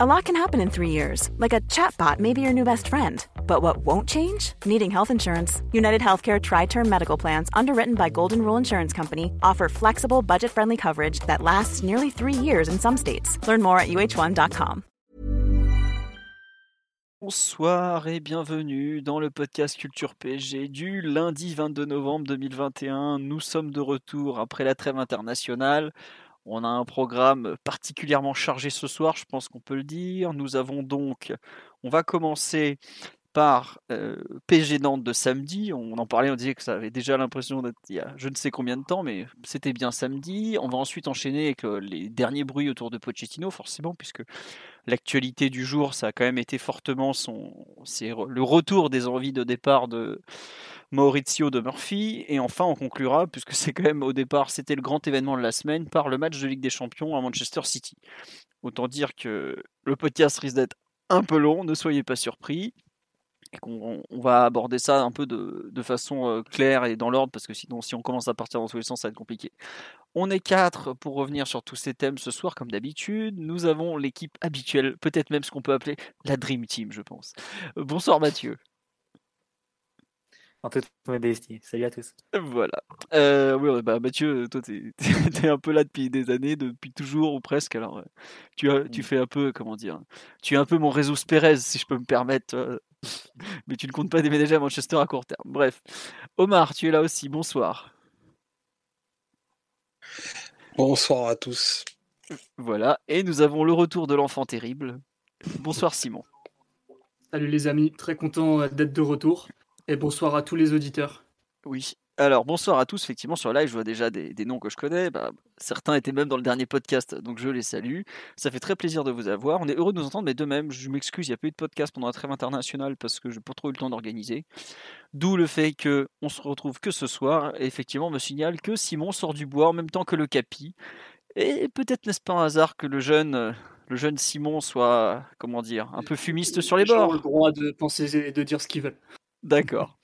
A lot can happen in three years, like a chatbot may be your new best friend. But what won't change? Needing health insurance. United Healthcare Tri Term Medical Plans, underwritten by Golden Rule Insurance Company, offer flexible, budget friendly coverage that lasts nearly three years in some states. Learn more at uh1.com. Bonsoir et bienvenue dans le podcast Culture PSG du lundi 22 novembre 2021. Nous sommes de retour après la trêve internationale. On a un programme particulièrement chargé ce soir, je pense qu'on peut le dire. Nous avons donc, on va commencer par euh, PSG Nantes de samedi. On en parlait, on disait que ça avait déjà l'impression d'être il y a je ne sais combien de temps, mais c'était bien samedi. On va ensuite enchaîner avec les derniers bruits autour de Pochettino, forcément, puisque l'actualité du jour, ça a quand même été fortement son, c'est le retour des envies de départ de Maurizio de Murphy. Et enfin, on conclura, puisque c'est quand même au départ, c'était le grand événement de la semaine, par le match de Ligue des Champions à Manchester City. Autant dire que le podcast risque d'être un peu long, ne soyez pas surpris. Et qu'on on va aborder ça un peu de, façon euh, claire et dans l'ordre, parce que sinon, si on commence à partir dans tous les sens, ça va être compliqué. On est quatre pour revenir sur tous ces thèmes ce soir, comme d'habitude. Nous avons l'équipe habituelle, peut-être même ce qu'on peut appeler la Dream Team, je pense. Bonsoir Mathieu en toute modestie. Salut à tous. Voilà. Euh, oui, bah, Mathieu, toi, tu es, un peu là depuis des années, depuis toujours ou presque. Alors, euh, tu, as, tu mm. fais un peu, comment dire, tu es un peu mon réseau Pérez, si je peux me permettre. mais tu ne comptes pas déménager à Manchester à court terme. Bref. Omar, tu es là aussi. Bonsoir. Bonsoir à tous. Voilà. Et nous avons le retour de l'enfant terrible. Bonsoir Simon. Salut les amis, très content d'être de retour. Et bonsoir à tous les auditeurs. Oui. Alors bonsoir à tous, effectivement sur live je vois déjà des, noms que je connais, bah, certains étaient même dans le dernier podcast, donc je les salue. Ça fait très plaisir de vous avoir, on est heureux de nous entendre, mais de même, je m'excuse, il n'y a pas eu de podcast pendant la trêve internationale parce que je n'ai pas trop eu le temps d'organiser. D'où le fait que on se retrouve que ce soir, et effectivement me signale que Simon sort du bois en même temps que le Capi. Et peut-être n'est-ce pas un hasard que le jeune le jeune Simon soit, comment dire, un peu fumiste sur les bords. le droit de penser et de dire ce qu'ils veulent. D'accord.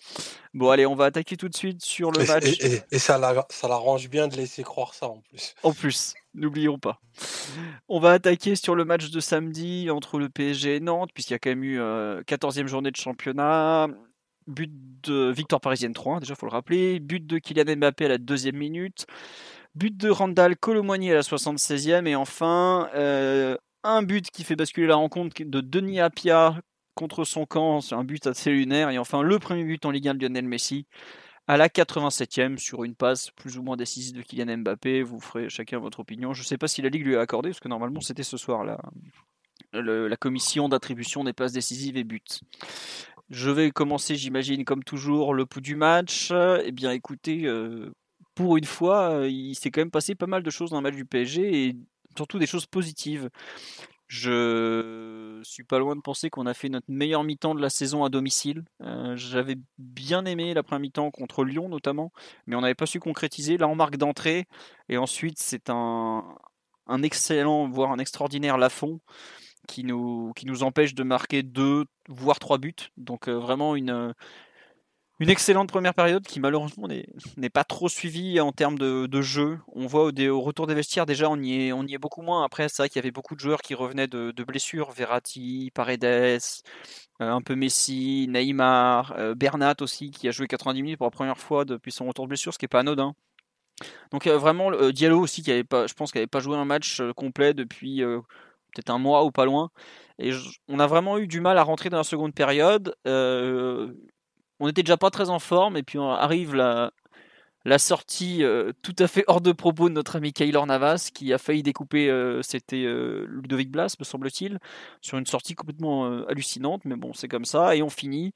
Bon, allez, on va attaquer tout de suite sur le match. Et, ça l'arrange bien de laisser croire ça en plus. En plus, n'oublions pas. On va attaquer sur le match de samedi entre le PSG et Nantes, puisqu'il y a quand même eu 14e euh, journée de championnat. But de victoire parisienne 3, déjà, faut le rappeler. But de Kylian Mbappé à la deuxième minute. But de Randall Colomwani à la 76e. Et enfin, euh, un but qui fait basculer la rencontre de Denis Apia contre son camp, c'est un but assez lunaire. Et enfin, le premier but en Ligue 1 de Lionel Messi à la 87e sur une passe plus ou moins décisive de Kylian Mbappé. Vous ferez chacun votre opinion. Je ne sais pas si la Ligue lui a accordé, parce que normalement c'était ce soir là. la commission d'attribution des passes décisives et buts. Je vais commencer, j'imagine, comme toujours, le pouls du match. Eh bien, écoutez, euh, pour une fois, il s'est quand même passé pas mal de choses dans le match du PSG et surtout des choses positives. Je suis pas loin de penser qu'on a fait notre meilleur mi-temps de la saison à domicile. Euh, j'avais bien aimé la première mi-temps contre Lyon notamment, mais on n'avait pas su concrétiser. Là, on marque d'entrée et ensuite c'est un, excellent, voire un extraordinaire Lafont qui nous, qui nous empêche de marquer deux, voire trois buts. Donc euh, vraiment une, une excellente première période qui malheureusement n'est pas trop suivie en termes de, jeu. On voit au, retour des vestiaires déjà on y est, beaucoup moins. Après c'est vrai qu'il y avait beaucoup de joueurs qui revenaient de, blessures. Verratti, Paredes, euh, un peu Messi, Neymar, euh, Bernat aussi qui a joué 90 minutes pour la première fois depuis son retour de blessure, ce qui n'est pas anodin. Donc euh, vraiment Diallo aussi qui avait pense n'avait pas joué un match complet depuis peut-être un mois ou pas loin. Et on a vraiment eu du mal à rentrer dans la seconde période on était déjà pas très en forme et puis arrive la, sortie euh, tout à fait hors de propos de notre ami Kaylor Navas qui a failli découper, euh, c'était euh, Ludovic Blas, me semble-t-il, sur une sortie complètement hallucinante, mais bon, c'est comme ça, et on finit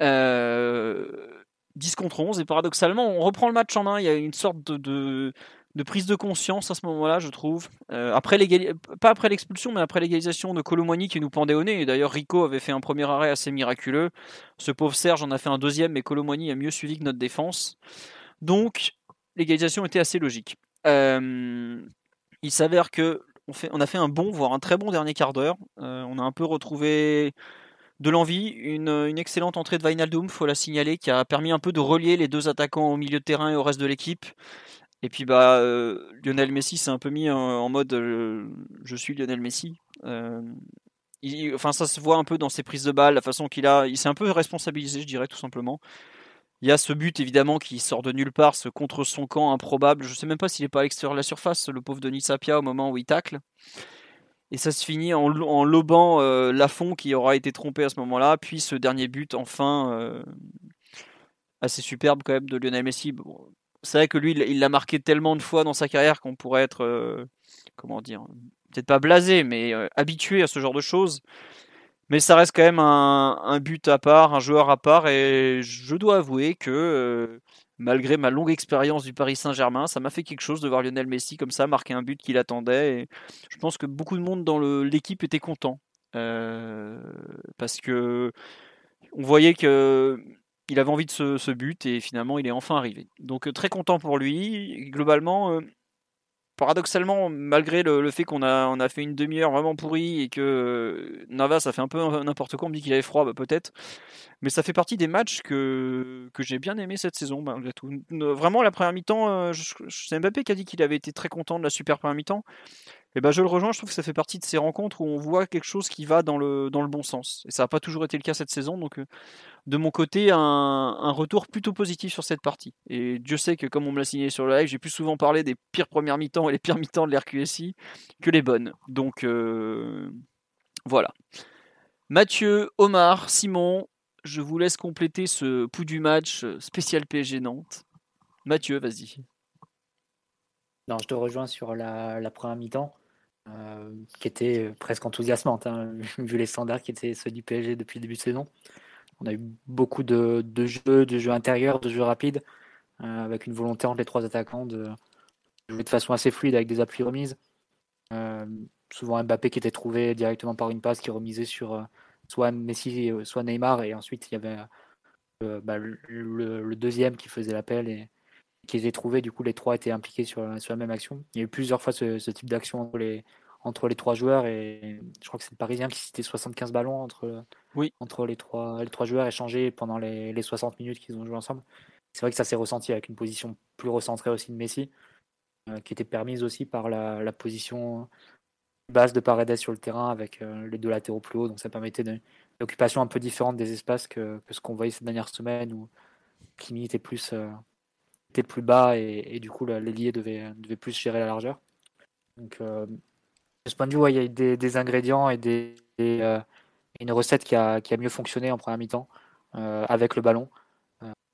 10 contre 11, et paradoxalement, on reprend le match en main, il y a une sorte de prise de conscience à ce moment-là, je trouve. Euh, pas après l'expulsion, mais après l'égalisation de Colomani qui nous pendait au nez. D'ailleurs, Rico avait fait un premier arrêt assez miraculeux. Ce pauvre Serge en a fait un deuxième, mais Colomani a mieux suivi que notre défense. Donc, l'égalisation était assez logique. Euh, il s'avère que on, a fait un bon, voire un très bon dernier quart d'heure. Euh, on a un peu retrouvé de l'envie, une, excellente entrée de Wijnaldum, faut la signaler, qui a permis un peu de relier les deux attaquants au milieu de terrain et au reste de l'équipe. Et puis bah euh, Lionel Messi s'est un peu mis en, mode euh, je suis Lionel Messi. Euh, ça se voit un peu dans ses prises de balles, la façon qu'il a. Il s'est un peu responsabilisé, je dirais, tout simplement. Il y a ce but évidemment qui sort de nulle part, ce contre son camp improbable. Je sais même pas s'il est pas à de la surface, le pauvre Denis Sapia au moment où il tacle. Et ça se finit en, en lobant Lafont qui aura été trompé à ce moment-là. Puis ce dernier but, enfin, assez superbe quand même de Lionel Messi. C'est vrai que lui, il l'a marqué tellement de fois dans sa carrière qu'on pourrait être, euh, comment dire, peut-être pas blasé, mais habitué à ce genre de choses. Mais ça reste quand même un, but à part, un joueur à part. Et je dois avouer que euh, malgré ma longue expérience du Paris Saint-Germain, ça m'a fait quelque chose de voir Lionel Messi comme ça marquer un but qu'il attendait. Et je pense que beaucoup de monde dans l'équipe était content. Euh, parce que on voyait que il avait envie de ce, but et finalement il est enfin arrivé. Donc très content pour lui. Globalement, euh, paradoxalement, malgré le, fait qu'on a, fait une demi-heure vraiment pourrie et que euh, Navas a fait un peu n'importe quoi, on me dit qu'il avait froid, bah, peut-être. Mais ça fait partie des matchs que, j'ai bien aimé cette saison, malgré tout. Vraiment, la première mi-temps, euh, c'est Mbappé qui a dit qu'il avait été très content de la super première mi-temps. Et ben je le rejoins, je trouve que ça fait partie de ces rencontres où on voit quelque chose qui va dans le, dans le bon sens. Et ça n'a pas toujours été le cas cette saison, donc euh, de mon côté, un, retour plutôt positif sur cette partie. Et Dieu sait que comme on me l'a signé sur le live, j'ai plus souvent parlé des pires premières mi-temps et les pires mi-temps de l'RQSI que les bonnes. Donc euh, voilà. Mathieu, Omar, Simon, je vous laisse compléter ce pouls du match spécial PSG Nantes. Mathieu, vas-y. Non, je te rejoins sur la première mi-temps. Euh, qui était presque enthousiasmante, hein, vu les standards qui étaient ceux du PSG depuis le début de saison. On a eu beaucoup de, jeux, de jeux intérieurs, de jeux rapides, euh, avec une volonté entre les trois attaquants de jouer de façon assez fluide avec des appuis remises. Euh, souvent Mbappé qui était trouvé directement par une passe qui remisait sur soit Messi, soit Neymar, et ensuite il y avait bah, le, deuxième qui faisait l'appel et, qui les trouvé, Du coup, les trois étaient impliqués sur, sur la même action. Il y a eu plusieurs fois ce, type d'action entre les, entre les trois joueurs et je crois que c'est le Parisien qui citait 75 ballons entre, oui. entre les, trois, les trois joueurs échangés pendant les, les 60 minutes qu'ils ont joué ensemble. C'est vrai que ça s'est ressenti avec une position plus recentrée aussi de Messi, euh, qui était permise aussi par la, la position basse de Paredes sur le terrain avec euh, les deux latéraux plus hauts. Donc ça permettait une occupation un peu différente des espaces que, que ce qu'on voyait ces dernières semaines où Kimi était plus, euh, était plus bas et, du coup l'ailier devait, devait plus gérer la largeur. Donc euh, de ce point de vue, il y a des, ingrédients et euh, une recette qui a, qui a, mieux fonctionné en première mi-temps euh, avec le ballon.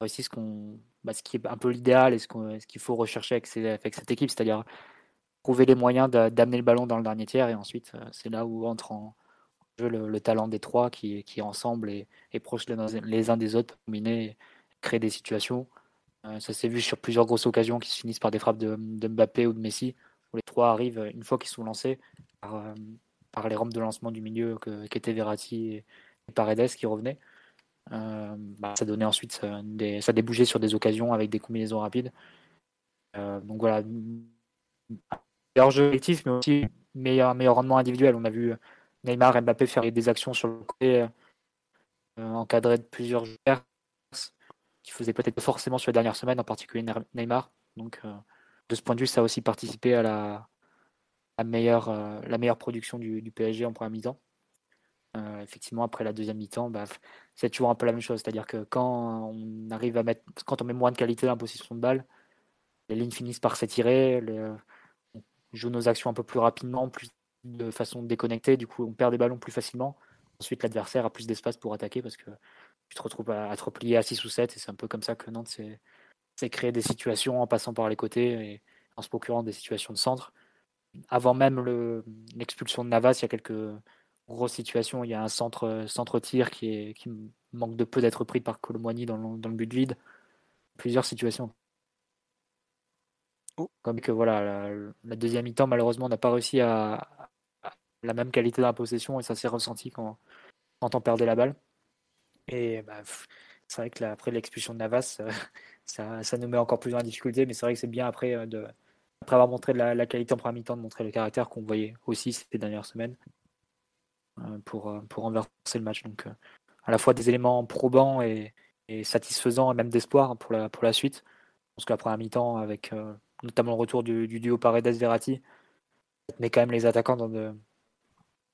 ici, ce, qu'on, bah, ce qui est un peu l'idéal et ce, ce qu'il faut rechercher avec, cette équipe, c'est-à-dire trouver les moyens d'amener le ballon dans le dernier tiers et ensuite c'est là où entre en jeu le, talent des trois qui, qui ensemble et, et proches les, uns des autres pour combiner, créer des situations ça s'est vu sur plusieurs grosses occasions qui se finissent par des frappes de, Mbappé ou de Messi, où les trois arrivent une fois qu'ils sont lancés par, euh, les rampes de lancement du milieu qu'étaient Verratti et, Paredes qui revenaient. Euh, bah, ça donnait ensuite des, ça débouchait sur des occasions avec des combinaisons rapides. donc voilà, meilleur jeu collectif, mais aussi meilleur, meilleur rendement individuel. On a vu Neymar et Mbappé faire des actions sur le côté, encadré de plusieurs joueurs faisait peut-être forcément sur les dernières semaines, en particulier Neymar. Donc, euh, de ce point de vue, ça a aussi participé à la, meilleure, euh, la meilleure production du, PSG en première mi-temps. Euh, effectivement, après la deuxième mi-temps, bah, c'est toujours un peu la même chose. C'est-à-dire que quand on arrive à mettre, quand on met moins de qualité dans la position de balle, les lignes finissent par s'étirer, on joue nos actions un peu plus rapidement, plus de façon déconnectée, du coup on perd des ballons plus facilement. Ensuite, l'adversaire a plus d'espace pour attaquer parce que tu te retrouves à, te replier à 6 ou 7 et c'est un peu comme ça que Nantes s'est créé des situations en passant par les côtés et en se procurant des situations de centre. Avant même l'expulsion de Navas, il y a quelques grosses situations. Il y a un centre, centre tir qui, est, qui manque de peu d'être pris par Colomboigny dans le, dans le but vide. Plusieurs situations. Oh. Comme que voilà, la, deuxième mi-temps, malheureusement, n'a pas réussi à, la même qualité de la possession et ça s'est ressenti quand, quand on perdait la balle. Et bah, c'est vrai que après l'expulsion de Navas, euh, ça, ça, nous met encore plus en difficulté, mais c'est vrai que c'est bien après, euh, de, après avoir montré la, la, qualité en première mi-temps, de montrer le caractère qu'on voyait aussi ces dernières semaines euh, pour, pour renverser le match. Donc à la fois des éléments probants et, satisfaisants et même d'espoir pour la, pour la suite. Parce que la première mi-temps, avec notamment le retour du, du duo Paredes-Verratti, met quand même les attaquants dans de,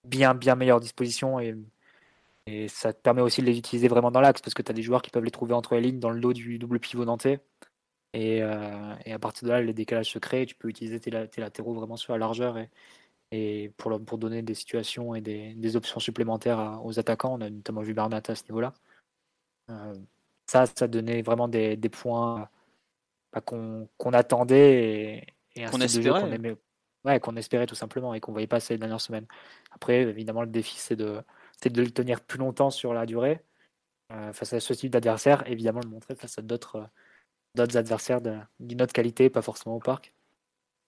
bien, bien meilleure disposition et, et ça te permet aussi de les utiliser vraiment dans l'axe parce que tu as des joueurs qui peuvent les trouver entre les lignes dans le dos du double pivot nantais. Et, euh, et à partir de là, les décalages se créent. Tu peux utiliser tes, latéraux vraiment sur la largeur et, et pour, pour donner des situations et des, des options supplémentaires aux attaquants. On a notamment vu Bernat à ce niveau-là. Euh, ça, ça donnait vraiment des, des points bah, qu'on attendait et, et un qu'on espérait. qu'on aimait, ouais, qu'on espérait tout simplement et qu'on voyait pas ces dernières semaines. Après, évidemment, le défi, c'est de, de le tenir plus longtemps sur la durée euh, face à ce type d'adversaire. Évidemment, le montrer face à d'autres d'autres adversaires d'une autre qualité, pas forcément au parc.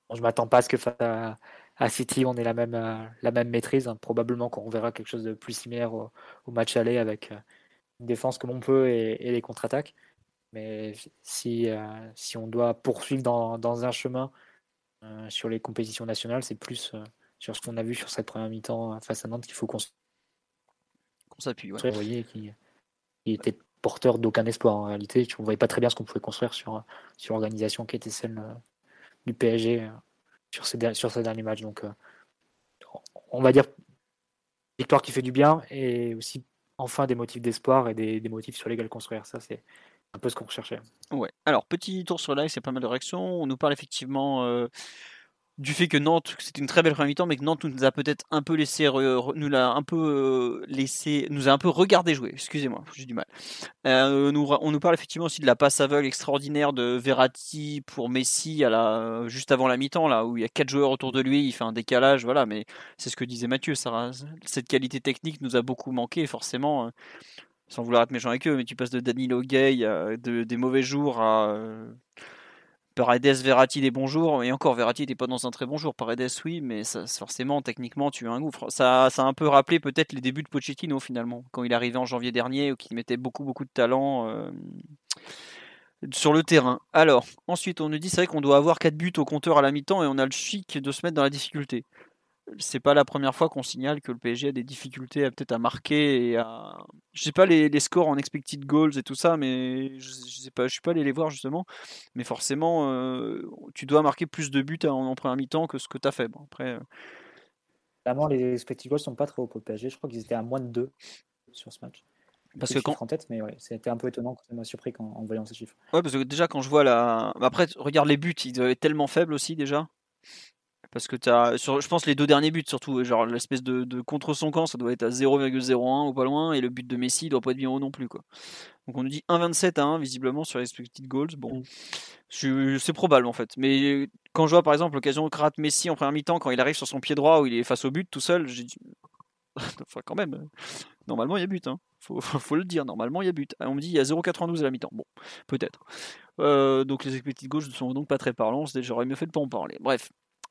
Bon, je m'attends pas à ce que face à, City, on ait la même, euh, la même maîtrise. Hein. Probablement qu'on verra quelque chose de plus similaire au, match aller avec euh, une défense comme on peut et, les contre-attaques. Mais si, euh, si on doit poursuivre dans, dans un chemin sur les compétitions nationales, c'est plus sur ce qu'on a vu sur cette première mi-temps face à Nantes qu'il faut qu'on s'appuie. Ouais. voyez, qui, qui était porteur d'aucun espoir en réalité. On ne voyait pas très bien ce qu'on pouvait construire sur, sur l'organisation qui était celle euh, du PSG euh, sur ces, sur ces derniers matchs. Donc, euh, on va dire victoire qui fait du bien et aussi enfin des motifs d'espoir et des, des, motifs sur lesquels construire. Ça, c'est un peu ce qu'on recherchait. Ouais. Alors, petit tour sur live, c'est pas mal de réactions. On nous parle effectivement du fait que Nantes, c'était une très belle première mi-temps, mais que Nantes nous a peut-être un peu laissé, nous un peu euh, laissé, nous a un peu regardé jouer. Excusez-moi, j'ai du mal. Euh, on nous parle effectivement aussi de la passe aveugle extraordinaire de Verratti pour Messi à la, juste avant la mi-temps, là où il y a quatre joueurs autour de lui, il fait un décalage, voilà. Mais c'est ce que disait Mathieu, ça, cette qualité technique nous a beaucoup manqué, forcément. Euh, sans vouloir être méchant avec eux, mais tu passes de Danilo Gay, de, des mauvais jours à Paredes, Verratti des bons jours, et encore Verratti n'était pas dans un très bon jour. Paredes, oui, mais ça, forcément, techniquement, tu as un gouffre. Ça, a un peu rappelé peut-être les débuts de Pochettino finalement, quand il arrivait en janvier dernier, ou qu'il mettait beaucoup, beaucoup de talent euh, sur le terrain. Alors, ensuite, on nous dit c'est vrai qu'on doit avoir 4 buts au compteur à la mi-temps et on a le chic de se mettre dans la difficulté c'est pas la première fois qu'on signale que le PSG a des difficultés à peut-être à marquer et à je sais pas les, scores en expected goals et tout ça mais je, sais pas je suis pas allé les voir justement. Mais forcément euh, tu dois marquer plus de buts en, première mi-temps que ce que tu as fait. Bon, après euh... les expected goals sont pas trop hauts pour le PSG je crois qu'ils étaient à moins de 2 sur ce match. Parce que quand en tête mais ouais, c'était un peu étonnant ça m'a surpris quand, en voyant ces chiffres. Ouais parce que déjà quand je vois la après regarde les buts ils doivent être tellement faibles aussi déjà parce que tu as, sur, je pense, les deux derniers buts, surtout, genre l'espèce de, contre son camp, ça doit être à 0,01 ou pas loin, et le but de Messi, il doit pas être bien haut non plus. Quoi. Donc on nous dit 1,27 à 1, visiblement, sur les expected goals. Bon, mm. c'est probable en fait. Mais quand je vois par exemple l'occasion que rate Messi en première mi-temps, quand il arrive sur son pied droit où il est face au but tout seul, j'ai dit. enfin, quand même, normalement il y a but. Hein. Faut, faut, le dire, normalement il y a but. On me dit il y a 0,92 à la mi-temps. Bon, peut-être. Euh, donc les expected goals ne sont donc pas très parlants. J'aurais mieux fait de pas en parler. Bref.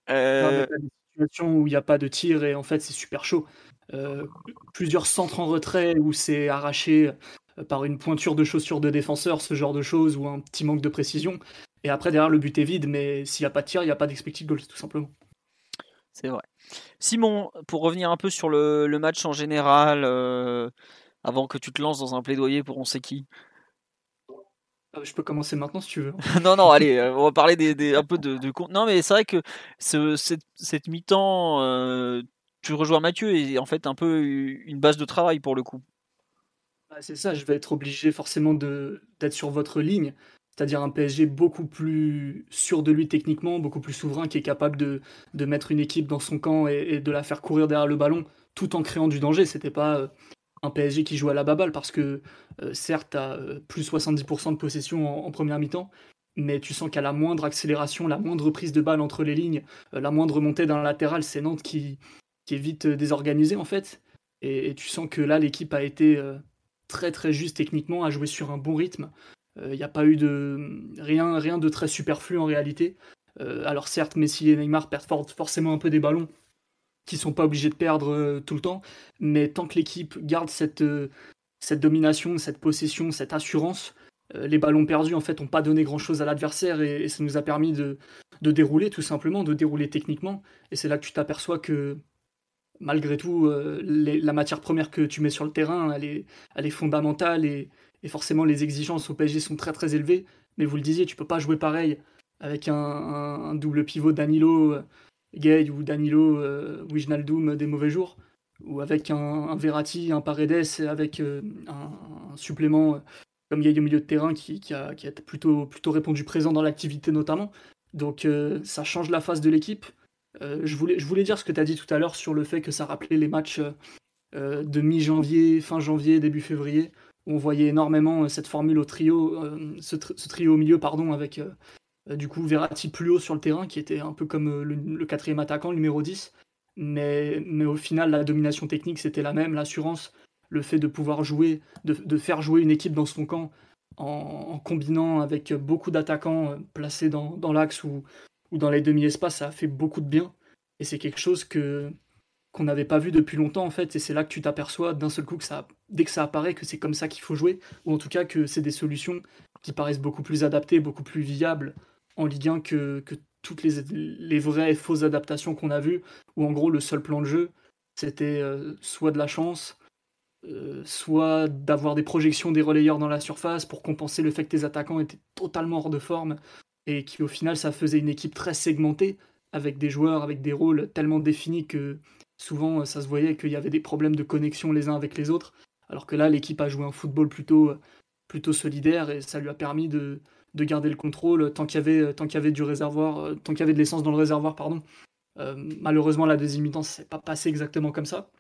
Euh... des situations où il n'y a pas de tir et en fait c'est super chaud. Euh, plusieurs centres en retrait où c'est arraché euh, par une pointure de chaussure de défenseur, ce genre de choses, ou un petit manque de précision. Et après, derrière, le but est vide, mais s'il n'y a pas de tir, il n'y a pas d'expected goals, tout simplement. C'est vrai. Simon, pour revenir un peu sur le, match en général, euh, avant que tu te lances dans un plaidoyer pour on sait qui, je peux commencer maintenant si tu veux. non, non, allez, euh, on va parler des, un peu de, de Non, mais c'est vrai que ce, cette, mi-temps, euh, tu rejoins Mathieu, et en fait un peu une base de travail pour le coup. Bah, c'est ça, je vais être obligé forcément d'être sur votre ligne, c'est-à-dire un PSG beaucoup plus sûr de lui techniquement, beaucoup plus souverain, qui est capable de, de mettre une équipe dans son camp et, et, de la faire courir derrière le ballon tout en créant du danger. C'était pas euh, un PSG qui joue à la baballe parce que euh, certes, tu as euh, plus 70% de possession en, première mi-temps, mais tu sens qu'à la moindre accélération, la moindre prise de balle entre les lignes, euh, la moindre montée d'un latéral, c'est Nantes qui, est vite désorganisée en fait. Et, tu sens que là, l'équipe a été très très juste techniquement, a joué sur un bon rythme. Il n'y a pas eu de rien, rien de très superflu en réalité. alors certes, Messi et Neymar perdent forcément un peu des ballons, qui sont pas obligés de perdre euh, tout le temps. Mais tant que l'équipe garde cette, euh, cette domination, cette possession, cette assurance, euh, les ballons perdus en fait n'ont pas donné grand chose à l'adversaire et, ça nous a permis de, de, dérouler tout simplement, de dérouler techniquement. Et c'est là que tu t'aperçois que malgré tout, la matière première que tu mets sur le terrain, elle est, elle est fondamentale et, et, forcément les exigences au PSG sont très très élevées. Mais vous le disiez, tu peux pas jouer pareil avec un double pivot Danilo Gay ou Danilo, euh, Wijnaldum des mauvais jours. ou avec un, un Verratti, un Paredes, avec un, un, supplément comme il y a au milieu de terrain qui, qui, a, plutôt, plutôt répondu présent dans l'activité notamment. Donc ça change la face de l'équipe. je, voulais, dire ce que tu as dit tout à l'heure sur le fait que ça rappelait les matchs de mi-janvier, fin janvier, début février, où on voyait énormément cette formule au trio, ce, trio au milieu, pardon, avec euh, du coup, Verratti plus haut sur le terrain, qui était un peu comme euh, le, quatrième attaquant, le numéro 10. Mais, au final, la domination technique, c'était la même. L'assurance, le fait de pouvoir jouer, de, faire jouer une équipe dans son camp en, combinant avec beaucoup d'attaquants euh, placés dans, l'axe ou, dans les demi-espaces, ça a fait beaucoup de bien. Et c'est quelque chose que qu'on n'avait pas vu depuis longtemps en fait et c'est là que tu t'aperçois d'un seul coup ça dès que ça apparaît que c'est comme ça qu'il faut jouer ou en tout cas que c'est des solutions qui paraissent beaucoup plus adaptées beaucoup plus viables en Ligue 1 que, toutes les, vraies et fausses adaptations qu'on a vues, où en gros le seul plan de jeu, c'était euh, soit de la chance, euh, soit d'avoir des projections des relayeurs dans la surface pour compenser le fait que tes attaquants étaient totalement hors de forme, et qui au final ça faisait une équipe très segmentée, avec des joueurs, avec des rôles tellement définis que souvent ça se voyait qu'il y avait des problèmes de connexion les uns avec les autres, alors que là l'équipe a joué un football plutôt, plutôt solidaire, et ça lui a permis de, de garder le contrôle tant qu'il y avait, tant qu'il y avait du réservoir, euh, tant qu'il y avait de l'essence dans le réservoir, pardon. Euh, malheureusement, la deuxième mi-temps, c'est pas passé exactement comme ça.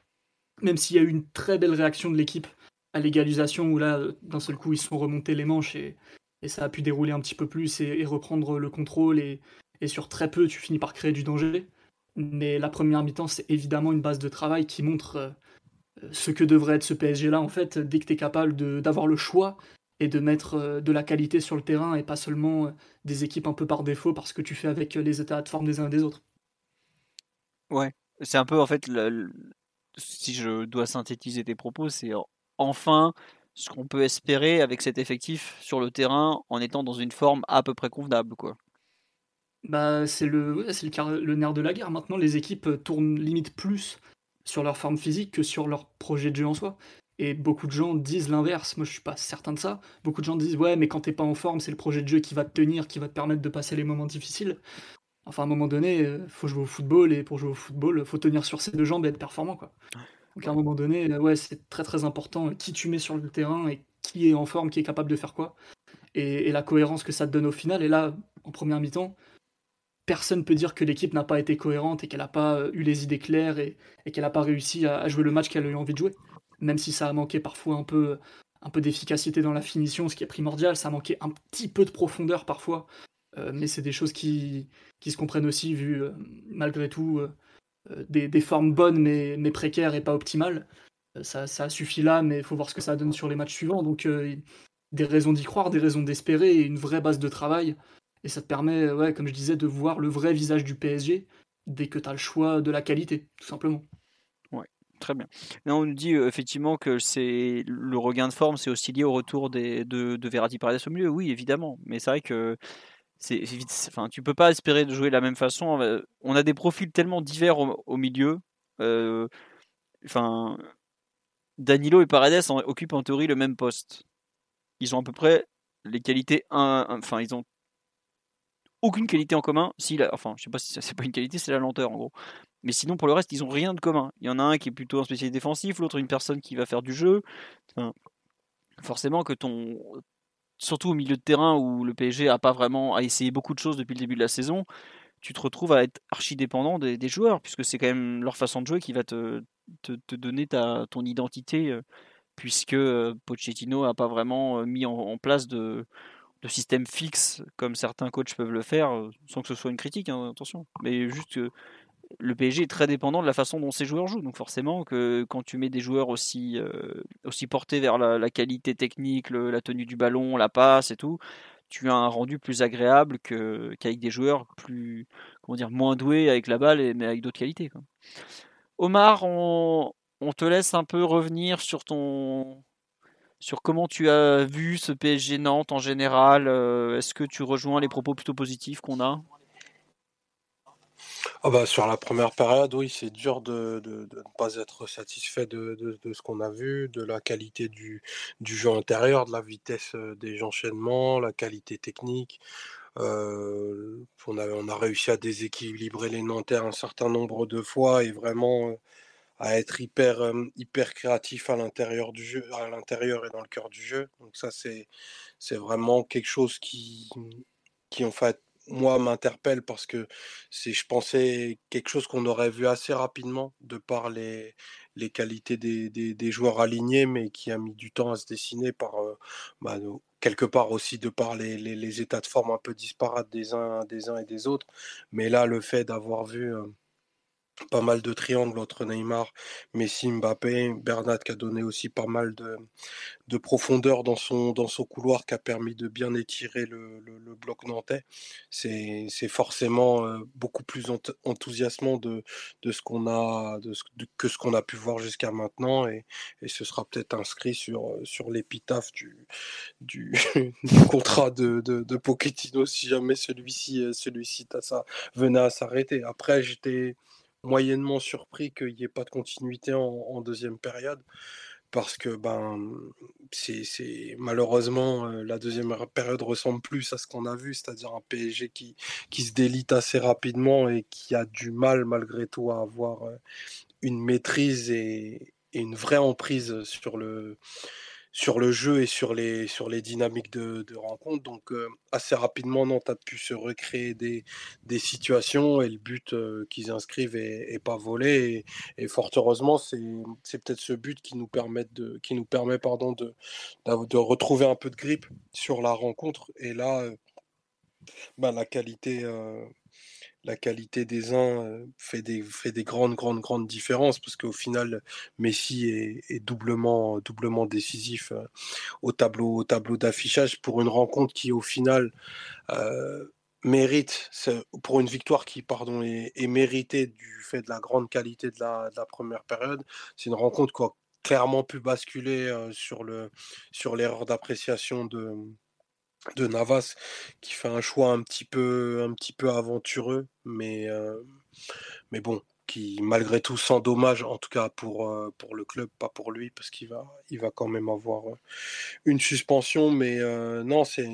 Même s'il y a eu une très belle réaction de l'équipe à l'égalisation, où là, d'un seul coup, ils se sont remontés les manches et, ça a pu dérouler un petit peu plus et, reprendre le contrôle. Et, sur très peu, tu finis par créer du danger. Mais la première mi-temps, c'est évidemment une base de travail qui montre euh, ce que devrait être ce PSG-là, en fait, dès que tu es capable d'avoir le choix et de mettre euh, de la qualité sur le terrain et pas seulement euh, des équipes un peu par défaut parce que tu fais avec euh, les états de forme des uns et des autres. Ouais, c'est un peu en fait, si je dois synthétiser tes propos, c'est enfin ce qu'on peut espérer avec cet effectif sur le terrain en étant dans une forme à peu près convenable. quoi. Bah, c'est le, le, le nerf de la guerre. Maintenant, les équipes tournent limite plus sur leur forme physique que sur leur projet de jeu en soi. Et beaucoup de gens disent l'inverse. Moi, je suis pas certain de ça. Beaucoup de gens disent ouais, mais quand t'es pas en forme, c'est le projet de jeu qui va te tenir, qui va te permettre de passer les moments difficiles. Enfin, à un moment donné, euh, faut jouer au football et pour jouer au football, faut tenir sur ses deux jambes et être performant, quoi. Donc à un moment donné, euh, ouais, c'est très très important qui tu mets sur le terrain et qui est en forme, qui est capable de faire quoi, et, la cohérence que ça te donne au final. Et là, en première mi-temps, personne peut dire que l'équipe n'a pas été cohérente et qu'elle n'a pas euh, eu les idées claires et, qu'elle n'a pas réussi à jouer le match qu'elle a eu envie de jouer même si ça a manqué parfois un peu, un peu d'efficacité dans la finition, ce qui est primordial, ça a manqué un petit peu de profondeur parfois, euh, mais c'est des choses qui, qui se comprennent aussi, vu euh, malgré tout euh, des, des, formes bonnes mais, mais, précaires et pas optimales. Ça, ça suffit là, mais il faut voir ce que ça donne sur les matchs suivants. Donc des raisons d'y croire, des raisons d'espérer et une vraie base de travail. Et ça te permet, ouais, comme je disais, de voir le vrai visage du PSG dès que tu as le choix de la qualité, tout simplement. Très bien. on nous dit effectivement que c'est le regain de forme, c'est aussi lié au retour de, de Verratti Paredes au milieu. Oui, évidemment. Mais c'est vrai que c'est, enfin, tu peux pas espérer de jouer de la même façon. On a des profils tellement divers au, milieu. enfin, Danilo et Paredes occupent en théorie le même poste. Ils ont à peu près les qualités, enfin, ils ont aucune qualité en commun. Si, enfin, je sais pas si c'est pas une qualité, c'est la lenteur en gros. Mais sinon, pour le reste, ils ont rien de commun. Il y en a un qui est plutôt un spécialiste défensif, l'autre une personne qui va faire du jeu. forcément que ton, surtout au milieu de terrain où le PSG a pas vraiment a essayé beaucoup de choses depuis le début de la saison, tu te retrouves à être archi dépendant des, joueurs puisque c'est quand même leur façon de jouer qui va te, te, donner ta, ton identité euh, puisque euh, Pochettino a pas vraiment euh, mis en, place de, de, système fixe comme certains coachs peuvent le faire sans que ce soit une critique hein, attention mais juste le PSG est très dépendant de la façon dont ses joueurs jouent. Donc forcément que quand tu mets des joueurs aussi, euh, aussi portés vers la, qualité technique, la tenue du ballon, la passe et tout, tu as un rendu plus agréable qu'avec des joueurs plus comment dire moins doués avec la balle mais avec d'autres qualités. Omar, on, te laisse un peu revenir sur ton sur comment tu as vu ce PSG Nantes en général. Euh, est-ce que tu rejoins les propos plutôt positifs qu'on a? Ah bah, sur la première période, oui, c'est dur de, ne pas être satisfait de, ce qu'on a vu, de la qualité du, jeu intérieur, de la vitesse euh, des enchaînements, la qualité technique. Euh, on, a, réussi à déséquilibrer les Nanterres un certain nombre de fois et vraiment euh, à être hyper, hyper créatif à l'intérieur du jeu, à l'intérieur et dans le cœur du jeu. Donc ça, c'est, c'est vraiment quelque chose qui, qui en fait, moi, m'interpelle parce que c'est, je pensais, quelque chose qu'on aurait vu assez rapidement de par les, les qualités des, des, joueurs alignés, mais qui a mis du temps à se dessiner par, bah, quelque part aussi de par les, les, les, états de forme un peu disparates des uns, des uns et des autres. Mais là, le fait d'avoir vu pas mal de triangles entre Neymar, Messi, Mbappé, Bernat qui a donné aussi pas mal de, de profondeur dans son, dans son couloir qui a permis de bien étirer le, le, bloc nantais. C'est forcément euh, beaucoup plus enthousiasmant de, de ce qu'on a de que ce qu'on a pu voir jusqu'à maintenant et, et, ce sera peut-être inscrit sur, sur l'épitaphe du, du, contrat de, de, de, Pochettino si jamais celui-ci celui, -ci, venait à s'arrêter. Après j'étais moyennement surpris qu'il n'y ait pas de continuité en, deuxième période. Parce que ben, c'est malheureusement la deuxième période ressemble plus à ce qu'on a vu, c'est-à-dire un PSG qui, qui se délite assez rapidement et qui a du mal malgré tout à avoir une maîtrise et une vraie emprise sur le, sur le jeu et sur les, sur les dynamiques de, rencontre. Donc euh, assez rapidement, Nantes a pu se recréer des, des situations et le but euh, qu'ils inscrivent est, pas volé. Et, fort heureusement, c'est, peut-être ce but qui nous permet, de, qui nous permet pardon, de, de retrouver un peu de grippe sur la rencontre. Et là, euh, ben, la qualité la qualité des uns fait des, grandes, grandes, grandes différences parce qu'au final, Messi est, doublement, doublement décisif au tableau, au tableau d'affichage pour une rencontre qui, au final, mérite, pour une victoire qui, pardon, est, méritée du fait de la grande qualité de la, première période. C'est une rencontre qui a clairement pu basculer sur le sur l'erreur d'appréciation de de Navas qui fait un choix un petit peu, un petit peu aventureux, mais, euh, mais bon, qui malgré tout sans dommage, en tout cas pour, euh, pour le club, pas pour lui, parce qu'il va, il va quand même avoir euh, une suspension. Mais non, c'est,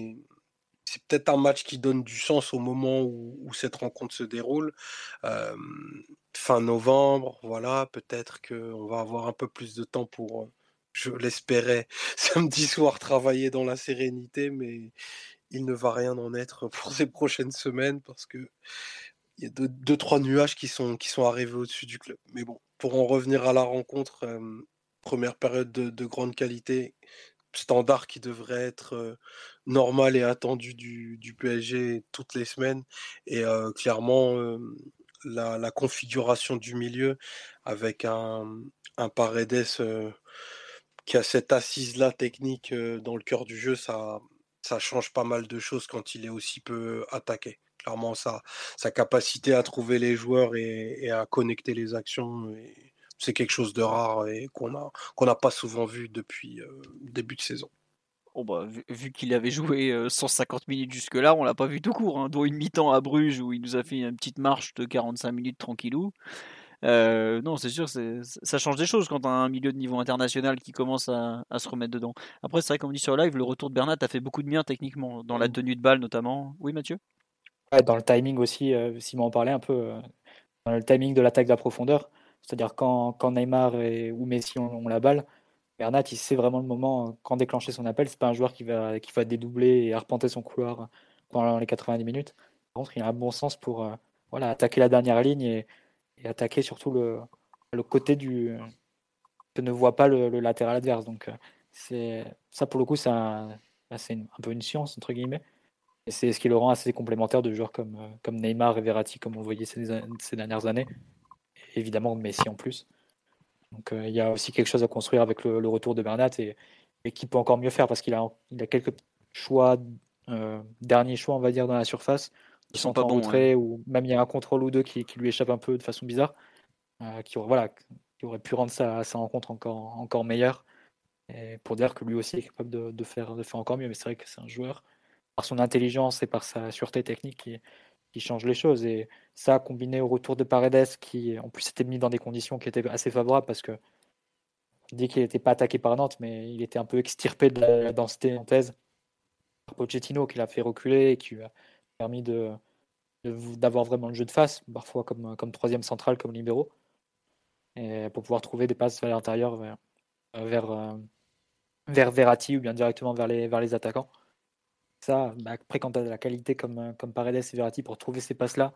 c'est peut-être un match qui donne du sens au moment où, où cette rencontre se déroule. fin novembre, voilà, peut-être qu'on va avoir un peu plus de temps pour je l'espérais samedi soir travailler dans la sérénité, mais il ne va rien en être pour ces prochaines semaines parce que il y a deux, trois nuages qui sont, qui sont arrivés au-dessus du club. Mais bon, pour en revenir à la rencontre, première période de, grande qualité, standard qui devrait être normal et attendu du, PSG toutes les semaines. Et clairement, la, la, configuration du milieu avec un, un Paredes qui a cette assise-là technique dans le cœur du jeu, ça, change pas mal de choses quand il est aussi peu attaqué. Clairement, sa, capacité à trouver les joueurs et, à connecter les actions, c'est quelque chose de rare et qu'on n'a pas souvent vu depuis début de saison. Oh bah, vu, qu'il avait joué 150 minutes jusque-là, on l'a pas vu tout court, hein, dont une mi-temps à Bruges où il nous a fait une petite marche de 45 minutes tranquillou. Euh, non, c'est sûr, ça change des choses quand as un milieu de niveau international qui commence à, se remettre dedans. Après, c'est vrai, comme on dit sur live, le retour de Bernat a fait beaucoup de bien techniquement, dans la mmh. tenue de balle notamment. Oui, Mathieu? Dans le timing aussi, euh, Simon en parlait un peu, euh, dans le timing de l'attaque de la profondeur. C'est-à-dire quand, quand Neymar et, ou Messi ont, la balle, Bernat, il sait vraiment le moment quand déclencher son appel. C'est pas un joueur qui va, qui va dédoubler et arpenter son couloir pendant les 90 minutes. Par contre, il a un bon sens pour voilà, attaquer la dernière ligne et, et attaquer surtout le, le côté du que ne voit pas le, latéral adverse. Donc euh, c'est ça pour le coup, c'est un, bah, un, peu une science entre guillemets. Et c'est ce qui le rend assez complémentaire de joueurs comme, euh, comme Neymar et Verratti, comme on voyait ces, dernières années. Et évidemment Messi en plus. Donc euh, il y a aussi quelque chose à construire avec le, retour de Bernat et, et qui peut encore mieux faire parce qu'il a, il a quelques choix, derniers choix on va dire dans la surface qui sont pas bons, ou même il y a un contrôle ou deux qui, qui, lui échappe un peu de façon bizarre, euh, qui, voilà, qui aurait pu rendre sa, sa rencontre encore, encore meilleure. Et pour dire que lui aussi est capable de, de, faire, de faire encore mieux. Mais c'est vrai que c'est un joueur, par son intelligence et par sa sûreté technique, qui, qui change les choses. Et ça, combiné au retour de Paredes, qui en plus était mis dans des conditions qui étaient assez favorables, parce que dit qu'il n'était pas attaqué par Nantes, mais il était un peu extirpé de la, densité nantaise par Pochettino, qui l'a fait reculer et qui permis de d'avoir vraiment le jeu de face, parfois comme, comme troisième central, comme libéraux. pour pouvoir trouver des passes vers l'intérieur, vers, vers, vers, Verratti ou bien directement vers les, vers les attaquants. Ça, bah, après, quand tu as la qualité comme, comme Paredes et Verratti pour trouver ces passes-là,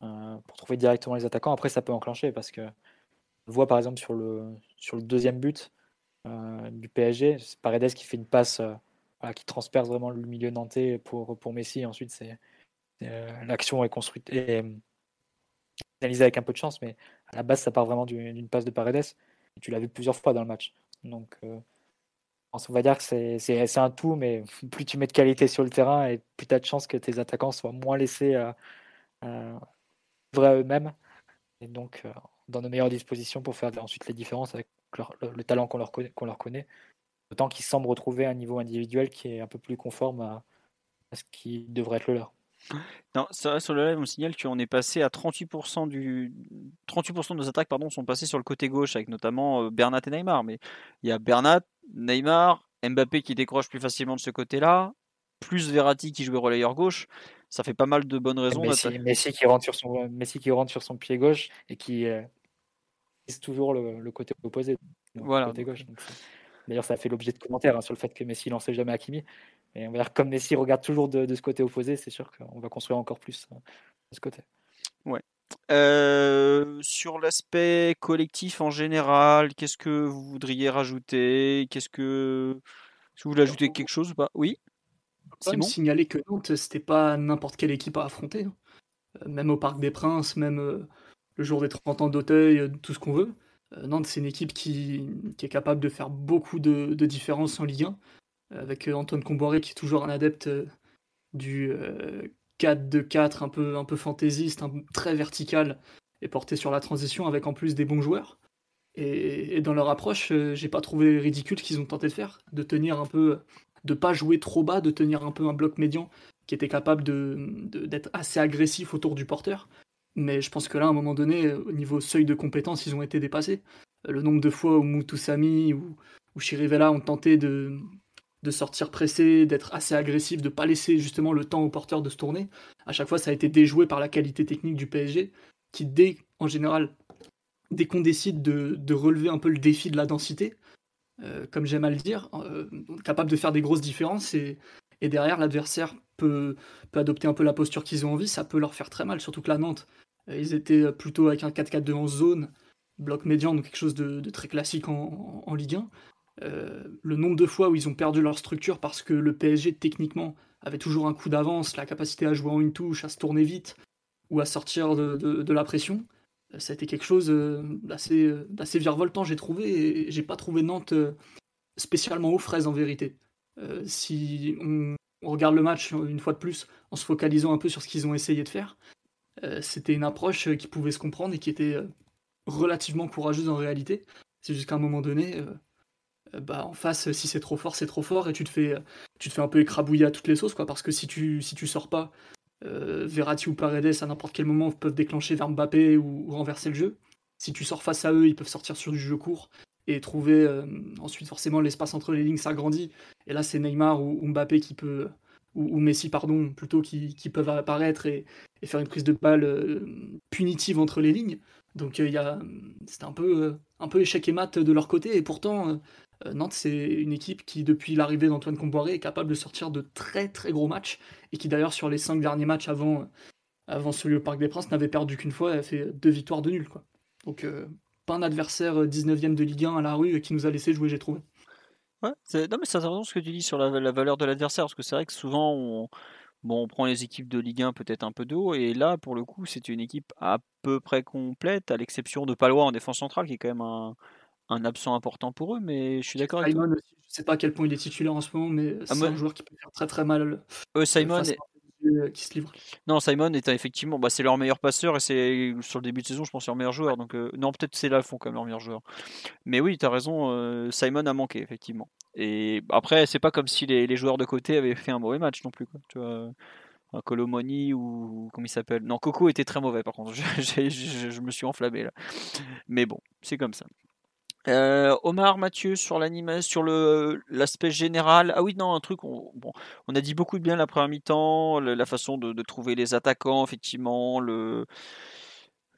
pour trouver directement les attaquants, après, ça peut enclencher parce que on voit par exemple sur le, sur le deuxième but du PSG, c'est Paredes qui fait une passe qui transperce vraiment le milieu nantais pour, pour Messi. Ensuite, c'est l'action est construite et analysée avec un peu de chance, mais à la base, ça part vraiment d'une passe de Paredes. Tu l'as vu plusieurs fois dans le match. Donc, euh, on va dire que c'est un tout, mais plus tu mets de qualité sur le terrain et plus tu as de chances que tes attaquants soient moins laissés à, eux-mêmes. Et donc, euh, dans de meilleures dispositions pour faire ensuite les différences avec le, talent qu'on leur connaît. Autant qu'ils semblent retrouver un niveau individuel qui est un peu plus conforme à, ce qui devrait être le leur. Non, sur le live, on signale qu'on est passé à 38% du 38% de nos attaques pardon, sont passées sur le côté gauche, avec notamment euh, Bernat et Neymar. Mais il y a Bernat, Neymar, Mbappé qui décroche plus facilement de ce côté-là, plus Verratti qui joue relayeur gauche. Ça fait pas mal de bonnes raisons. Messi, qui rentre sur son Messi qui rentre sur son pied gauche et qui euh, toujours le, côté opposé. Voilà. Gauche. D'ailleurs, ça a fait l'objet de commentaires hein, sur le fait que Messi lançait jamais Hakimi. Et on va dire, comme Messi regarde toujours de, ce côté opposé, c'est sûr qu'on va construire encore plus euh, de ce côté. Ouais. Euh, sur l'aspect collectif en général, qu'est-ce que vous voudriez rajouter? Qu'est-ce que. Si vous voulez ajouter quelque chose ou pas? Oui C'est bon signaler que Nantes, c'était pas n'importe quelle équipe à affronter. Hein. Euh, même au Parc des Princes, même le jour des 30 ans d'Auteuil, tout ce qu'on veut. Nantes, c'est une équipe qui, est capable de faire beaucoup de, de différences en Ligue 1 avec euh, Antoine Comboiré qui est toujours un adepte euh, du 4-2-4 euh, un peu, un peu fantaisiste, très vertical et porté sur la transition avec en plus des bons joueurs. Et, dans leur approche, j'ai pas trouvé ridicule qu'ils ont tenté de faire, de tenir un peu, de pas jouer trop bas, de tenir un peu un bloc médian qui était capable d'être assez agressif autour du porteur. Mais je pense que là, à un moment donné, au niveau seuil de compétence, ils ont été dépassés. Le nombre de fois où Moutoussami ou, ou ont tenté de, de sortir pressé, d'être assez agressif, de pas laisser justement le temps au porteur de se tourner. À chaque fois, ça a été déjoué par la qualité technique du PSG, qui dès, en général, dès qu'on décide de, relever un peu le défi de la densité, euh, comme j'aime à le dire, euh, capable de faire des grosses différences et, derrière l'adversaire peut, peut adopter un peu la posture qu'ils ont envie, ça peut leur faire très mal, surtout que la Nantes, euh, ils étaient plutôt avec un 4-4-2 en zone, bloc médian, donc quelque chose de, très classique en, en Ligue 1. Euh, le nombre de fois où ils ont perdu leur structure parce que le PSG techniquement avait toujours un coup d'avance, la capacité à jouer en une touche, à se tourner vite ou à sortir de, la pression, euh, ça a été quelque chose euh, d'assez virevoltant, j'ai trouvé, et j'ai pas trouvé Nantes spécialement aux fraises en vérité. si on, regarde le match une fois de plus en se focalisant un peu sur ce qu'ils ont essayé de faire, c'était une approche qui pouvait se comprendre et qui était relativement courageuse en réalité. C'est jusqu'à un moment donné, bah, en face, si c'est trop fort, c'est trop fort et tu te fais, tu te fais un peu écrabouiller à toutes les sauces, quoi. Parce que si tu, si tu sors pas, euh, Verratti ou Paredes à n'importe quel moment peuvent déclencher vers Mbappé ou, renverser le jeu. Si tu sors face à eux, ils peuvent sortir sur du jeu court et trouver euh, ensuite forcément l'espace entre les lignes s'agrandit. Et là, c'est Neymar ou, Mbappé qui peut ou, Messi pardon plutôt qui, qui peuvent apparaître et, et, faire une prise de balle punitive entre les lignes. Donc il c'est un peu un peu échec et mat de leur côté et pourtant euh, Nantes, c'est une équipe qui, depuis l'arrivée d'Antoine Comboiré, est capable de sortir de très très gros matchs et qui, d'ailleurs, sur les cinq derniers matchs avant, avant celui au Parc des Princes, n'avait perdu qu'une fois et a fait deux victoires de nul. Quoi. Donc, euh, pas un adversaire 19ème euh, de Ligue 1 à la rue qui nous a laissé jouer, j'ai trouvé. Ouais, non, mais c'est intéressant ce que tu dis sur la, valeur de l'adversaire, parce que c'est vrai que souvent, on, bon, on prend les équipes de Ligue 1 peut-être un peu de haut, et là, pour le coup, c'est une équipe à peu près complète, à l'exception de Palois en défense centrale, qui est quand même un, un absent important pour eux, mais je suis d'accord avec toi. Aussi, je sais pas à quel point il est titulaire en ce moment, mais ah, c'est un joueur qui peut faire très très mal. Euh, Simon euh, qui se livre. Non, Simon est effectivement, bah, c'est leur meilleur passeur et c'est sur le début de saison, je pense, leur meilleur joueur. Donc euh, non, peut-être c'est là fond comme leur meilleur joueur. Mais oui, tu as raison, Simon a manqué effectivement. Et après, c'est pas comme si les, joueurs de côté avaient fait un mauvais match non plus. Quoi. Tu vois, Colomoni ou comment il s'appelle? Non, Coco était très mauvais par contre. je, je me suis enflammé là. Mais bon, c'est comme ça. Euh, Omar, Mathieu, sur l'animation, sur le l'aspect général. Ah oui, non, un truc. On, bon, on a dit beaucoup de bien la première mi-temps, la, façon de, trouver les attaquants, effectivement, le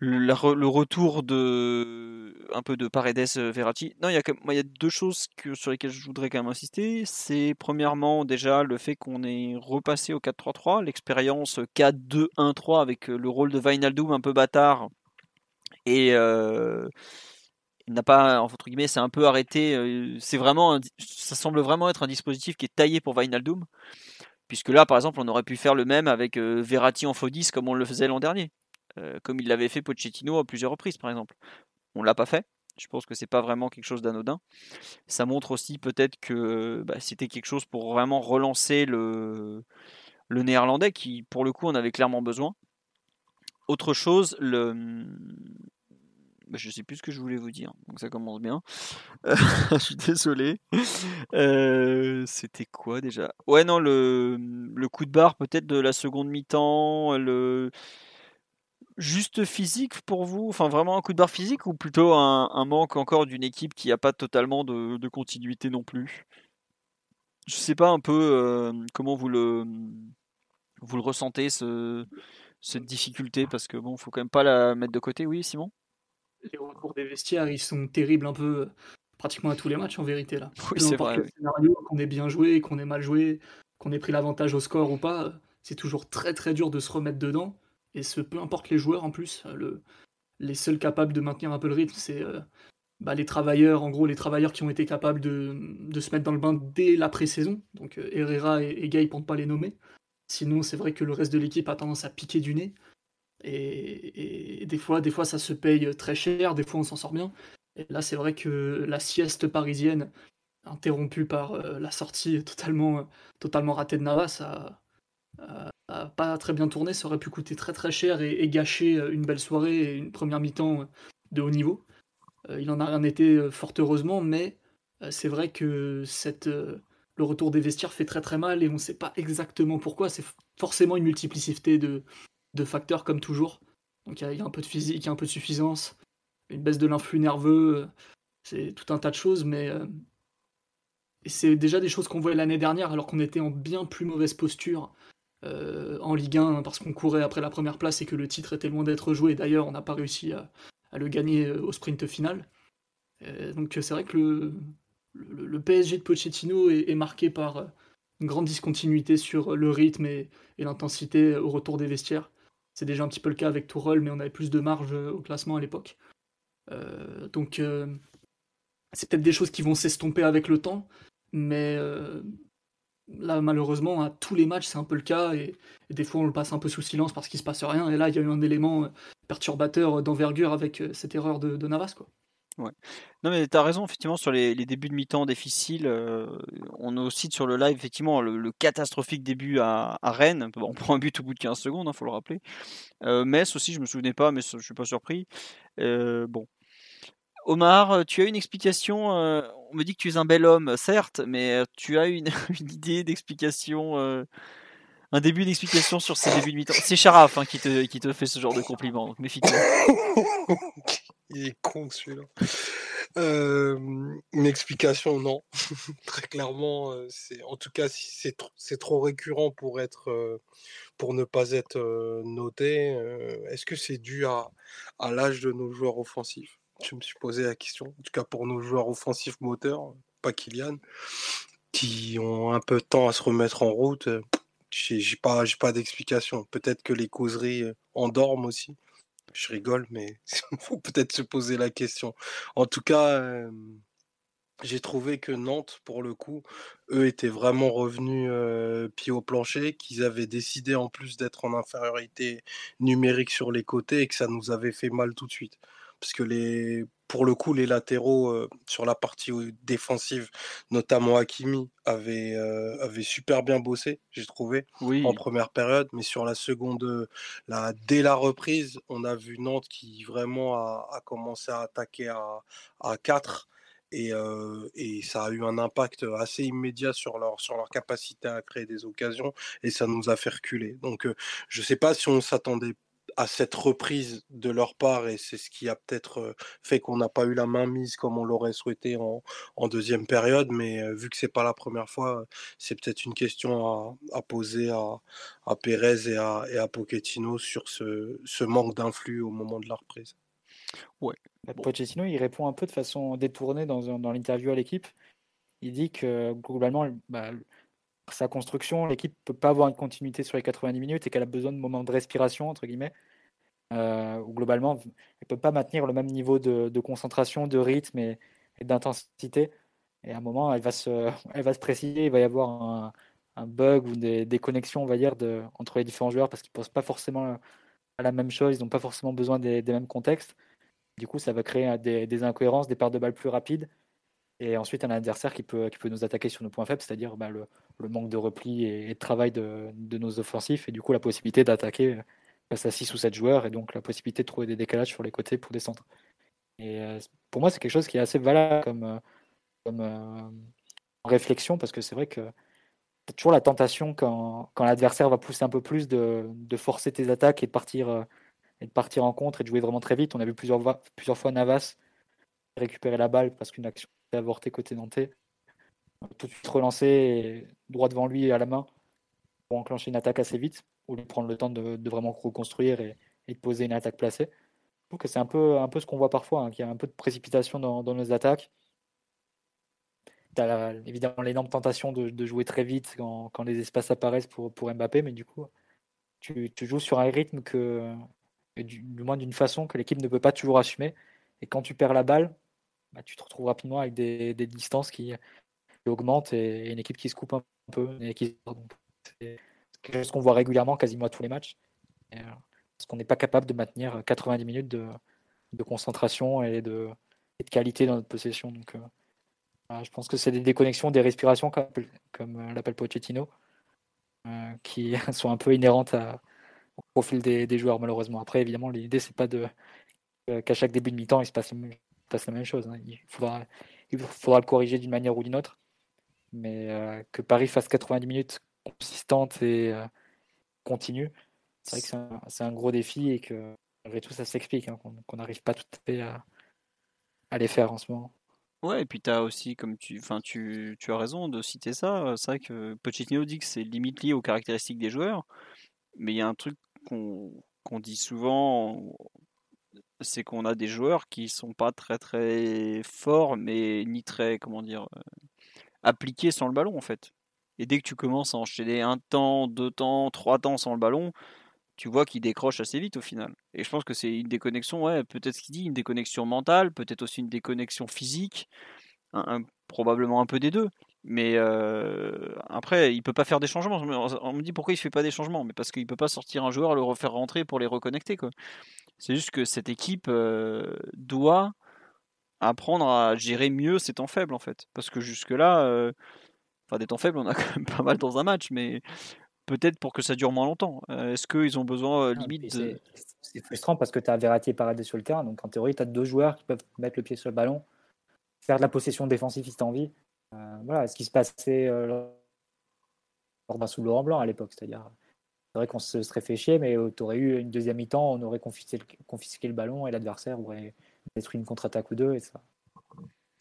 le, retour de un peu de Paredes Verratti. Non, il y a il y a deux choses sur lesquelles je voudrais quand même insister. C'est premièrement déjà le fait qu'on est repassé au 4-3-3, l'expérience 4-2-1-3 avec le rôle de Wijnaldum un peu bâtard et n'a pas entre guillemets c'est un peu arrêté. c'est vraiment ça semble vraiment être un dispositif qui est taillé pour Wijnaldum. Puisque là, par exemple, on aurait pu faire le même avec Verratti en faux 10 comme on le faisait l'an dernier. Euh, comme il l'avait fait Pochettino à plusieurs reprises, par exemple. On l'a pas fait. Je pense que c'est pas vraiment quelque chose d'anodin. Ça montre aussi peut-être que bah, c'était quelque chose pour vraiment relancer le, le néerlandais qui, pour le coup, en avait clairement besoin. Autre chose, le, je sais plus ce que je voulais vous dire, donc ça commence bien. je suis désolé. Euh, c'était quoi déjà? Ouais, non, le, le, coup de barre peut-être de la seconde mi-temps, le, juste physique pour vous? Enfin, vraiment un coup de barre physique ou plutôt un, manque encore d'une équipe qui n'a pas totalement de, continuité non plus? Je sais pas un peu euh, comment vous le, vous le ressentez, ce, cette difficulté, parce que bon, faut quand même pas la mettre de côté, oui, Simon? Les retours des vestiaires, ils sont terribles un peu pratiquement à tous les matchs en vérité là. Oui, c'est vrai. scénario, qu'on ait bien joué, qu'on ait mal joué, qu'on ait pris l'avantage au score ou pas, c'est toujours très très dur de se remettre dedans. Et ce, peu importe les joueurs en plus, le, les seuls capables de maintenir un peu le rythme, c'est euh, bah, les travailleurs, en gros les travailleurs qui ont été capables de, de se mettre dans le bain dès la pré-saison, donc euh, Herrera et, et Gay pour ne pas les nommer. Sinon, c'est vrai que le reste de l'équipe a tendance à piquer du nez. Et, des, fois, des fois, ça se paye très cher, des fois, on s'en sort bien. Et là, c'est vrai que la sieste parisienne, interrompue par euh, la sortie totalement, totalement ratée de Navas, a, pas très bien tourné, ça aurait pu coûter très très cher et, gâcher euh, une belle soirée et une première mi-temps euh, de haut niveau. Il en a rien été fort heureusement, mais c'est vrai que le retour des vestiaires fait très très mal et on ne sait pas exactement pourquoi. C'est forcément une multiplicité de, de facteurs comme toujours. Il y, a un peu de physique, un peu de suffisance, une baisse de l'influx nerveux, c'est tout un tas de choses, mais c'est déjà des choses qu'on voyait l'année dernière alors qu'on était en bien plus mauvaise posture euh, en Ligue 1 parce qu'on courait après la première place et que le titre était loin d'être joué. D'ailleurs, on n'a pas réussi à, le gagner euh, au sprint final. Euh, donc c'est vrai que le, PSG de Pochettino est, marqué par une grande discontinuité sur le rythme et, l'intensité au retour des vestiaires. C'est déjà un petit peu le cas avec Tourelle, mais on avait plus de marge au classement à l'époque. donc c'est peut-être des choses qui vont s'estomper avec le temps, mais Là, malheureusement, à tous les matchs, c'est un peu le cas, et, des fois, on le passe un peu sous silence parce qu'il se passe rien. Et là, il y a eu un élément euh, perturbateur d'envergure avec euh, cette erreur de, Navas, quoi. Non mais tu as raison effectivement sur les, débuts de mi-temps difficiles. Euh, on cite sur le live effectivement le, catastrophique début à, Rennes. on prend un but au bout de 15 secondes, il hein, faut le rappeler. Metz aussi, je me souvenais pas, mais je suis pas surpris. bon, Omar, euh, tu as une explication euh, On me dit que tu es un bel homme, certes, mais euh, tu as une, idée d'explication, un début d'explication sur ces débuts de mi-temps? C'est Sharaf hein, qui, te, qui te fait ce genre de compliment, donc méfie-toi. Il est con celui-là. une explication, non. Très clairement, c'est en tout cas, c'est trop récurrent pour être, pour ne pas être noté. Est-ce que c'est dû à, l'âge de nos joueurs offensifs? Je me suis posé la question, en tout cas pour nos joueurs offensifs moteurs, pas Kylian, qui ont un peu de temps à se remettre en route. Euh, j'ai pas, pas d'explication. Peut-être que les causeries euh, endorment aussi. Je rigole, mais il faut peut-être se poser la question. En tout cas, j'ai trouvé que Nantes, pour le coup, eux étaient vraiment revenus pied au plancher, qu'ils avaient décidé en plus d'être en infériorité numérique sur les côtés et que ça nous avait fait mal tout de suite parce que les, pour le coup, les latéraux sur la partie défensive, notamment Hakimi, avaient, super bien bossé, j'ai trouvé, en première période. Mais sur la seconde, la, dès la reprise, on a vu Nantes qui vraiment a, commencé à attaquer à, à 4. Et, et, ça a eu un impact assez immédiat sur leur, sur leur capacité à créer des occasions et ça nous a fait reculer. Donc je ne sais pas si on s'attendait à cette reprise de leur part et c'est ce qui a peut-être fait qu'on n'a pas eu la main mise comme on l'aurait souhaité en, deuxième période. Mais vu que c'est pas la première fois, c'est peut-être une question à, poser à, à Pérez et à, et à Pochettino sur ce, ce manque d'influx au moment de la reprise. Ouais. Bah, Pochettino, il répond un peu de façon détournée dans, dans l'interview à l'équipe. Il dit que globalement, bah, sa construction, l'équipe peut pas avoir une continuité sur les 90 minutes et qu'elle a besoin de moments de respiration, entre guillemets. Euh, globalement, elle ne peut pas maintenir le même niveau de, concentration, de rythme et, d'intensité. Et à un moment, elle va se, elle va se préciser, il va y avoir un, bug ou des, connexions, on va dire, de, entre les différents joueurs parce qu'ils ne pensent pas forcément à la même chose, ils n'ont pas forcément besoin des, mêmes contextes. Du coup, ça va créer des, des incohérences, des pertes de balles plus rapides et ensuite un adversaire qui peut, qui peut nous attaquer sur nos points faibles, c'est-à-dire bah, le, le, manque de repli et, de travail de, de, nos offensifs, et du coup la possibilité d'attaquer face à 6 ou 7 joueurs, et donc la possibilité de trouver des décalages sur les côtés pour descendre. Et euh, pour moi, c'est quelque chose qui est assez valable comme, euh, comme euh, réflexion, parce que c'est vrai que tu as toujours la tentation quand, quand l'adversaire va pousser un peu plus de, de, forcer tes attaques et de partir et de partir en contre et de jouer vraiment très vite. On a vu plusieurs, plusieurs fois Navas récupérer la balle parce qu'une action avorté côté nantais. Tout de suite relancer droit devant lui à la main pour enclencher une attaque assez vite, ou lui prendre le temps de, vraiment reconstruire et, de poser une attaque placée. Je trouve que c'est un peu, un peu ce qu'on voit parfois, hein, qu'il y a un peu de précipitation dans, nos attaques. Tu as évidemment l'énorme tentation de, jouer très vite quand, les espaces apparaissent pour, pour Mbappé, mais du coup, tu, joues sur un rythme que, du moins d'une façon que l'équipe ne peut pas toujours assumer. Et quand tu perds la balle, bah, tu te retrouves rapidement avec des, distances qui, augmentent et, une équipe qui se coupe un peu. c'est quelque chose qu'on voit régulièrement, quasiment à tous les matchs. Euh, parce qu'on n'est pas capable de maintenir 90 minutes de, concentration et de, qualité dans notre possession. Donc, euh, je pense que c'est des déconnexions, des respirations, comme, euh, l'appelle Pochettino, qui sont un peu inhérentes au profil des, joueurs, malheureusement. Après, évidemment, l'idée, c'est pas de qu'à chaque début de mi-temps, il se passe passe la même chose. Hein. Il, faudra, il faudra le corriger d'une manière ou d'une autre. Mais euh, que Paris fasse 90 minutes consistantes et euh, continues, c'est vrai que c'est un, gros défi et que malgré tout ça s'explique, hein, qu'on n'arrive pas tout à fait à, les faire en ce moment. Ouais, et puis as aussi, comme tu, tu, tu as raison de citer ça. C'est vrai que Pochettino dit que c'est limite lié aux caractéristiques des joueurs, mais il y a un truc qu'on dit souvent c'est qu'on a des joueurs qui sont pas très très forts, mais ni très, comment dire, euh, appliqués sans le ballon en fait. Et dès que tu commences à enchaîner un temps, deux temps, trois temps sans le ballon, tu vois qu'ils décrochent assez vite au final. Et je pense que c'est une déconnexion, ouais, peut-être ce qu'il dit, une déconnexion mentale, peut-être aussi une déconnexion physique, probablement un peu des deux. Mais euh, après, il peut pas faire des changements. On me dit pourquoi il fait pas des changements, mais parce qu'il peut pas sortir un joueur, le refaire rentrer pour les reconnecter. C'est juste que cette équipe euh, doit apprendre à gérer mieux ses temps faibles en fait. Parce que jusque-là, euh, enfin des temps faibles, on a quand même pas mal dans un match, mais peut-être pour que ça dure moins longtemps. Est-ce qu'ils ont besoin limite de... C'est frustrant parce que tu as Verratti et Paredes sur le terrain, donc en théorie, tu as deux joueurs qui peuvent mettre le pied sur le ballon, faire de la possession défensive si tu as envie. Voilà, ce qui se passait lors d'un sous Laurent Blanc à l'époque, c'est-à-dire c'est vrai qu'on se serait fait chier, mais tu aurais eu une deuxième mi-temps, on aurait confisqué le, ballon et l'adversaire aurait détruit une contre-attaque ou deux et ça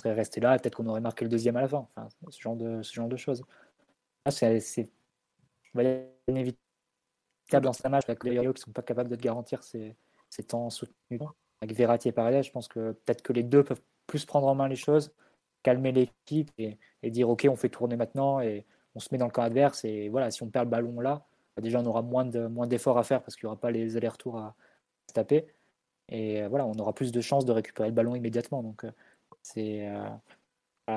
serait resté là. Peut-être qu'on aurait marqué le deuxième à la fin. Ce genre de, ce genre de choses. Ah, c'est inévitable dans ce match avec les qui ne sont pas capables de garantir ces, ces temps soutenus. Avec Verratti et Paredes, je pense que peut-être que les deux peuvent plus prendre en main les choses, calmer l'équipe et, dire ok, on fait tourner maintenant et on se met dans le camp adverse. Et voilà, si on perd le ballon là, bah, déjà on aura moins de moins d'efforts à faire parce qu'il n'y aura pas les allers-retours à taper. Et euh, voilà, on aura plus de chances de récupérer le ballon immédiatement. Donc euh, c'est euh,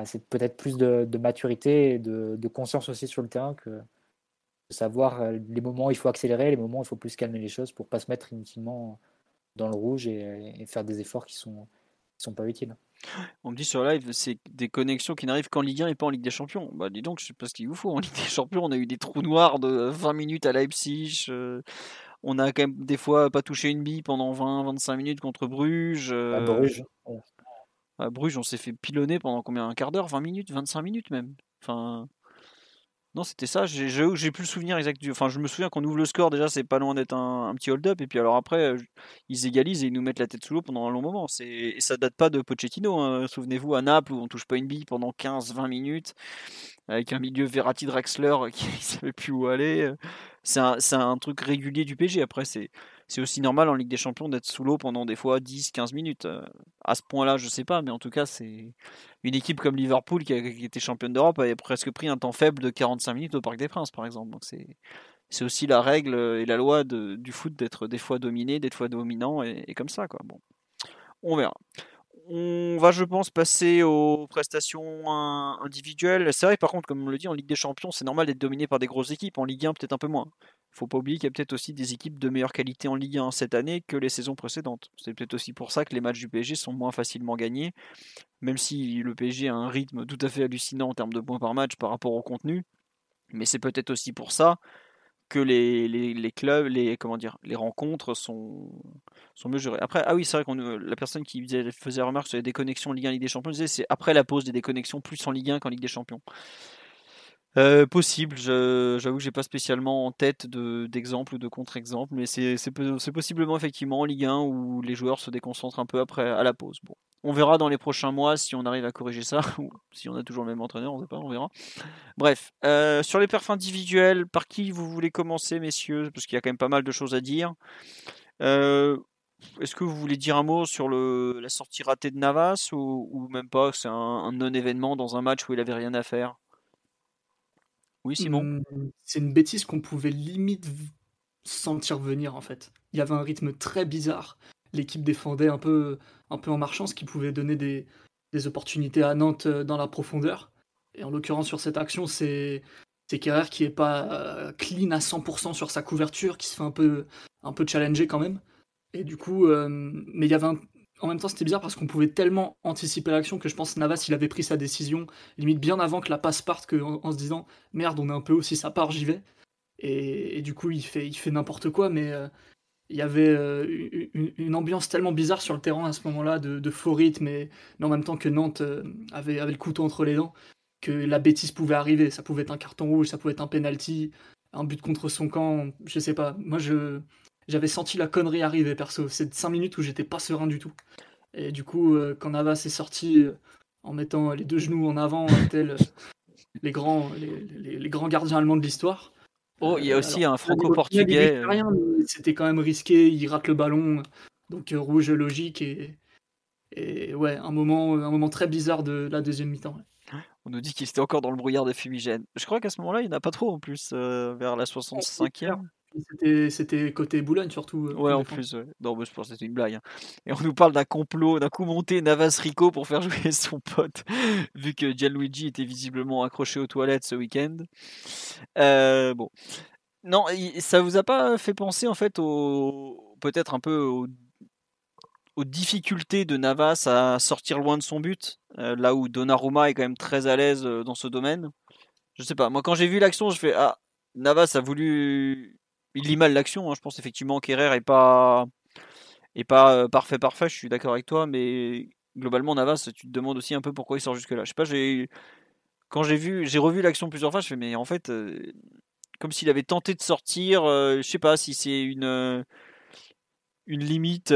c'est peut-être plus de, maturité et de, conscience aussi sur le terrain que de savoir les moments où il faut accélérer, les moments où il faut plus calmer les choses pour pas se mettre inutilement dans le rouge et, faire des efforts qui sont sont pas utiles. On me dit sur live, c'est des connexions qui n'arrivent qu'en Ligue 1 et pas en Ligue des Champions. Bah dis donc, je sais pas ce qu'il vous faut. En Ligue des Champions, on a eu des trous noirs de 20 minutes à Leipzig. Euh, on a quand même des fois pas touché une bille pendant 20-25 minutes contre Bruges. À euh, Bruges. À Bruges, on s'est fait pilonner pendant combien? Un quart d'heure 20 minutes 25 minutes même Enfin. Non, c'était ça. J'ai plus le souvenir exact. Du... Enfin, je me souviens qu'on ouvre le score, déjà, c'est pas loin d'être un, petit hold-up. Et puis alors après, ils égalisent et ils nous mettent la tête sous l'eau pendant un long moment. Et ça date pas de Pochettino. Hein. Souvenez-vous, à Naples, où on touche pas une bille pendant 15-20 minutes, avec un milieu Verratti Draxler qui ne savait plus où aller. C'est un, un, truc régulier du PG. Après, c'est c'est aussi normal en Ligue des Champions d'être sous l'eau pendant des fois 10-15 minutes. Euh, à ce point-là, je sais pas, mais en tout cas, c'est une équipe comme Liverpool qui, a, était championne d'Europe avait presque pris un temps faible de 45 minutes au Parc des Princes, par exemple. Donc c'est c'est aussi la règle et la loi du foot d'être des fois dominé, des fois dominant et, comme ça quoi. Bon, on verra. On va, je pense, passer aux prestations individuelles. C'est vrai, par contre, comme on le dit, en Ligue des Champions, c'est normal d'être dominé par des grosses équipes. En Ligue 1, peut-être un peu moins faut pas oublier qu'il y a peut-être aussi des équipes de meilleure qualité en Ligue 1 cette année que les saisons précédentes. C'est peut-être aussi pour ça que les matchs du PSG sont moins facilement gagnés, même si le PSG a un rythme tout à fait hallucinant en termes de points par match par rapport au contenu. Mais c'est peut-être aussi pour ça que les, les, clubs, les, comment dire, les rencontres sont, sont mesurées. Après, ah oui, c'est vrai qu'on la personne qui faisait remarque sur les déconnexions Ligue 1 Ligue des Champions disait c'est après la pause des déconnexions plus en Ligue 1 qu'en Ligue des Champions. Euh, possible, j'avoue que j'ai pas spécialement en tête d'exemple ou de contre-exemple, mais c'est possiblement effectivement en Ligue 1 où les joueurs se déconcentrent un peu après à la pause. Bon, on verra dans les prochains mois si on arrive à corriger ça, ou si on a toujours le même entraîneur, on sait pas, on verra. Bref, euh, sur les perfs individuels, par qui vous voulez commencer, messieurs? Parce qu'il y a quand même pas mal de choses à dire. Euh, est-ce que vous voulez dire un mot sur la sortie ratée de Navas ou, même pas? C'est un, un non-événement dans un match où il avait rien à faire oui, Simon? Mmh, c'est une bêtise qu'on pouvait limite sentir venir en fait. Il y avait un rythme très bizarre. L'équipe défendait un peu, un peu en marchant, ce qui pouvait donner des, opportunités à Nantes euh, dans la profondeur. Et en l'occurrence, sur cette action, c'est Kerrer qui est pas euh, clean à 100% sur sa couverture, qui se fait un peu, un peu challenger quand même. Et du coup, euh, mais il y avait en même temps, c'était bizarre parce qu'on pouvait tellement anticiper l'action que je pense Navas, il avait pris sa décision limite bien avant que la passe parte, que, en, se disant merde, on est un peu aussi ça part, j'y vais. Et, du coup, il fait, il fait n'importe quoi, mais il y avait euh, une, ambiance tellement bizarre sur le terrain à ce moment-là, de, faux rythme, mais, en même temps que Nantes euh, avait, le couteau entre les dents, que la bêtise pouvait arriver. Ça pouvait être un carton rouge, ça pouvait être un penalty, un but contre son camp, je sais pas. Moi, je j'avais senti la connerie arriver perso. C'est 5 minutes où j'étais pas serein du tout. Et du coup, euh, quand Navas est sorti en mettant les deux genoux en avant, tel les, grands gardiens allemands de l'histoire. Oh, il y a aussi un franco-portugais. C'était quand même risqué, il rate le ballon, donc rouge logique et, et ouais, un moment, un moment très bizarre de la deuxième mi-temps. On nous dit qu'il était encore dans le brouillard de fumigène. Je crois qu'à ce moment-là, il n'y en a pas trop en plus, vers la 65e. C'était côté Boulogne surtout. Euh, ouais, en plus. Non, mais je pense que c'était une blague. Hein. Et on nous parle d'un complot, d'un coup monté Navas Rico pour faire jouer son pote, vu que Gianluigi était visiblement accroché aux toilettes ce week-end. Euh, bon. Non, ça vous a pas fait penser en fait au peut-être un peu aux, difficultés de Navas à sortir loin de son but, euh, là où Donnarumma est quand même très à l'aise dans ce domaine? Je sais pas. Moi, quand j'ai vu l'action, je fais ah Navas a voulu il lit mal l'action. Hein. Je pense effectivement qu'Herrera est pas est pas euh, parfait parfait. Je suis d'accord avec toi, mais globalement Navas, tu te demandes aussi un peu pourquoi il sort jusque là. Je sais pas, j'ai quand j'ai vu, j'ai revu l'action plusieurs fois, je fais mais en fait euh, comme s'il avait tenté de sortir. Euh, je sais pas si c'est une une limite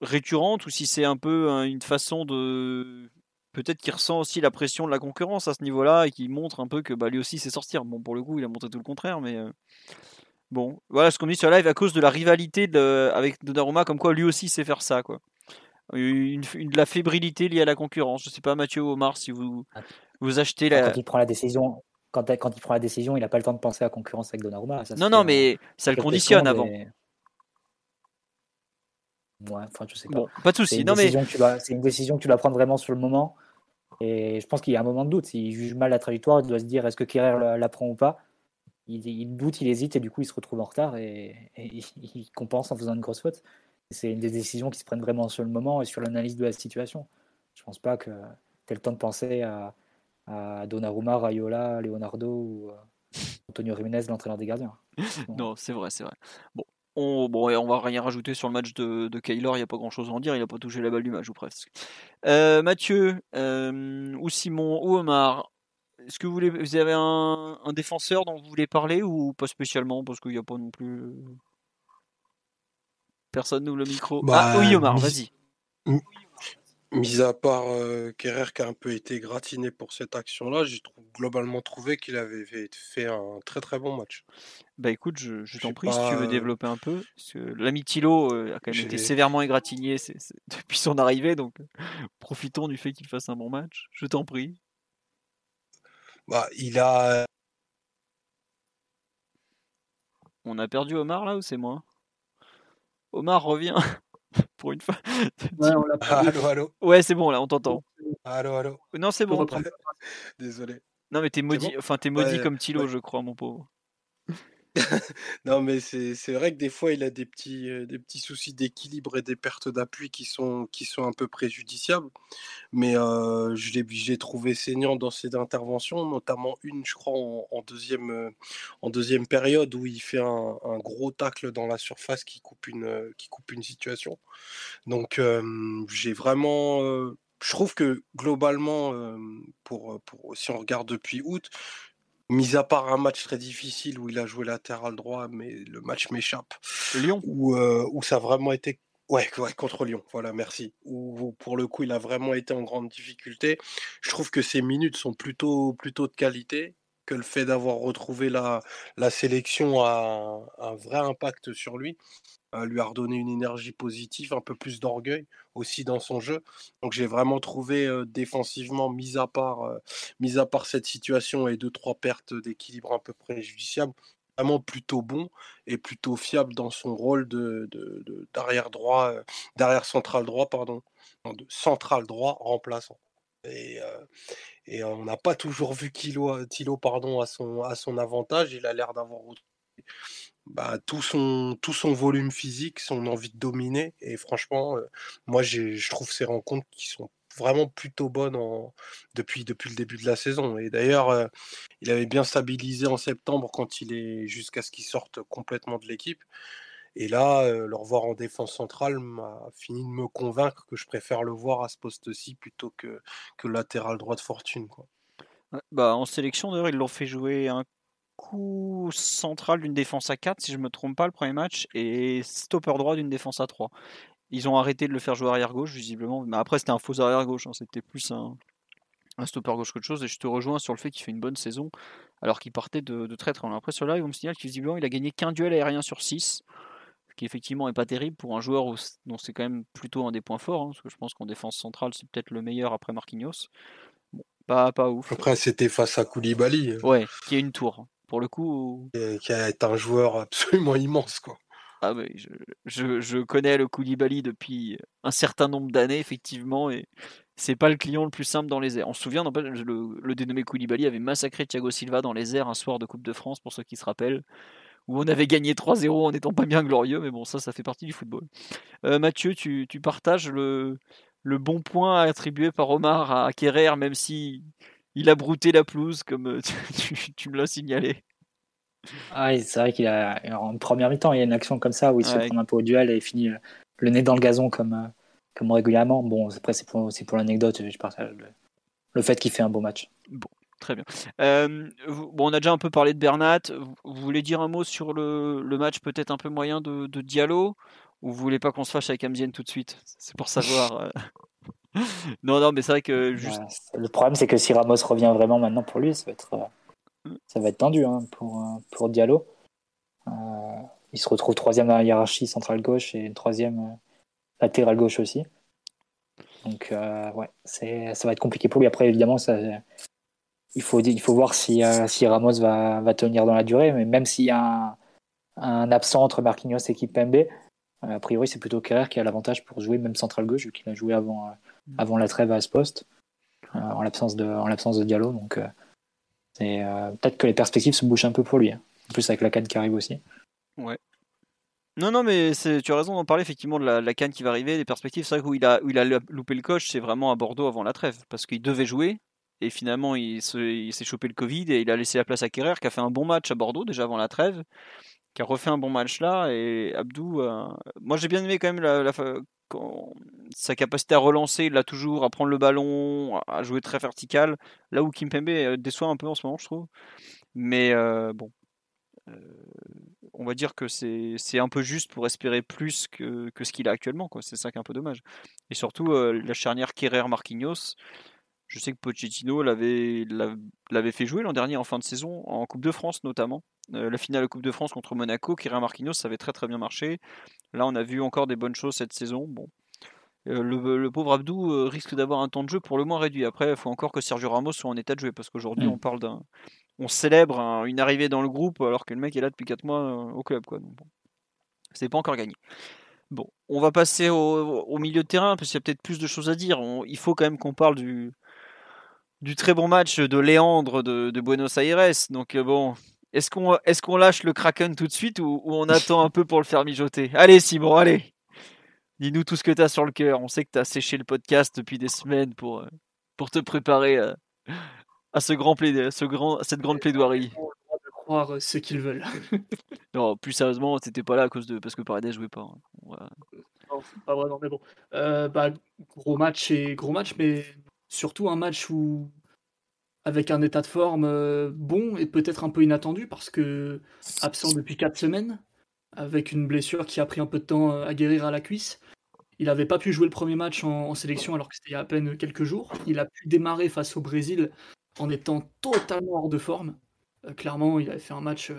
récurrente ou si c'est un peu une façon de peut-être qu'il ressent aussi la pression de la concurrence à ce niveau-là et qu'il montre un peu que bah, lui aussi sait sortir. Bon, pour le coup, il a montré tout le contraire, mais Bon, voilà ce qu'on dit sur live à cause de la rivalité de, avec Donnarumma, comme quoi lui aussi sait faire ça, quoi. Une, une, la fébrilité liée à la concurrence. Je sais pas, Mathieu Omar, si vous, ah. vous achetez la. Quand il prend la décision, quand, quand il prend la décision, il n'a pas le temps de penser à la concurrence avec Donnarumma. non, non, mais ça le conditionne avant. Ouais, enfin, je sais pas. Bon, pas de souci. Non, mais c'est une décision que tu dois prendre vraiment sur le moment. Et je pense qu'il y a un moment de doute. S'il juge mal la trajectoire, il doit se dire est-ce que Kerrer la, la prend ou pas? Il, doute, il hésite et du coup il se retrouve en retard et, il compense en faisant une grosse faute. C'est une des décisions qui se prennent vraiment sur le moment et sur l'analyse de la situation. Je pense pas que tu le temps de penser à, à Donnarumma, Rayola, Leonardo ou euh, Antonio Jiménez, l'entraîneur des gardiens. non, c'est vrai, c'est vrai. Bon, on, bon, on va rien rajouter sur le match de, de Kaylor, il n'y a pas grand chose à en dire, il n'a pas touché la balle du match ou presque. Euh, Mathieu, euh, ou Simon, ou Omar, est-ce que vous, voulez, vous avez un, un, défenseur dont vous voulez parler ou pas spécialement Parce qu'il n'y a pas non plus. Personne n'ouvre le micro? ah bah, oui, Omar, vas-y. Mis à part euh, qui a un peu été gratiné pour cette action-là, j'ai globalement trouvé qu'il avait fait un très très bon match. Bah écoute, je, t'en prie, si tu veux euh, développer un peu. L'ami Thilo euh, a quand même été sévèrement égratigné depuis son arrivée, donc profitons du fait qu'il fasse un bon match. Je t'en prie. Bah, il a. On a perdu Omar là ou c'est moi? Omar, revient pour une fois. Ouais, on l'a allô, allô. Ouais, c'est bon là, on t'entend. Allô, allô. Non, c'est bon. Désolé. Non, mais t'es maudit, enfin, t'es maudit comme Thilo, je crois, mon pauvre. non, mais c'est vrai que des fois, il a des petits, euh, des petits soucis d'équilibre et des pertes d'appui qui sont, qui sont un peu préjudiciables. Mais euh, je l'ai trouvé saignant dans ses interventions, notamment une, je crois, en, deuxième, euh, en deuxième période où il fait un, gros tacle dans la surface qui coupe une, qui coupe une situation. Donc, j'ai vraiment je trouve que globalement, pour, pour, si on regarde depuis août, Mis à part un match très difficile où il a joué latéral droit, mais le match m'échappe. Lyon où, euh, où ça a vraiment été. Ouais, ouais, contre Lyon, voilà, merci. Où, pour le coup, il a vraiment été en grande difficulté. Je trouve que ses minutes sont plutôt, plutôt de qualité, que le fait d'avoir retrouvé la, la sélection a un vrai impact sur lui lui a redonné une énergie positive, un peu plus d'orgueil aussi dans son jeu. Donc j'ai vraiment trouvé défensivement, mis à, part, mis à part cette situation et deux, trois pertes d'équilibre un peu préjudiciables, vraiment plutôt bon et plutôt fiable dans son rôle de, d'arrière droit, d'arrière central droit, pardon, de central droit remplaçant. Et, on n'a pas toujours vu Kilo, Tilo pardon, à, son, à son avantage. Il a l'air d'avoir bah, tout, son, tout son volume physique, son envie de dominer. Et franchement, euh, moi, je trouve ces rencontres qui sont vraiment plutôt bonnes depuis, depuis le début de la saison. Et d'ailleurs, euh, il avait bien stabilisé en septembre quand il est jusqu'à ce qu'il sorte complètement de l'équipe. Et là, euh, le revoir en défense centrale m'a fini de me convaincre que je préfère le voir à ce poste-ci plutôt que, que latéral droit de fortune. Quoi. Bah, en sélection, d'ailleurs, ils l'ont fait jouer un coup central d'une défense à 4, si je me trompe pas, le premier match, et stopper droit d'une défense à 3. Ils ont arrêté de le faire jouer arrière gauche, visiblement. Mais après, c'était un faux arrière gauche, hein. c'était plus un, un stopper gauche qu'autre chose. Et je te rejoins sur le fait qu'il fait une bonne saison, alors qu'il partait de, de, très très loin. Après, cela, ils vont me signaler qu'il visiblement, il a gagné qu'un duel aérien sur 6, ce qui effectivement est pas terrible pour un joueur dont c'est quand même plutôt un des points forts, hein, parce que je pense qu'en défense centrale, c'est peut-être le meilleur après Marquinhos. Bon, pas, pas ouf. Après, c'était face à Koulibaly. Ouais, qui a une tour pour le coup. Qui est un joueur absolument immense, quoi. Ah je, je, je, connais le Koulibaly depuis un certain nombre d'années, effectivement, et c'est pas le client le plus simple dans les airs. On se souvient, le, le dénommé Koulibaly avait massacré Thiago Silva dans les airs un soir de Coupe de France, pour ceux qui se rappellent, où on avait gagné 3-0 en n'étant pas bien glorieux, mais bon, ça, ça fait partie du football. Euh, Mathieu, tu, tu, partages le, le bon point attribué par Omar à Kerrer, même si il a brouté la pelouse, comme euh, tu, me l'as signalé. Ah, c'est vrai qu'il a en première mi-temps, il y a une action comme ça où il se prend un peu au duel et finit euh, le nez dans le gazon comme, euh, comme régulièrement. Bon, après, c'est pour, pour l'anecdote, je partage le, fait qu'il fait un beau match. Bon, très bien. bon, on a déjà un peu parlé de Bernat. Vous, voulez dire un mot sur le, le match peut-être un peu moyen de, de Diallo ou vous voulez pas qu'on se fâche avec Amzien tout de suite? C'est pour savoir. Non, non, mais c'est vrai que juste. le problème, c'est que si Ramos revient vraiment maintenant pour lui, ça va être, euh, ça va être tendu hein, pour, euh, pour Diallo. Euh, il se retrouve troisième dans la hiérarchie centrale gauche et troisième latéral gauche aussi. Donc, ouais, c'est, ça va être compliqué pour lui. Après, évidemment, ça, il, faut, il faut voir si, si Ramos va, va tenir dans la durée. Mais même s'il y a un, un absent entre Marquinhos et Kipembe, a priori, c'est plutôt Kerrer qui a l'avantage pour jouer même central gauche, vu qu'il a joué avant, avant la trêve à ce poste, euh, en l'absence de, en de Diallo. Donc, euh, c'est euh, peut-être que les perspectives se bouchent un peu pour lui. Hein. En plus, avec la canne qui arrive aussi. Ouais. Non, non, mais tu as raison d'en parler effectivement de la, canne qui va arriver, des perspectives. C'est vrai où il a, il a loupé le coche, c'est vraiment à Bordeaux avant la trêve, parce qu'il devait jouer, et finalement il, s'est chopé le Covid et il a laissé la place à Kerrer, qui a fait un bon match à Bordeaux déjà avant la trêve, qui a refait un bon match là. Et Abdou, moi j'ai bien aimé quand même la, sa capacité à relancer, il a toujours, à prendre le ballon, à jouer très vertical. Là où Kimpembe euh, déçoit un peu en ce moment, je trouve. Mais euh, bon, on va dire que c'est un peu juste pour espérer plus que, que ce qu'il a actuellement. C'est ça qui est un peu dommage. Et surtout, la charnière Kerrer-Marquinhos, je sais que Pochettino l'avait fait jouer l'an dernier en fin de saison, en Coupe de France notamment. Euh, la finale de Coupe de France contre Monaco, Kieran Marquinhos, ça avait très très bien marché. Là, on a vu encore des bonnes choses cette saison. Bon. Euh, le, pauvre Abdou euh, risque d'avoir un temps de jeu pour le moins réduit. Après, il faut encore que Sergio Ramos soit en état de jouer parce qu'aujourd'hui, mm. on parle d'un. On célèbre une arrivée dans le groupe alors que le mec est là depuis 4 mois au club. Quoi. Donc, bon. C'est pas encore gagné. Bon, on va passer au, milieu de terrain parce qu'il y a peut-être plus de choses à dire. il faut quand même qu'on parle du, du très bon match de Léandre de, Buenos Aires. Donc euh, bon, est-ce qu'on est qu'on lâche le Kraken tout de suite ou, on attend un peu pour le faire mijoter? Allez Simon, allez Dis-nous tout ce que tu as sur le cœur. On sait que tu as séché le podcast depuis des semaines pour, euh, pour te préparer à, à ce grand ce grand, cette grande plaidoirie. de croire ce qu'ils veulent. non, plus sérieusement, t'étais pas là à cause de parce que Paredes jouait pas. Hein. Non, pas vraiment, mais bon. Euh, bah, gros match et gros match, mais surtout un match où avec un état de forme euh, bon et peut-être un peu inattendu parce que absent depuis 4 semaines, avec une blessure qui a pris un peu de temps euh, à guérir à la cuisse. Il n'avait pas pu jouer le premier match en, sélection alors que c'était il y a à peine quelques jours. Il a pu démarrer face au Brésil en étant totalement hors de forme. Euh, clairement, il avait fait un match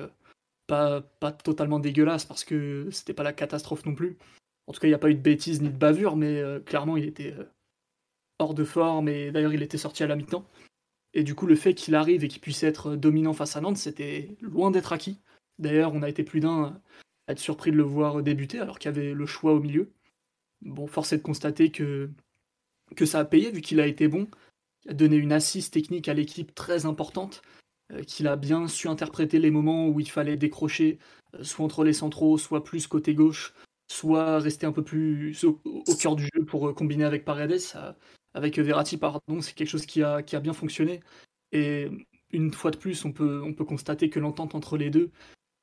pas, pas totalement dégueulasse parce que c'était pas la catastrophe non plus. En tout cas, il n'y a pas eu de bêtises ni de bavure, mais clairement, il était hors de forme et d'ailleurs il était sorti à la mi-temps. Et du coup, le fait qu'il arrive et qu'il puisse être dominant face à Nantes, c'était loin d'être acquis. D'ailleurs, on a été plus d'un à être surpris de le voir débuter alors qu'il y avait le choix au milieu. Bon, force est de constater que, que ça a payé vu qu'il a été bon, il a donné une assise technique à l'équipe très importante, euh, qu'il a bien su interpréter les moments où il fallait décrocher, euh, soit entre les centraux, soit plus côté gauche, soit rester un peu plus au, cœur du jeu pour euh, combiner avec Paredes. Avec Verratti, pardon, c'est quelque chose qui a, qui a bien fonctionné. Et une fois de plus, on peut, on peut constater que l'entente entre les deux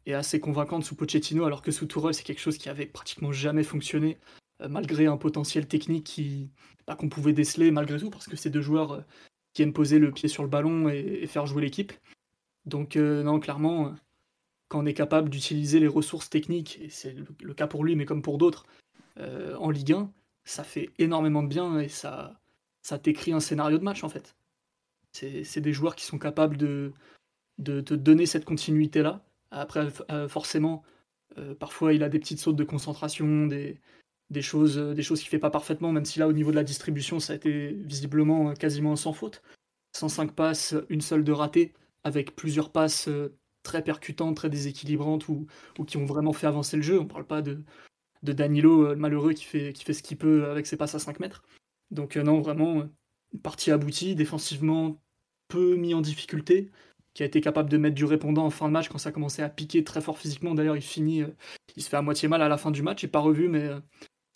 est assez convaincante sous Pochettino, alors que sous Tourelle, c'est quelque chose qui avait pratiquement jamais fonctionné, euh, malgré un potentiel technique qui, bah, qu'on pouvait déceler malgré tout, parce que c'est deux joueurs euh, qui aiment poser le pied sur le ballon et, faire jouer l'équipe. Donc, euh, non, clairement, quand on est capable d'utiliser les ressources techniques, et c'est le, cas pour lui, mais comme pour d'autres, en Ligue 1, ça fait énormément de bien et ça, ça t'écrit un scénario de match en fait. C'est des joueurs qui sont capables de, te donner cette continuité-là. Après, euh, forcément, euh, parfois il a des petites sautes de concentration, des, choses, des choses qu'il fait pas parfaitement, même si là au niveau de la distribution ça a été visiblement quasiment sans faute. 105 passes, une seule de ratée, avec plusieurs passes euh, très percutantes, très déséquilibrantes ou, qui ont vraiment fait avancer le jeu. On parle pas de, Danilo malheureux qui fait, qui fait ce qu'il peut avec ses passes à 5 mètres. Donc euh, non, vraiment, euh, une partie aboutie, défensivement peu mis en difficulté, qui a été capable de mettre du répondant en fin de match quand ça commençait à piquer très fort physiquement. D'ailleurs, il finit, euh, il se fait à moitié mal à la fin du match. J'ai pas revu, mais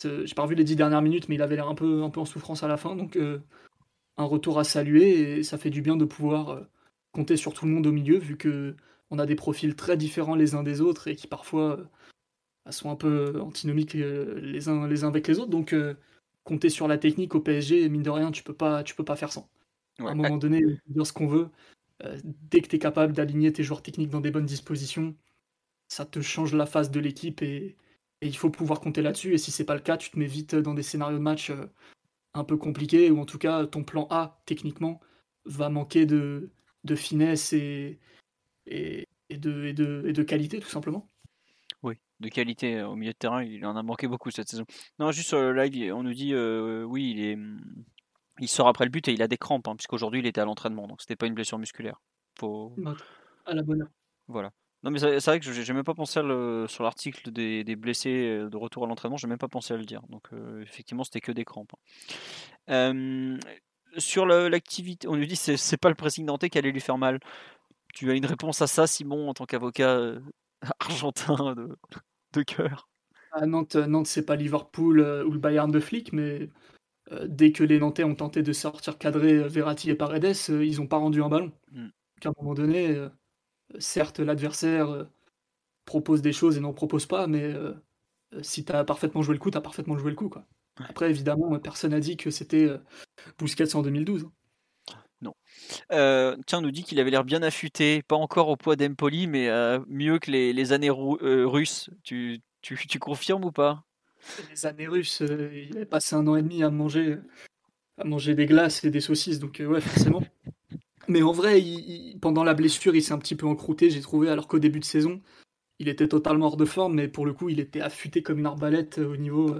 j'ai pas revu les dix dernières minutes, mais il avait l'air un peu, en souffrance à la fin. Donc un retour à saluer et ça fait du bien de pouvoir compter sur tout le monde au milieu, vu que on a des profils très différents les uns des autres et qui parfois sont un peu antinomiques les uns, les uns avec les autres. Donc compter sur la technique au PSG, mine de rien, tu peux pas, tu peux pas faire sans. À un moment donné, dire ce qu'on veut. Euh, dès que tu es capable d'aligner tes joueurs techniques dans des bonnes dispositions, ça te change la phase de l'équipe et, il faut pouvoir compter là-dessus. Et si c'est pas le cas, tu te mets vite dans des scénarios de match euh, un peu compliqués ou en tout cas ton plan A techniquement va manquer de, de finesse et, et, de, et, de, et de qualité tout simplement de qualité au milieu de terrain. Il en a manqué beaucoup cette saison. Non, juste sur le live, on nous dit euh, oui, il est, il sort après le but et il a des crampes, hein, puisqu'aujourd'hui il était à l'entraînement, donc c'était pas une blessure musculaire. Faut... À la bonne heure. Voilà. Non, mais c'est vrai que j'ai même pas pensé sur l'article des, blessés de retour à l'entraînement, j'ai même pas pensé à le dire. Donc effectivement, c'était que des crampes. Hein. sur l'activité, on nous dit c'est pas le pressing nantais qui allait lui faire mal. Tu as une réponse à ça, Simon, en tant qu'avocat argentin de, de cœur. À Nantes, Nantes c'est pas Liverpool euh, ou le Bayern de Flick, mais euh, dès que les Nantais ont tenté de sortir cadrer euh, Verratti et Paredes, ils n'ont pas rendu un ballon. Mm. À un moment donné, certes, l'adversaire propose des choses et n'en propose pas, mais si tu as parfaitement joué le coup, tu as parfaitement joué le coup. Quoi. Après, évidemment, personne n'a dit que c'était euh, Busquets en 2012. Non. Euh, tiens, nous dit qu'il avait l'air bien affûté, pas encore au poids d'Empoli, mais euh, mieux que les, années russes. Tu, tu, tu, confirmes ou pas? Les années russes, il avait passé un an et demi à manger, à manger des glaces et des saucisses, donc ouais, forcément. mais en vrai, pendant la blessure, il s'est un petit peu encrouté, j'ai trouvé, alors qu'au début de saison, il était totalement hors de forme, mais pour le coup, il était affûté comme une arbalète au niveau,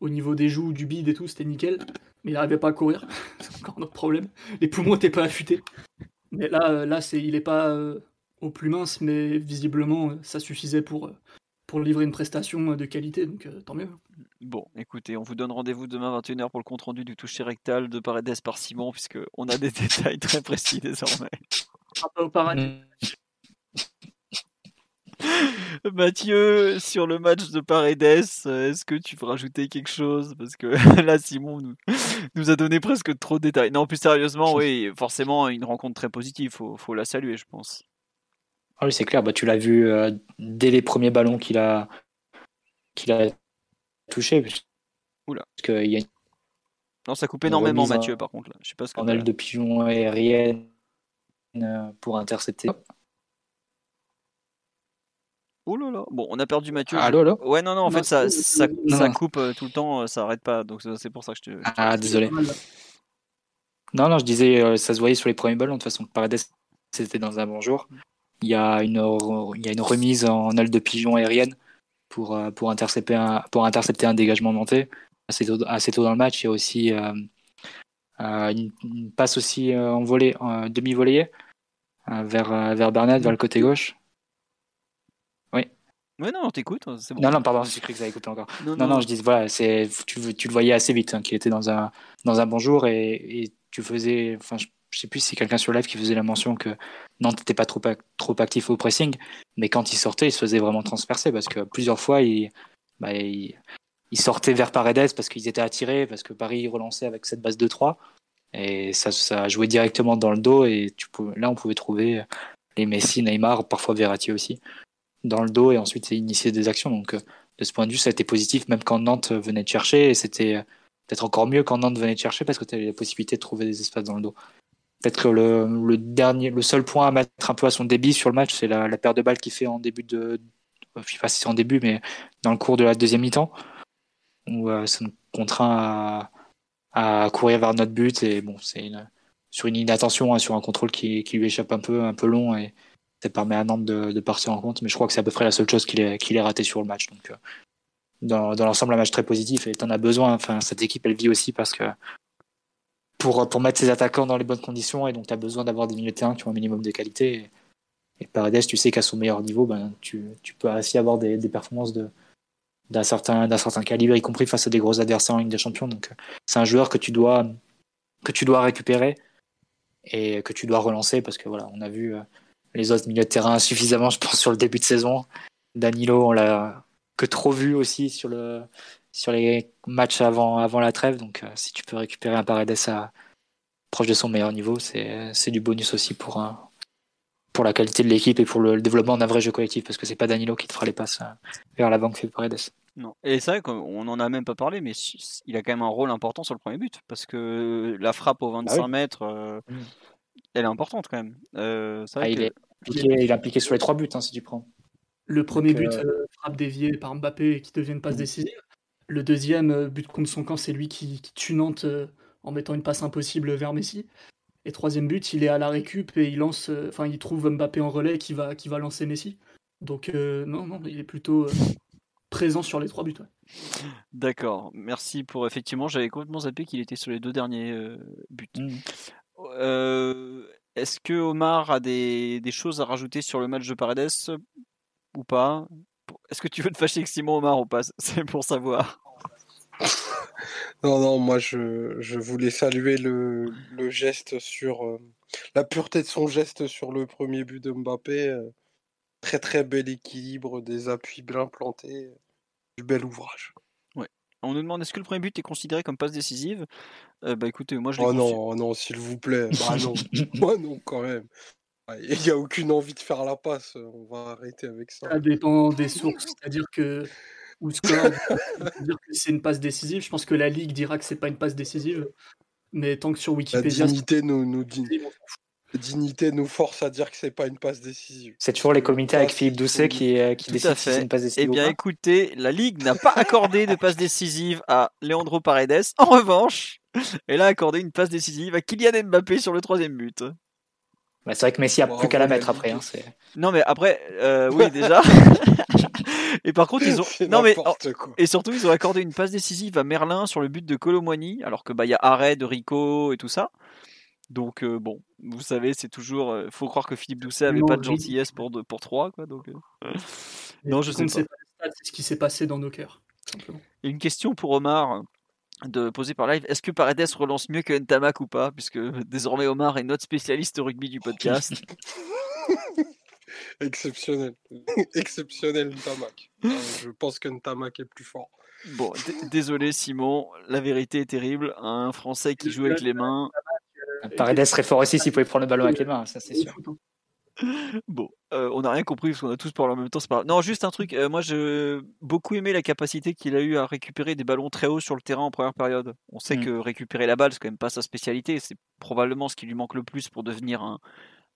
au niveau des joues, du bide et tout, c'était nickel. Mais il n'arrivait pas à courir. c'est encore notre problème. Les poumons n'étaient pas affûtés. Mais là, euh, là c'est, il n'est pas euh, au plus mince, mais visiblement, euh, ça suffisait pour, pour livrer une prestation de qualité, donc tant mieux. Bon, écoutez, on vous donne rendez-vous demain 21h pour le compte-rendu du toucher rectal de Paredes par Simon, puisqu'on a des détails très précis désormais. au paradis. Mathieu, sur le match de Paredes, est-ce que tu veux rajouter quelque chose? Parce que là, Simon nous, nous, a donné presque trop de détails. Non, plus sérieusement, oui, forcément, une rencontre très positive. Il faut, la saluer, je pense. Ah oui, c'est clair. Bah, tu l'as vu euh, dès les premiers ballons qu'il a, qu'il a touché. Oula. Parce que y a non, ça coupe énormément, Mathieu, par contre. Là. Je sais pas ce en aile de pigeon aérienne euh, pour intercepter. Oh là là. Bon, on a perdu Mathieu. Allô, allô Ouais, non, non, en fait, ça, ça, ça coupe euh, tout le temps, euh, ça arrête pas. Donc, c'est pour ça que je te. Ah, désolé. Non, non, je disais, euh, ça se voyait sur les premiers ballons. De toute façon, Paredes, c'était dans un bon jour. Il y a une, il y a une remise en aile de pigeon aérienne pour, pour, intercepter, un, pour intercepter un dégagement monté assez tôt, assez tôt dans le match. Il y a aussi une, passe aussi en volée, demi-volée vers, vers Bernat, vers le côté gauche Ouais, non, t'écoutes, c'est bon. Non, non, pardon, j'ai cru que ça écouté encore. Non, non, je dis, voilà, c'est, tu, tu, le voyais assez vite, hein, qu'il était dans un, dans un bon jour et, et tu faisais, enfin, je, sais plus si c'est quelqu'un sur live qui faisait la mention que Nantes n'était pas trop, trop actif au pressing, mais quand il sortait, il se faisait vraiment transpercer parce que plusieurs fois, il, bah, il, sortait vers Paredes parce qu'ils étaient attirés, parce que Paris relançait avec cette base de 3 et ça, ça jouait directement dans le dos et tu là, on pouvait trouver les Messi, Neymar, parfois Verratti aussi dans le dos et ensuite initier des actions. Donc euh, de ce point de vue, ça a été positif, même quand Nantes venait de chercher, et c'était euh, peut-être encore mieux quand Nantes venait de chercher parce que tu avais la possibilité de trouver des espaces dans le dos. Peut-être que le, dernier, le seul point à mettre un peu à son débit sur le match, c'est la, la paire de balles qu'il fait en début de, je sais pas si c'est en début, mais dans le cours de la deuxième mi-temps, où euh, ça nous contraint à, à, courir vers notre but et bon, c'est sur une inattention, hein, sur un contrôle qui, qui, lui échappe un peu, un peu long et, ça permet à Nantes de, partir en compte. Mais je crois que c'est à peu près la seule chose qu'il ait, qu'il raté sur le match. Donc, euh, dans, l'ensemble, un match très positif et tu en as besoin. Enfin, cette équipe, elle vit aussi parce que pour, pour mettre ses attaquants dans les bonnes conditions et donc tu as besoin d'avoir des milieux de terrain qui ont un minimum de qualité. Et, Paredes, tu sais qu'à son meilleur niveau, ben, tu, peux aussi avoir des, performances de, d'un certain, certain calibre, y compris face à des gros adversaires en Ligue des Champions. Donc, c'est un joueur que tu dois, que tu dois récupérer et que tu dois relancer parce que voilà, on a vu euh, les autres milieux de terrain suffisamment, je pense, sur le début de saison. Danilo, on l'a que trop vu aussi sur, le, sur les matchs avant, avant la trêve. Donc, euh, si tu peux récupérer un Paredes à, proche de son meilleur niveau, c'est du bonus aussi pour, un, pour la qualité de l'équipe et pour le, développement d'un vrai jeu collectif. Parce que c'est pas Danilo qui te fera les passes euh, vers l'avant que fait Paredes. Non. Et c'est vrai qu'on n'en a même pas parlé, mais il a quand même un rôle important sur le premier but. Parce que la frappe aux 25 bah mètres, euh, mm. elle est importante quand même. Ah, il, est, il est impliqué sur les trois buts, hein, si tu prends. Le premier but, euh, euh, frappe déviée par Mbappé qui devient une passe décisive. Le deuxième euh, but contre son camp, c'est lui qui, tue Nantes en mettant une passe impossible vers Messi. Et troisième but, il est à la récup et il lance, enfin, il trouve Mbappé en relais qui va, qui va lancer Messi. Donc non, non, il est plutôt présent sur les trois buts. D'accord, merci pour effectivement, j'avais complètement zappé qu'il était sur les deux derniers buts. Mm. Est-ce que Omar a des, choses à rajouter sur le match de Paredes ou pas? Est-ce que tu veux te fâcher avec Simon Omar ou pas? C'est pour savoir. Non, non, moi je, voulais saluer le, geste sur euh, la pureté de son geste sur le premier but de Mbappé. Euh, très très bel équilibre, des appuis bien plantés, du bel ouvrage. On nous demande est-ce que le premier but est considéré comme passe décisive? Euh, Bah écoutez, moi je Oh non, oh non, s'il vous plaît. Bah non, moi non quand même. Il n'y a aucune envie de faire la passe. On va arrêter avec ça. Ça dépend des sources. C'est-à-dire que ou score dire que c'est une passe décisive. Je pense que la Ligue dira que c'est pas une passe décisive. Mais tant que sur Wikipédia. La dignité nous, nous dit. Dignité nous force à dire que c'est pas une passe décisive. C'est toujours les comités avec Philippe Doucet qui, euh, qui décident si c'est une passe décisive. Eh bien, écoutez, la Ligue n'a pas accordé de passe décisive à Leandro Paredes. En revanche, elle a accordé une passe décisive à Kylian Mbappé sur le troisième but. Bah, c'est vrai que Messi a plus qu'à la mettre après. Hein, non, mais après, euh, oui, déjà. et par contre, ils ont. Non, mais. Et surtout, ils ont accordé une passe décisive à Merlin sur le but de Colomwani, alors que bah il y a arrêt de Rico et tout ça. Donc euh, bon, vous savez, c'est toujours. Euh, faut croire que Philippe Doucet avait pas de gentillesse pour de, pour trois, quoi. Donc. non, je sais pas. C'est ce qui s'est passé dans nos cœurs. Simplement. Et une question pour Omar de poser par live. Est-ce que Paredes relance mieux que Ntamak ou pas? Puisque désormais Omar est notre spécialiste rugby du podcast. Exceptionnel. Exceptionnel Ntamak. Euh, je pense que Ntamak est plus fort. Bon, désolé Simon, la vérité est terrible. Un Français qui joue avec les mains. Paredes serait fort aussi s'il pouvait prendre le ballon avec les mains, ça c'est sûr. Bon, euh, on n'a rien compris parce qu'on a tous parlé en même temps. Pas... Non, juste un truc. Euh, moi, j'ai beaucoup aimé la capacité qu'il a eu à récupérer des ballons très hauts sur le terrain en première période. On sait mm. que récupérer la balle, c'est quand même pas sa spécialité. C'est probablement ce qui lui manque le plus pour devenir un,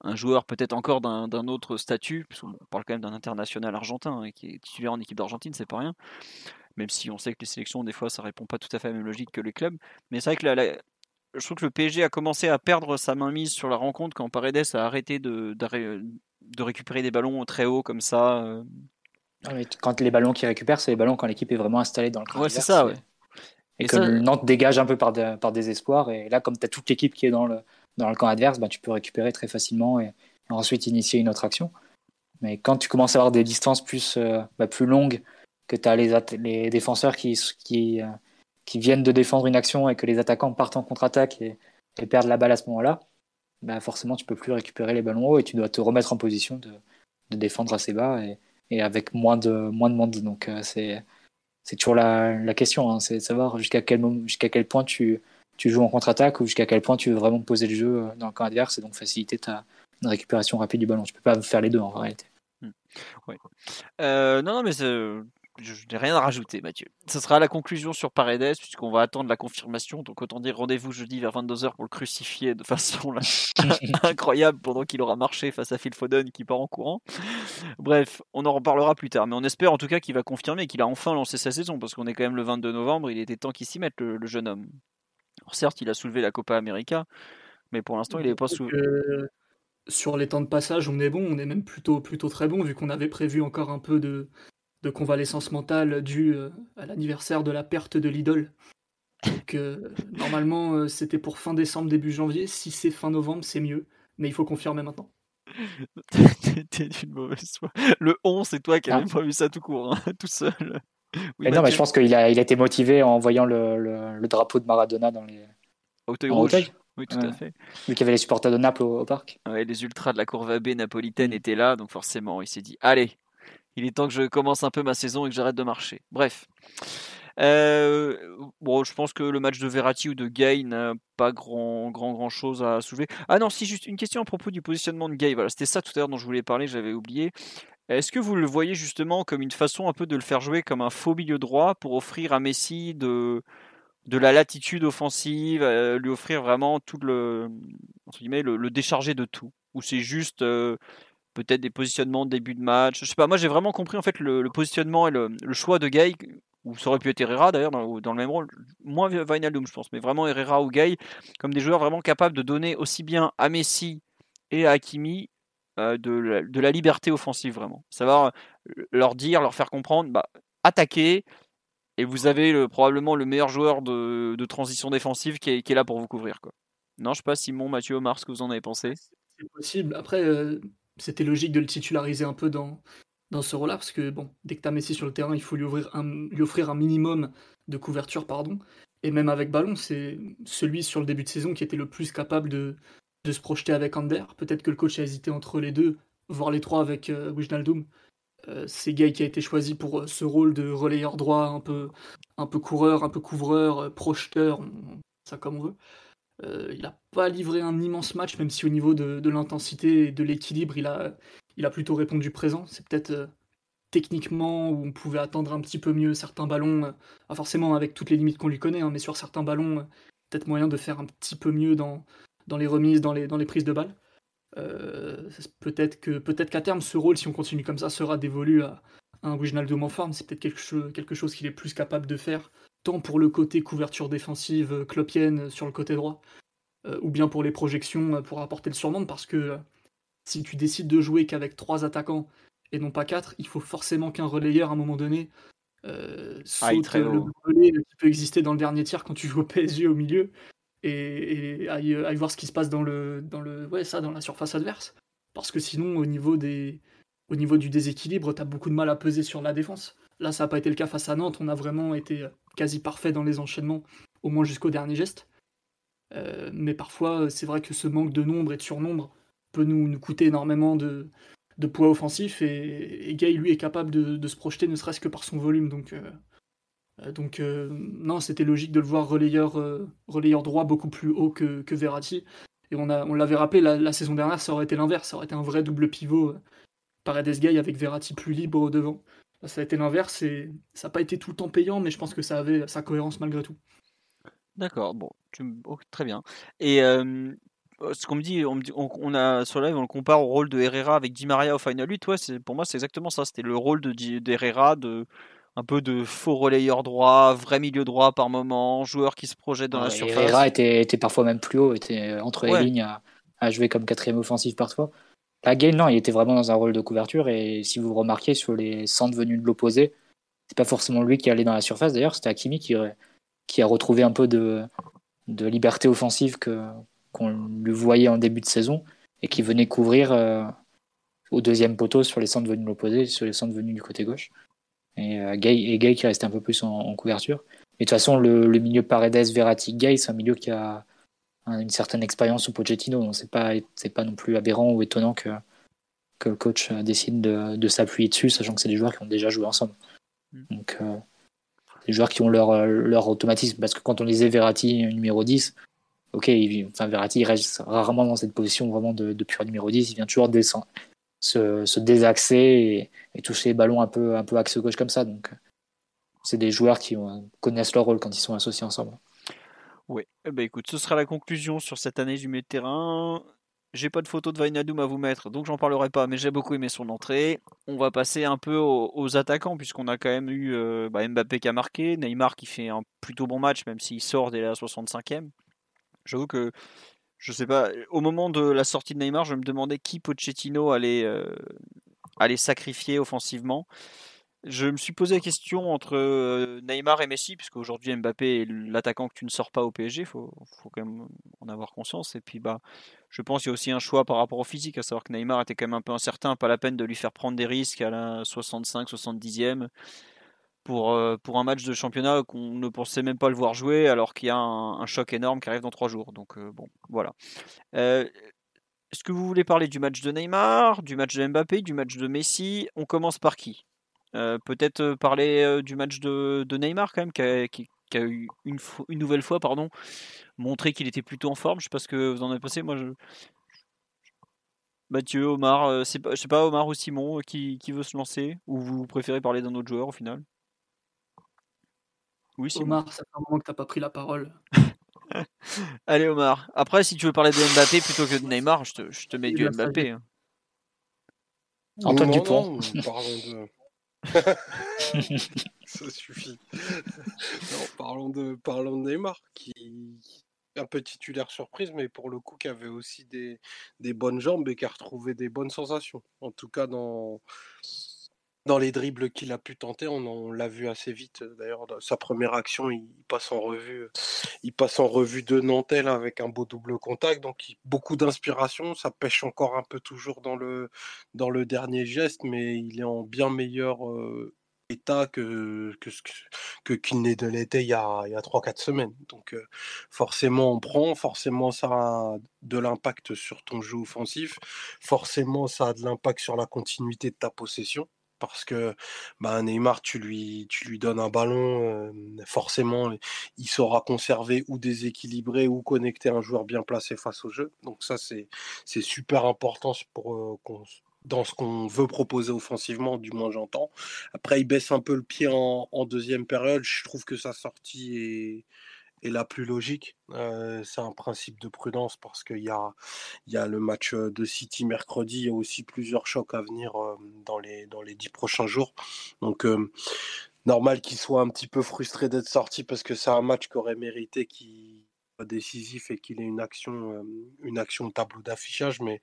un joueur peut-être encore d'un autre statut. Parce on parle quand même d'un international argentin hein, qui est titulaire en équipe d'Argentine, c'est pas rien. Même si on sait que les sélections, des fois, ça répond pas tout à fait à la même logique que les clubs. Mais c'est vrai que la, je trouve que le PSG a commencé à perdre sa mainmise sur la rencontre quand Paredes a arrêté de, de, récupérer des ballons très hauts comme ça. Euh. Quand les ballons qu'il récupère, c'est les ballons quand l'équipe est vraiment installée dans le camp. Ouais, c'est ça, ouais. Et, que Nantes dégage un peu par, par désespoir. Et là, comme tu as toute l'équipe qui est dans le, dans le camp adverse, bah, tu peux récupérer très facilement et, ensuite initier une autre action. Mais quand tu commences à avoir des distances plus, euh, bah, plus longues, que tu as les, les défenseurs qui, qui, euh, qui viennent de défendre une action et que les attaquants partent en contre-attaque et, perdent la balle à ce moment-là, bah forcément tu peux plus récupérer les ballons hauts et tu dois te remettre en position de, défendre assez bas et, avec moins de, moins de monde. Donc euh, c'est toujours la, question, hein, c'est de savoir jusqu'à quel, jusqu'à quel point tu, tu joues en contre-attaque ou jusqu'à quel point tu veux vraiment poser le jeu euh, dans le camp adverse et donc faciliter ta récupération rapide du ballon. Tu peux pas faire les deux en réalité. Hmm. Euh, non, non, mais je n'ai rien à rajouter, Mathieu. Ce sera la conclusion sur Paredes, puisqu'on va attendre la confirmation. Donc, autant dire rendez-vous jeudi vers 22h pour le crucifier de façon incroyable pendant qu'il aura marché face à Phil Foden qui part en courant. Bref, on en reparlera plus tard. Mais on espère en tout cas qu'il va confirmer qu'il a enfin lancé sa saison, parce qu'on est quand même le 22 novembre. Il était temps qu'il s'y mette, le, jeune homme. certes, il a soulevé la Copa América, mais pour l'instant, il n'est pas soulevé. Sur les temps de passage, on est bon, on est même plutôt, plutôt très bon, vu qu'on avait prévu encore un peu de, de convalescence mentale due euh, à l'anniversaire de la perte de l'idole. Donc euh, normalement euh, c'était pour fin décembre, début janvier. Si c'est fin novembre, c'est mieux. Mais il faut confirmer maintenant. T'es d'une mauvaise foi. Le 11, c'est toi qui as ah. pas vu ça tout court, hein, tout seul. mais non, mais je pense qu'il a, il a été motivé en voyant le, le, drapeau de Maradona dans les. Auteuil rouge. Oui, tout à fait. Vu qu'il y avait les supporters de Naples au, parc. Ouais, les ultras de la courve AB napolitaine mm. étaient là, donc forcément, il s'est dit allez, il est temps que je commence un peu ma saison et que j'arrête de marcher. Bref. Euh, bon, je pense que le match de Verratti ou de Gay n'a pas grand, grand, grand chose à soulever. Ah non, si, juste une question à propos du positionnement de Gay. Voilà, c'était ça tout à l'heure dont je voulais parler, j'avais oublié. Est-ce que vous le voyez justement comme une façon un peu de le faire jouer comme un faux milieu droit pour offrir à Messi de, la latitude offensive, euh, lui offrir vraiment tout le, le, le décharger de tout? Ou c'est juste. Euh, peut-être des positionnements de début de match. Je sais pas, moi j'ai vraiment compris en fait le, positionnement et le, choix de Gay, ou ça aurait pu être Herrera d'ailleurs dans, le même rôle, moins Vinaldoom je pense, mais vraiment Herrera ou Gay comme des joueurs vraiment capables de donner aussi bien à Messi et à Hakimi euh, de, la, liberté offensive vraiment. Savoir euh, leur dire, leur faire comprendre, bah, attaquer, et vous avez probablement le meilleur joueur de, transition défensive qui est, là pour vous couvrir. Quoi. Non, je sais pas Simon, Mathieu, Omar, ce que vous en avez pensé? C'est possible. Après, euh, c'était logique de le titulariser un peu dans, dans ce rôle-là, parce que bon, dès que tu as Messi sur le terrain, il faut lui, un, lui offrir un minimum de couverture, pardon. Et même avec ballon, c'est celui sur le début de saison qui était le plus capable de, de se projeter avec Ander. Peut-être que le coach a hésité entre les deux, voire les trois avec euh, Wijnaldum. Euh, c'est Gay qui a été choisi pour euh, ce rôle de relayeur droit, un peu, un peu coureur, un peu couvreur, projeteur, ça comme on veut. Euh, il n'a pas livré un immense match, même si au niveau de, l'intensité et de l'équilibre, il a, plutôt répondu présent. C'est peut-être euh, techniquement, où on pouvait attendre un petit peu mieux certains ballons, pas forcément avec toutes les limites qu'on lui connaît, hein, mais sur certains ballons, peut-être moyen de faire un petit peu mieux dans, les remises, dans les, prises de balles. peut-être que peut-être qu'à terme, ce rôle, si on continue comme ça, sera dévolu à, un Wijnaldum en forme. C'est peut-être quelque chose qu'il est plus capable de faire, tant pour le côté couverture défensive clopienne sur le côté droit, ou bien pour les projections pour apporter le surnombre, parce que si tu décides de jouer qu'avec trois attaquants et non pas quatre, il faut forcément qu'un relayeur à un moment donné euh, ah, saute le relais qui peut exister dans le dernier tiers quand tu joues au PSG au milieu et, aille, voir ce qui se passe dans le dans le ouais ça dans la surface adverse. Parce que sinon au niveau des au niveau du déséquilibre tu as beaucoup de mal à peser sur la défense là ça n'a pas été le cas face à Nantes. On a vraiment été quasi parfait dans les enchaînements au moins jusqu'au dernier geste. Euh, mais parfois c'est vrai que ce manque de nombre et de surnombre peut nous, coûter énormément de, poids offensif et, Gay lui est capable de, se projeter ne serait-ce que par son volume. Donc euh, euh, donc euh, non c'était logique de le voir relayeur relayeur droit beaucoup plus haut que, que Verratti. Et on a on l'avait rappelé la, saison dernière ça aurait été l'inverse. Ça aurait été un vrai double pivot Paredes Gay avec Verratti plus libre devant ça a été l'inverse et ça n'a pas été tout le temps payant mais je pense que ça avait sa cohérence malgré tout D'accord, bon, oh, très bien. Et euh, ce qu'on me dit, on, a sur live, on le compare au rôle de Herrera avec Di Maria au Final 8. Ouais, pour moi, c'est exactement ça. C'était le rôle de d'Herrera, de un peu de faux relayeur droit, vrai milieu droit par moment, joueur qui se projette dans la surface. Herrera était, était, parfois même plus haut, était entre les lignes à, jouer comme quatrième offensif parfois. La Gain, non, il était vraiment dans un rôle de couverture. Et si vous remarquez sur les centres venus de l'opposé, c'est pas forcément lui qui allait dans la surface. D'ailleurs, c'était Hakimi qui, qui a retrouvé un peu de, liberté offensive que, qu'on le voyait en début de saison et qui venait couvrir euh, au deuxième poteau sur les centres venus de l'opposé, sur les centres venus du côté gauche. Et euh, Gay, et Gay qui restait un peu plus en, couverture. Mais de toute façon, le, milieu Paredes, Verratti, Gay, c'est un milieu qui a une certaine expérience au Pochettino. Donc c'est pas, pas non plus aberrant ou étonnant que, que le coach décide de, de s'appuyer dessus, sachant que c'est des joueurs qui ont déjà joué ensemble. Mm. Donc, euh, des joueurs qui ont leur, leur automatisme. Parce que quand on disait Verratti numéro 10, ok, il, enfin, Verratti il reste rarement dans cette position vraiment de, de pur numéro 10, il vient toujours descendre, se, se désaxer et, toucher les ballons un peu, un peu axe gauche comme ça. Donc, c'est des joueurs qui connaissent leur rôle quand ils sont associés ensemble. Oui, eh ben, écoute, ce sera la conclusion sur cette année du milieu de terrain. J'ai pas de photo de Vainadoum à vous mettre, donc j'en parlerai pas, mais j'ai beaucoup aimé son entrée. On va passer un peu aux, attaquants, puisqu'on a quand même eu euh, bah, Mbappé qui a marqué, Neymar qui fait un plutôt bon match, même s'il sort dès la 65e. J'avoue que je sais pas. Au moment de la sortie de Neymar, je me demandais qui Pochettino allait, euh, allait sacrifier offensivement. Je me suis posé la question entre euh, Neymar et Messi, puisque aujourd'hui Mbappé est l'attaquant que tu ne sors pas au PSG, faut, faut, quand même en avoir conscience. Et puis bah, je pense qu'il y a aussi un choix par rapport au physique, à savoir que Neymar était quand même un peu incertain, pas la peine de lui faire prendre des risques à la 65-70e pour, euh, pour un match de championnat qu'on ne pensait même pas le voir jouer alors qu'il y a un, choc énorme qui arrive dans trois jours. Donc euh, bon, voilà. Est-ce que vous voulez parler du match de Neymar, du match de Mbappé, du match de Messi? On commence par qui? Peut-être parler du match de, de, Neymar quand même, qui a, qui, a eu une, une, nouvelle fois pardon, montré qu'il était plutôt en forme. Je sais pas ce que vous en avez pensé. Moi, je, Mathieu, Omar, c'est je sais pas, Omar ou Simon qui, qui, veut se lancer Ou vous préférez parler d'un autre joueur au final? Oui, Omar, ça fait un moment que t'as pas pris la parole. Allez Omar. Après, si tu veux parler de Mbappé plutôt que de Neymar, je te, je te mets du Mbappé. Hein. Antoine Dupont. parlons de... ça suffit. Parlons de, parlons Neymar, qui un peu titulaire surprise, mais pour le coup qui avait aussi des, des bonnes jambes et qui a retrouvé des bonnes sensations. En tout cas dans dans les dribbles qu'il a pu tenter, on, l'a vu assez vite. D'ailleurs, sa première action, il passe en revue, il passe en revue de Nantel avec un beau double contact. Donc, beaucoup d'inspiration. Ça pêche encore un peu toujours dans le, dans le dernier geste, mais il est en bien meilleur euh, état que, qu'il n'est de l'été il y a, il y a 3-4 semaines. Donc, euh, forcément, on prend. Forcément, ça a de l'impact sur ton jeu offensif. Forcément, ça a de l'impact sur la continuité de ta possession parce que bah, Neymar, tu lui, tu lui donnes un ballon, forcément, il saura conserver ou déséquilibrer ou connecter un joueur bien placé face au jeu. Donc ça, c'est super important dans ce qu'on veut proposer offensivement, du moins j'entends. Après, il baisse un peu le pied en, deuxième période. Je trouve que sa sortie est, est la plus logique. c'est un principe de prudence parce qu'il y a, y a le match de City mercredi. Il y a aussi plusieurs chocs à venir dans, les, dans les dix prochains jours. Donc, normal qu'il soit un petit peu frustré d'être sorti parce que c'est un match qui aurait mérité qu'il décisif et qu'il ait une action, une action tableau d'affichage. Mais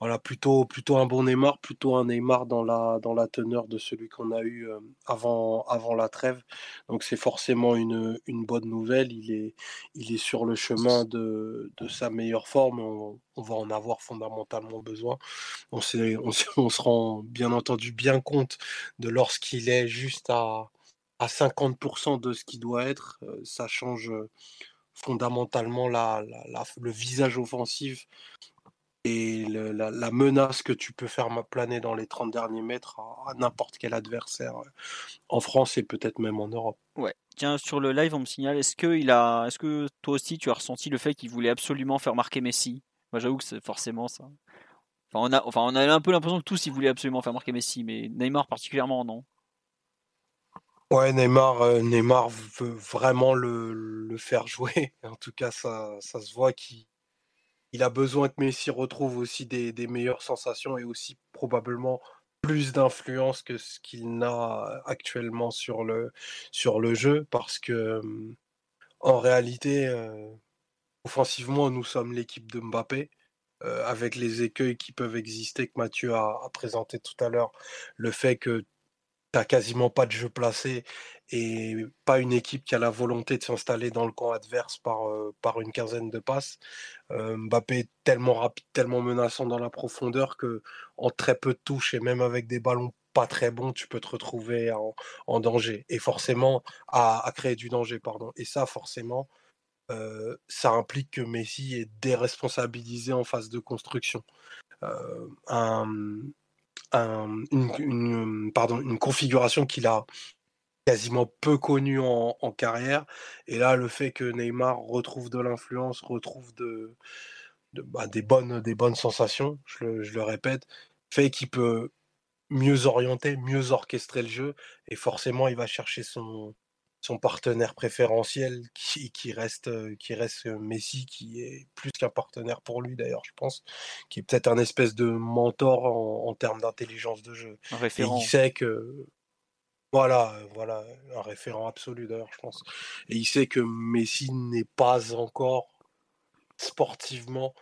voilà, plutôt, plutôt un bon Neymar, plutôt un Neymar dans la, dans la teneur de celui qu'on a eu avant, avant la trêve. Donc c'est forcément une, une bonne nouvelle. Il est, il est sur le chemin de, de sa meilleure forme. On, on, va en avoir fondamentalement besoin. On, on, on se rend bien entendu bien compte de lorsqu'il est juste à à 50% de ce qui doit être, ça change fondamentalement le visage offensif et la, menace que tu peux faire planer dans les 30 derniers mètres à, n'importe quel adversaire euh, en France et peut-être même en Europe. Ouais. Tiens, sur le live, on me signale, est-ce que, il a, est-ce que toi aussi tu as ressenti le fait qu'il voulait absolument faire marquer Messi? Moi j'avoue que c'est forcément ça. Enfin on, a, enfin, on a un peu l'impression que tous ils voulaient absolument faire marquer Messi, mais Neymar particulièrement, non? Ouais, Neymar, euh, Neymar veut vraiment le, faire jouer. En tout cas, ça, ça se voit qu'il il a besoin que Messi retrouve aussi des, meilleures sensations et aussi probablement plus d'influence que ce qu'il n'a actuellement sur le, sur le jeu parce que en réalité, euh, offensivement, nous sommes l'équipe de Mbappé. Euh, avec les écueils qui peuvent exister que Mathieu a, a présenté tout à l'heure, le fait que t'as quasiment pas de jeu placé et pas une équipe qui a la volonté de s'installer dans le camp adverse par, euh, une quinzaine de passes. Euh, Mbappé est tellement rapide, tellement menaçant dans la profondeur que en très peu de touches et même avec des ballons pas très bons, tu peux te retrouver en, danger et forcément à, créer du danger, pardon. Et ça, forcément, euh, ça implique que Messi est déresponsabilisé en phase de construction. un, une, pardon, une configuration qu'il a quasiment peu connue en, carrière. Et là, le fait que Neymar retrouve de l'influence, retrouve bah, des, bonnes, des bonnes sensations, je le, je le répète, fait qu'il peut mieux orienter, mieux orchestrer le jeu. Et forcément, il va chercher son, son partenaire préférentiel qui, qui, reste, qui reste Messi, qui est plus qu'un partenaire pour lui d'ailleurs, je pense, qui est peut-être un espèce de mentor en, termes d'intelligence de jeu. Un référent. Et il sait que. Voilà, voilà, un référent absolu d'ailleurs, je pense. Et il sait que Messi n'est pas encore sportivement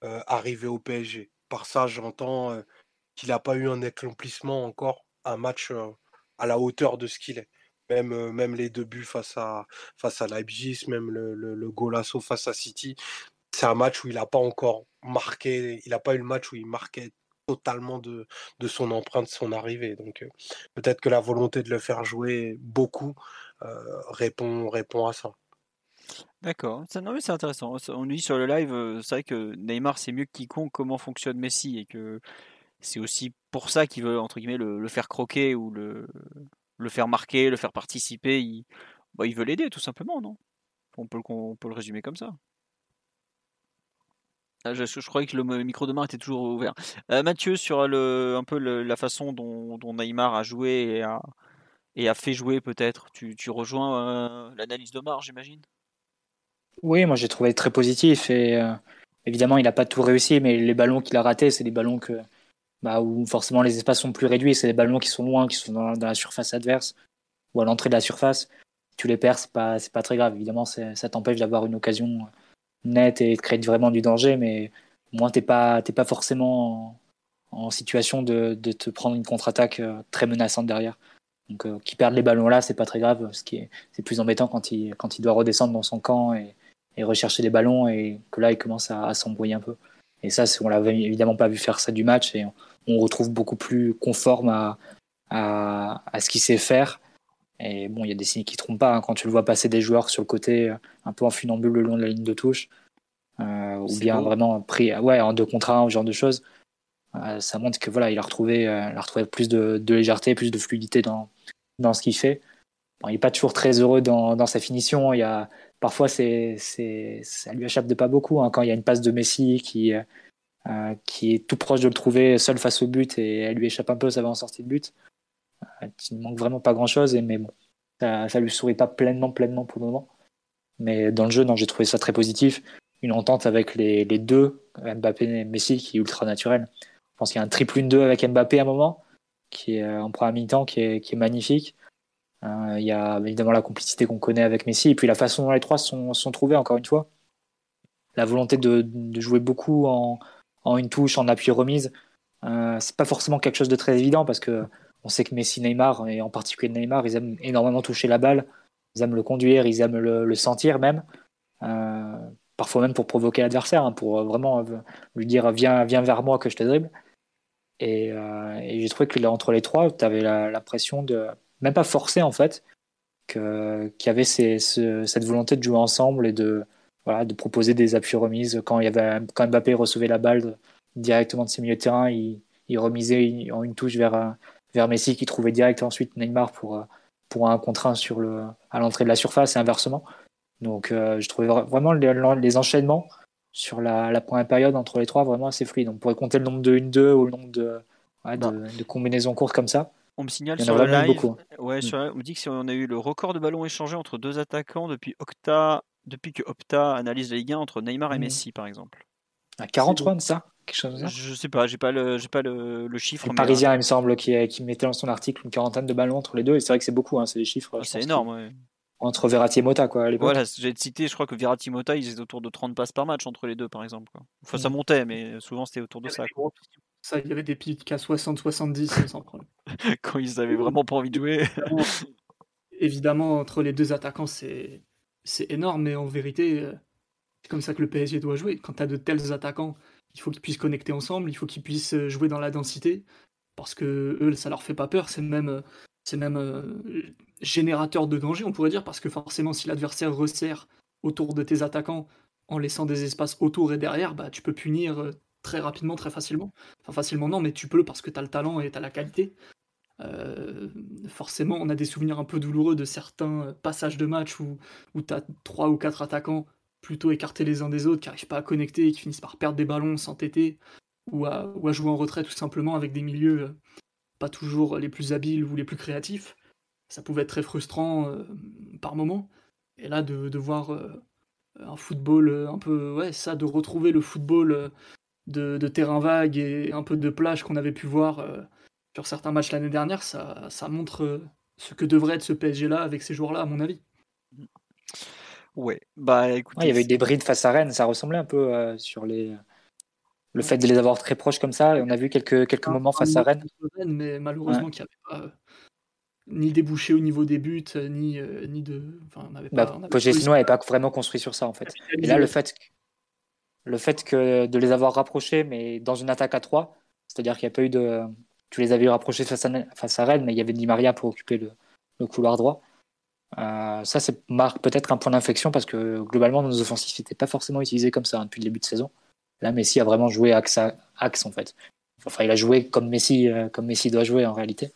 arrivé au PSG. Par ça, j'entends qu'il n'a pas eu un accomplissement encore, un match à la hauteur de ce qu'il est. Même, même les deux buts face à, face à Leipzig, même le, le, golasso face à City, c'est un match où il n'a pas encore marqué, il n'a pas eu le match où il marquait totalement de, de son empreinte, son arrivée. Donc peut-être que la volonté de le faire jouer beaucoup répond, répond à ça. D'accord, c'est intéressant. On nous dit sur le live, c'est vrai que Neymar c'est mieux que quiconque comment fonctionne Messi et que c'est aussi pour ça qu'il veut entre guillemets le, le, faire croquer ou le, le faire marquer, le faire participer, il, bah, il veut l'aider tout simplement, non? On peut, le résumer comme ça. Ah, je, je, croyais que le micro de main était toujours ouvert. Euh, Mathieu, sur un peu la façon dont, Neymar a joué et a, fait jouer peut-être, tu, rejoins euh, l'analyse de Mar, j'imagine? Oui, moi j'ai trouvé très positif et euh, évidemment il n'a pas tout réussi, mais les ballons qu'il a ratés, c'est des ballons que, bah, où forcément les espaces sont plus réduits, c'est des ballons qui sont loin, qui sont dans, la surface adverse ou à l'entrée de la surface. Tu les perds, c'est pas, pas très grave. Évidemment, ça t'empêche d'avoir une occasion nette et de créer vraiment du danger, mais au moins t'es pas, pas forcément en, situation de, te prendre une contre-attaque euh, très menaçante derrière. Donc, euh, qui perdent les ballons là, c'est pas très grave. Ce qui est, c'est plus embêtant quand il, quand il doit redescendre dans son camp et, et rechercher les ballons et que là, il commence à, s'embrouiller un peu. Et ça, on l'avait évidemment pas vu faire ça du match retrouve beaucoup plus conforme à, à, à ce qu'il sait faire. Et bon, il y a des signes qui ne trompent pas. Hein. quand tu le vois passer des joueurs sur le côté, euh, un peu en funambule le long de la ligne de touche, euh, ou bien vraiment pris ouais, en deux contre un, ce genre de choses, euh, ça montre que voilà, il a retrouvé, euh, il a retrouvé plus de, de, légèreté, plus de fluidité dans, dans ce qu'il fait. Bon, il n'est pas toujours très heureux dans, dans sa finition. Il y a, parfois, c'est, c'est, ça lui échappe de pas beaucoup. Hein, quand il y a une passe de Messi qui, qui est tout proche de le trouver seul face au but et elle lui échappe un peu, ça va en sortie de but. il ne manque vraiment pas grand chose, mais bon, ça, ne lui sourit pas pleinement, pleinement pour le moment. Mais dans le jeu, j'ai trouvé ça très positif. Une entente avec les, les deux, Mbappé et Messi, qui est ultra naturel. Je pense qu'il y a un triple 1-2 avec Mbappé à un moment, qui est en première mi-temps, qui est, qui est magnifique. Euh, il y a évidemment la complicité qu'on connaît avec Messi, et puis la façon dont les trois sont, sont trouvés, encore une fois. La volonté de, de jouer beaucoup en, en, une touche, en appui remise, euh, c'est pas forcément quelque chose de très évident parce que on sait que Messi, Neymar, et en particulier Neymar, ils aiment énormément toucher la balle, ils aiment le conduire, ils aiment le, sentir même. Euh, parfois même pour provoquer l'adversaire, hein, pour vraiment lui dire viens, viens vers moi que je te dribble. Et, euh, j'ai trouvé que entre les trois, tu avais l'impression de, même pas forcer en fait, qu'il y avait cette volonté de jouer ensemble et de, voilà, de proposer des appuis remises. Quand, il y avait, quand Mbappé recevait la balle directement de ses milieux de terrain, il, il remisait en une touche vers, vers Messi qui trouvait direct ensuite Neymar pour, pour un contre un sur le, à l'entrée de la surface et inversement. Donc euh, je trouvais vraiment les, les enchaînements sur la, la, première période entre les trois vraiment assez fluides. On pourrait compter le nombre de 1-2 ou le nombre de, ouais, de, bah. de, combinaisons courtes comme ça. On me signale sur le live. Ouais, mm. sur, on me dit que si on a eu le record de ballons échangés entre deux attaquants depuis Octa, depuis que Opta analyse la Ligue 1 entre Neymar et mm. Messi, par exemple. À 43 de ça? Quelque chose Je sais pas, j'ai pas le, j'ai pas le, le chiffre. Le Parisien, il me semble, qui, qui, mettait dans son article une quarantaine de ballons entre les deux, et c'est vrai que c'est beaucoup, hein, c'est des chiffres. Ah, c'est énorme, ouais entre Verratti et Mota quoi à Voilà, j'ai cité, je crois que Verratti et Mota, ils étaient autour de 30 passes par match entre les deux par exemple quoi. Enfin ça mm. montait mais souvent c'était autour de ça. Ça, il y avait des pics à 60-70 sans problème. Quand ils avaient vraiment pas envie de jouer. Évidemment, entre les deux attaquants, c'est c'est énorme, mais en vérité, euh, c'est comme ça que le PSG doit jouer. Quand tu as de tels attaquants, il faut qu'ils puissent connecter ensemble, il faut qu'ils puissent euh, jouer dans la densité, parce que eux, ça leur fait pas peur, c'est même euh, c'est même générateur de danger, on pourrait dire, parce que forcément, si l'adversaire resserre autour de tes attaquants en laissant des espaces autour et derrière, bah, tu peux punir très rapidement, très facilement. Enfin, facilement, non, mais tu peux parce que tu as le talent et tu as la qualité. Euh, forcément, on a des souvenirs un peu douloureux de certains passages de match où, où tu as trois ou quatre attaquants plutôt écartés les uns des autres, qui n'arrivent pas à connecter et qui finissent par perdre des ballons, s'entêter, ou à, ou à jouer en retrait tout simplement avec des milieux euh, pas toujours les plus habiles ou les plus créatifs ça pouvait être très frustrant euh, par moment. Et là, de, voir euh, un football euh, un peu, ouais, ça, de retrouver le football de, terrain vague et un peu de plage qu'on avait pu voir sur certains matchs l'année dernière, ça, ça montre ce que devrait être ce PSG-là avec ces joueurs-là, à mon avis. Ouais, bah écoutez. il y avait eu des brides face à Rennes, ça ressemblait un peu sur les. Le fait de les avoir très proches comme ça, et on a vu quelques, quelques moments face à Rennes. Mais malheureusement, qu'il n'y avait pas ni débouché au niveau des buts, euh, ni, euh, ni de. Enfin, on bah, Pochettino n'avait pas vraiment construit sur ça en fait. Et là, le fait, le fait que de les avoir rapprochés, mais dans une attaque à 3, c'est-à-dire qu'il n'y a pas eu de. Tu les avais rapprochés face à, face à Rennes, mais il y avait Di Maria pour occuper le, le couloir droit. Euh, ça, c'est marque peut-être un point d'inflexion parce que globalement, nos offensifs n'étaient pas forcément utilisés comme ça hein, depuis le début de saison. Là, Messi a vraiment joué axe, axe en fait. Enfin, il a joué comme Messi, comme Messi doit jouer en réalité.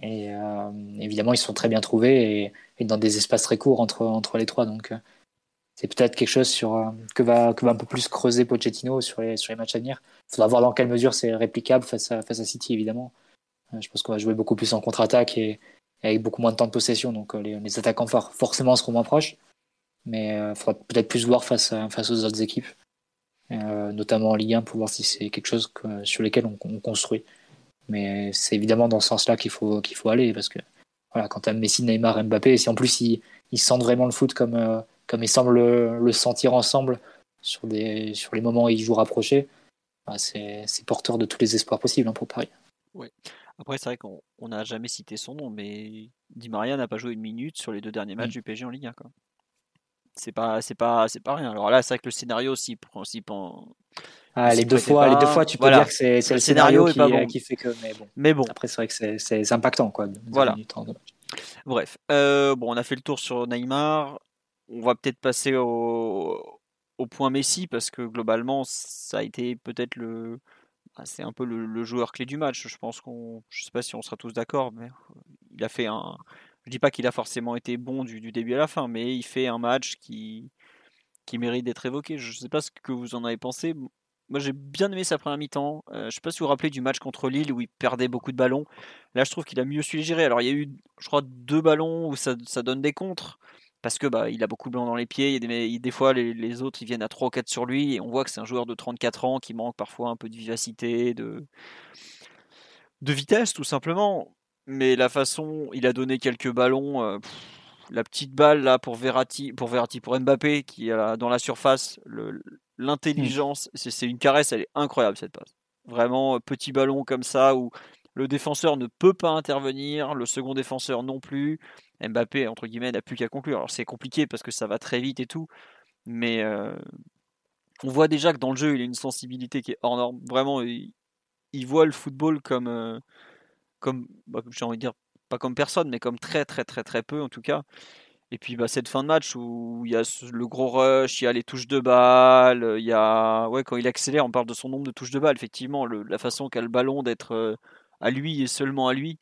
Et euh, évidemment, ils sont très bien trouvés et, dans des espaces très courts entre, entre les trois. Donc, euh, c'est peut-être quelque chose sur, euh, que, va, que va un peu plus creuser Pochettino sur les, sur les matchs à venir. Il faudra voir dans quelle mesure c'est réplicable face à, face à City, évidemment. Je pense qu'on va jouer beaucoup plus en contre-attaque et, avec beaucoup moins de temps de possession. Donc, les, les attaquants forcément seront moins proches. Mais il faudra peut-être plus voir face, face aux autres équipes, notamment en Ligue 1, pour voir si c'est quelque chose sur lequel on, on construit. Mais c'est évidemment dans ce sens-là qu'il faut, faut aller, parce que voilà, quand tu as Messi, Neymar, Mbappé, si en plus ils, ils sentent vraiment le foot comme, euh, comme ils semblent le, sentir ensemble sur, des, sur les moments où ils jouent rapprochés, bah c'est, porteur de tous les espoirs possibles hein, pour Paris. Oui. Après, c'est vrai qu'on n'a jamais cité son nom, mais Di Maria n'a pas joué une minute sur les deux derniers matchs mm. du PSG en Ligue 1. Quoi. C'est pas, c'est pas, c'est pas rien. Alors là, c'est vrai que le scénario, si, si, ah, les deux fois, les deux fois, tu peux dire que c'est le, scénario, qui, bon. qui, fait que. Mais bon. Mais bon. Après, c'est vrai que c'est impactant, quoi. Voilà. Bref, euh, bon, on a fait le tour sur Neymar. On va peut-être passer au, point Messi parce que globalement, ça a été peut-être le, bah, c'est un peu le, joueur clé du match. Je pense qu'on, sais pas si on sera tous d'accord, mais il a fait un. Je dis pas qu'il a forcément été bon du, début à la fin, mais il fait un match qui mérite d'être évoqué. Je sais pas ce que vous en avez pensé Moi, j'ai bien aimé sa première mi-temps. Euh, je ne sais pas si vous vous rappelez du match contre Lille où il perdait beaucoup de ballons. Là, je trouve qu'il a mieux su les gérer. Alors, il y a eu, je crois, deux ballons où ça, donne des contres parce que bah, il a beaucoup de ballons dans les pieds. Il des, des, fois, les, autres ils viennent à 3 ou 4 sur lui et on voit que c'est un joueur de 34 ans qui manque parfois un peu de vivacité, de, de vitesse, tout simplement. Mais la façon, il a donné quelques ballons. Euh, la petite balle là pour Verratti, pour Verratti, pour Mbappé qui est dans la surface, l'intelligence, c'est une caresse, elle est incroyable cette passe. Vraiment petit ballon comme ça où le défenseur ne peut pas intervenir, le second défenseur non plus. Mbappé entre guillemets n'a plus qu'à conclure. Alors c'est compliqué parce que ça va très vite et tout, mais euh, on voit déjà que dans le jeu il a une sensibilité qui est hors norme. Vraiment, il, voit le football comme euh, comme bah, j'ai envie de dire pas comme personne, mais comme très très très très peu en tout cas. Et puis bah, cette fin de match où il y a le gros rush, il y a les touches de balle, il y a ouais quand il accélère, on parle de son nombre de touches de balle. Effectivement, la façon qu'a le ballon d'être euh, à lui et seulement à lui.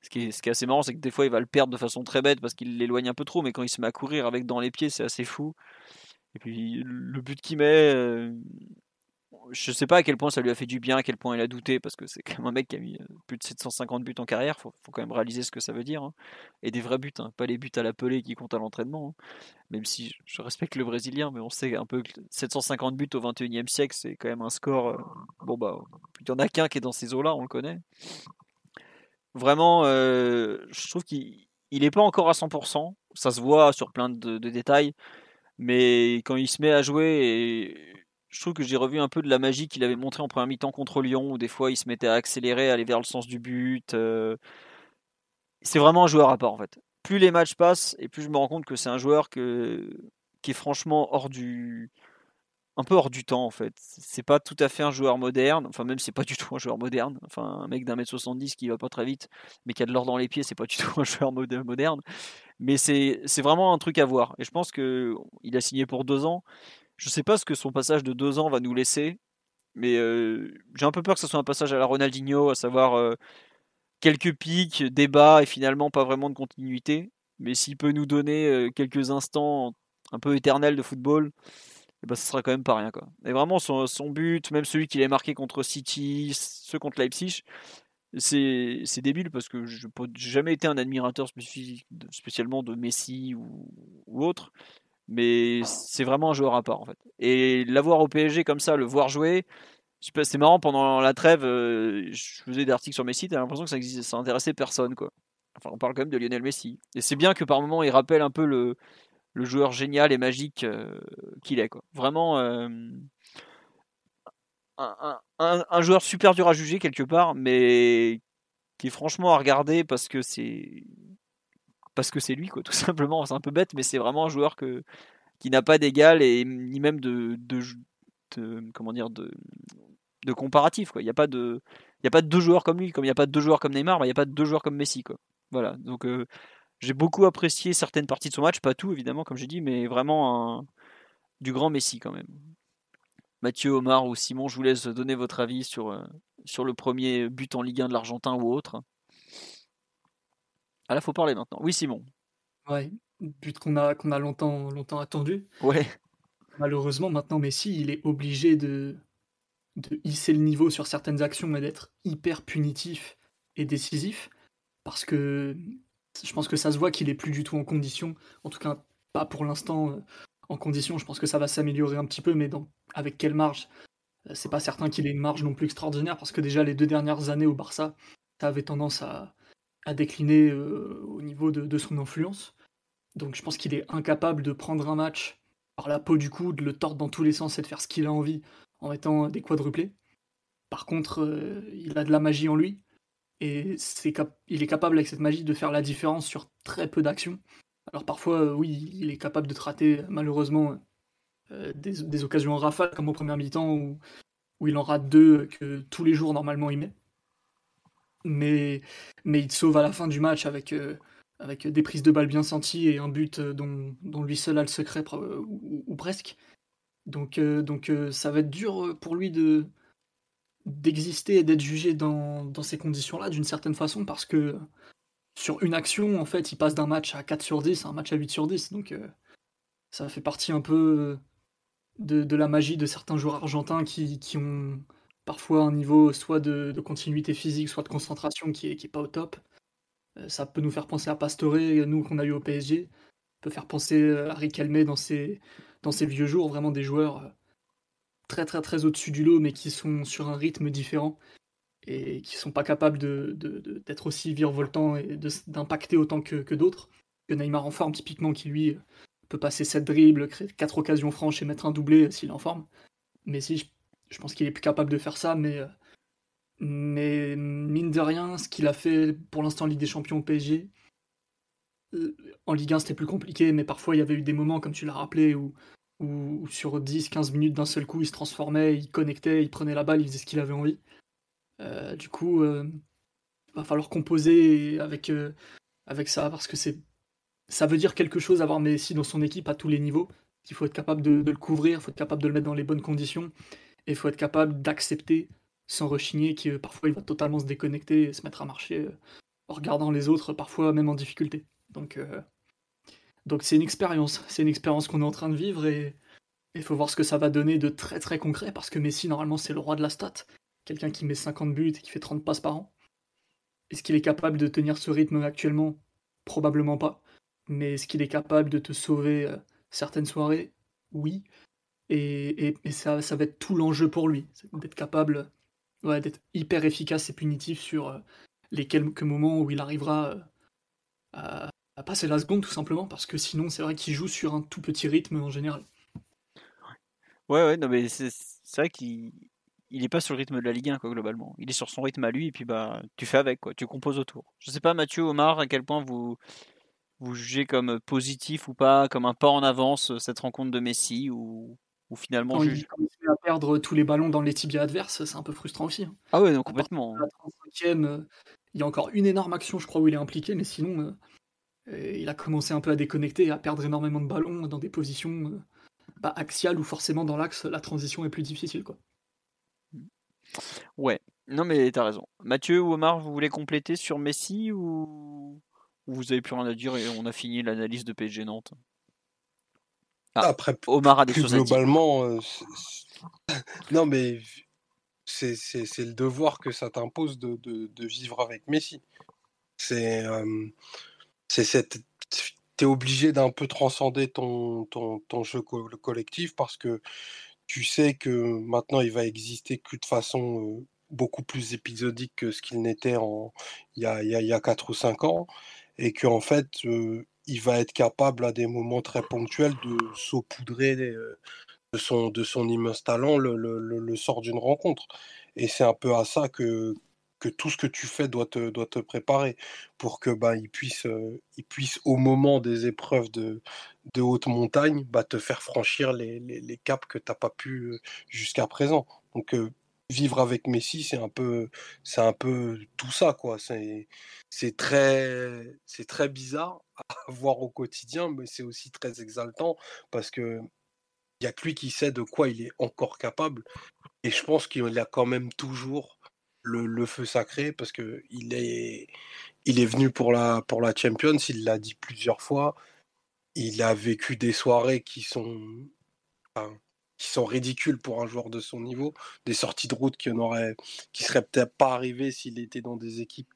Ce qui, est, ce qui est assez marrant, c'est que des fois il va le perdre de façon très bête parce qu'il l'éloigne un peu trop, mais quand il se met à courir avec dans les pieds, c'est assez fou. Et puis le but qu'il met, euh, je sais pas à quel point ça lui a fait du bien, à quel point il a douté, parce que c'est quand même un mec qui a mis euh, plus de 750 buts en carrière, faut, faut quand même réaliser ce que ça veut dire. Hein. Et des vrais buts, hein, pas les buts à la qui comptent à l'entraînement. Hein. Même si je respecte le Brésilien, mais on sait un peu que 750 buts au 21e siècle, c'est quand même un score. Euh, bon, bah, il y en a qu'un qui est dans ces eaux-là, on le connaît. Vraiment, euh, je trouve qu'il n'est pas encore à 100%, ça se voit sur plein de, détails, mais quand il se met à jouer je trouve que j'ai revu un peu de la magie qu'il avait montré en première mi-temps contre Lyon, où des fois il se mettait à accélérer, à aller vers le sens du but. Euh. C'est vraiment un joueur à part en fait. Plus les matchs passent, et plus je me rends compte que c'est un joueur qui est franchement hors du, un peu hors du temps en fait. C'est pas tout à fait un joueur moderne, enfin même c'est pas du tout un joueur moderne. Enfin un mec d'un mètre 70 qui va pas très vite, mais qui a de l'or dans les pieds, c'est pas du tout un joueur moderne. Mais c'est vraiment un truc à voir. Et je pense que il a signé pour deux ans. Je sais pas ce que son passage de deux ans va nous laisser, mais euh, j'ai un peu peur que ce soit un passage à la Ronaldinho, à savoir euh, quelques pics, débats et finalement pas vraiment de continuité. Mais s'il peut nous donner euh, quelques instants un peu éternels de football, et eh ben, sera quand même pas rien. Quoi. Et vraiment, son, but, même celui qu'il a marqué contre City, ceux contre Leipzig, c'est, débile parce que je n'ai jamais été un admirateur spécialement de Messi ou autre mais c'est vraiment un joueur à part en fait. Et l'avoir au PSG comme ça, le voir jouer, c'est marrant pendant la trêve, euh, je faisais des articles sur Messi, t'as l'impression que ça, existe, ça intéressait personne quoi. Enfin, on parle quand même de Lionel Messi. Et c'est bien que par moment il rappelle un peu le, joueur génial et magique euh, qu'il est quoi. Vraiment euh, un, un, joueur super dur à juger quelque part, mais qui est franchement à regarder parce que c'est parce que c'est lui, quoi, tout simplement. C'est un peu bête, mais c'est vraiment un joueur qui n'a pas d'égal et ni même de, comment dire de, comparatif. Il n'y a pas de y a pas de deux joueurs comme lui, comme il n'y a pas de deux joueurs comme Neymar, il n'y a pas de deux joueurs comme Messi. Voilà. Donc euh, j'ai beaucoup apprécié certaines parties de son match, pas tout évidemment, comme j'ai dit, mais vraiment du grand Messi quand même. Mathieu, Omar ou Simon, je vous laisse donner votre avis sur, euh, sur le premier but en Ligue 1 de l'Argentin ou autre. Ah là, faut parler maintenant. Oui, Simon. Ouais, but qu'on a, qu'on a longtemps, longtemps attendu. Ouais. Malheureusement, maintenant, Messi, il est obligé de, de hisser le niveau sur certaines actions et d'être hyper punitif et décisif. Parce que je pense que ça se voit qu'il est plus du tout en condition. En tout cas, pas pour l'instant euh, en condition. Je pense que ça va s'améliorer un petit peu, mais dans, avec quelle marge? Euh, C'est pas certain qu'il ait une marge non plus extraordinaire parce que déjà les deux dernières années au Barça, ça avait tendance à, à décliner euh, au niveau de, son influence. Donc je pense qu'il est incapable de prendre un match par la peau du cou, de le tordre dans tous les sens et de faire ce qu'il a envie en mettant des quadruplés. Par contre, euh, il a de la magie en lui et il est capable avec cette magie de faire la différence sur très peu d'actions. Alors parfois, euh, oui, il est capable de trater malheureusement des, occasions en rafale comme au premier mi-temps où, où il en rate deux que tous les jours normalement il met mais, mais il sauve à la fin du match avec, euh, avec des prises de balles bien senties et un but euh, dont, dont lui seul a le secret, ou, presque. Donc, euh, donc ça va être dur pour lui de d'exister et d'être jugé dans, dans ces conditions-là d'une certaine façon parce que sur une action, en fait, il passe d'un match à 4 sur 10 à un match à 8 sur 10. Donc ça fait partie un peu de, la magie de certains joueurs argentins qui, ont parfois un niveau soit de, continuité physique, soit de concentration qui est, pas au top. Euh, ça peut nous faire penser à Pastore, nous qu'on a eu au PSG. peut faire penser à Riquelme dans ses, dans ses vieux jours, vraiment des joueurs très très très au-dessus du lot, mais qui sont sur un rythme différent et qui sont pas capables d'être de, de, aussi virevoltants et d'impacter autant que, que d'autres. Que Neymar en forme, typiquement, qui lui peut passer 7 dribbles, créer 4 occasions franches et mettre un doublé s'il est en forme. Mais si, je, pense qu'il est plus capable de faire ça, mais, mais mine de rien, ce qu'il a fait pour l'instant en Ligue des Champions au PSG, euh, en Ligue 1 c'était plus compliqué, mais parfois il y avait eu des moments, comme tu l'as rappelé, où, où, sur 10-15 minutes d'un seul coup il se transformait, il connectait, il prenait la balle, il faisait ce qu'il avait envie. Euh, du coup, euh, il va falloir composer avec, euh, avec ça parce que c'est ça veut dire quelque chose avoir Messi dans son équipe à tous les niveaux. Il faut être capable de, le couvrir, il faut être capable de le mettre dans les bonnes conditions et il faut être capable d'accepter sans rechigner que parfois il va totalement se déconnecter et se mettre à marcher en regardant les autres, parfois même en difficulté. Donc donc c'est une expérience, c'est une expérience qu'on est en train de vivre et il faut voir ce que ça va donner de très très concret parce que Messi normalement c'est le roi de la stat quelqu'un qui met 50 buts et qui fait 30 passes par an. Est-ce qu'il est capable de tenir ce rythme actuellement? Probablement pas. Mais est-ce qu'il est capable de te sauver euh, certaines soirées? Oui. Et, ça, va être tout l'enjeu pour lui, d'être capable d'être hyper efficace et punitif sur euh, les quelques moments où il arrivera euh, à, passer la seconde, tout simplement, parce que sinon, c'est vrai qu'il joue sur un tout petit rythme en général. Ouais, ouais, non, mais c'est vrai qu'il il n'est pas sur le rythme de la Ligue 1 quoi, globalement. Il est sur son rythme à lui et puis bah tu fais avec quoi, tu composes autour. Je sais pas Mathieu, Omar, à quel point vous vous jugez comme positif ou pas, comme un pas en avance cette rencontre de Messi ou, ou finalement Quand il à perdre tous les ballons dans les tibias adverses, c'est un peu frustrant aussi. Hein. Ah ouais, non, complètement. la 35e, euh, il y a encore une énorme action, je crois, où il est impliqué, mais sinon, euh, il a commencé un peu à déconnecter, à perdre énormément de ballons dans des positions euh, bah, axiales où forcément dans l'axe, la transition est plus difficile. quoi. Ouais, non mais t'as raison. Mathieu ou Omar, vous voulez compléter sur Messi ou, vous avez plus rien à dire et on a fini l'analyse de PSG Nantes? Ah, Après, Omar a des plus globalement, euh, non mais c'est le devoir que ça t'impose de, de, vivre avec Messi. C'est euh, c'est cette t'es obligé d'un peu transcender ton, ton, ton jeu collectif parce que tu sais que maintenant il va exister que de façon beaucoup plus épisodique que ce qu'il n'était en il y a, il y a 4 ou 5 ans et qu'en fait il va être capable à des moments très ponctuels de saupoudrer de son, de son immense talent le, le, sort d'une rencontre. Et c'est un peu à ça que, que tout ce que tu fais doit te, doit te préparer pour que bah, il puisse, il puisse au moment des épreuves de, de haute montagne bah, te faire franchir les, les, les caps que tu n'as pas pu jusqu'à présent. Donc vivre avec Messi, c'est un peu, c'est un peu tout ça quoi. C'est, c'est très, c'est très bizarre à voir au quotidien, mais c'est aussi très exaltant parce que il y a que lui qui sait de quoi il est encore capable. Et je pense qu'il a quand même toujours le, feu sacré parce que il est, il est venu pour la, pour la Champions, il l'a dit plusieurs fois. Il a vécu des soirées qui sont, qui sont ridicules pour un joueur de son niveau, des sorties de route qui n'auraient, qui seraient peut-être pas arrivées s'il était dans des équipes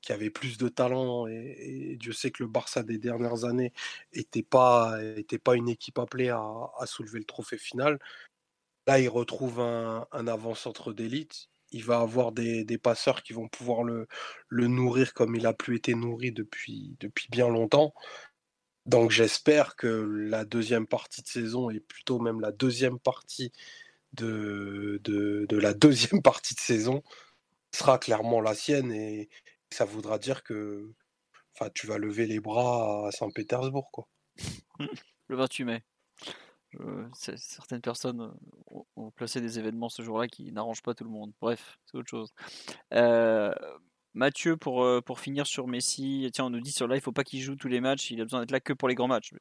qui avaient plus de talent et, Dieu sait que le Barça des dernières années n'était pas, était pas une équipe appelée à, soulever le trophée final. Là, il retrouve un, un avant-centre d'élite il va avoir des, passeurs qui vont pouvoir le, le, nourrir comme il a plus été nourri depuis, depuis bien longtemps. Donc j'espère que la deuxième partie de saison, et plutôt même la deuxième partie de, de, la deuxième partie de saison, sera clairement la sienne et ça voudra dire que enfin, tu vas lever les bras à Saint-Pétersbourg. quoi. Le 28 mai. Euh, certaines personnes euh, ont, placé des événements ce jour-là qui n'arrangent pas tout le monde. Bref, c'est autre chose. Euh, Mathieu, pour, pour finir sur Messi, tiens, on nous dit sur là, il faut pas qu'il joue tous les matchs, il a besoin d'être là que pour les grands matchs.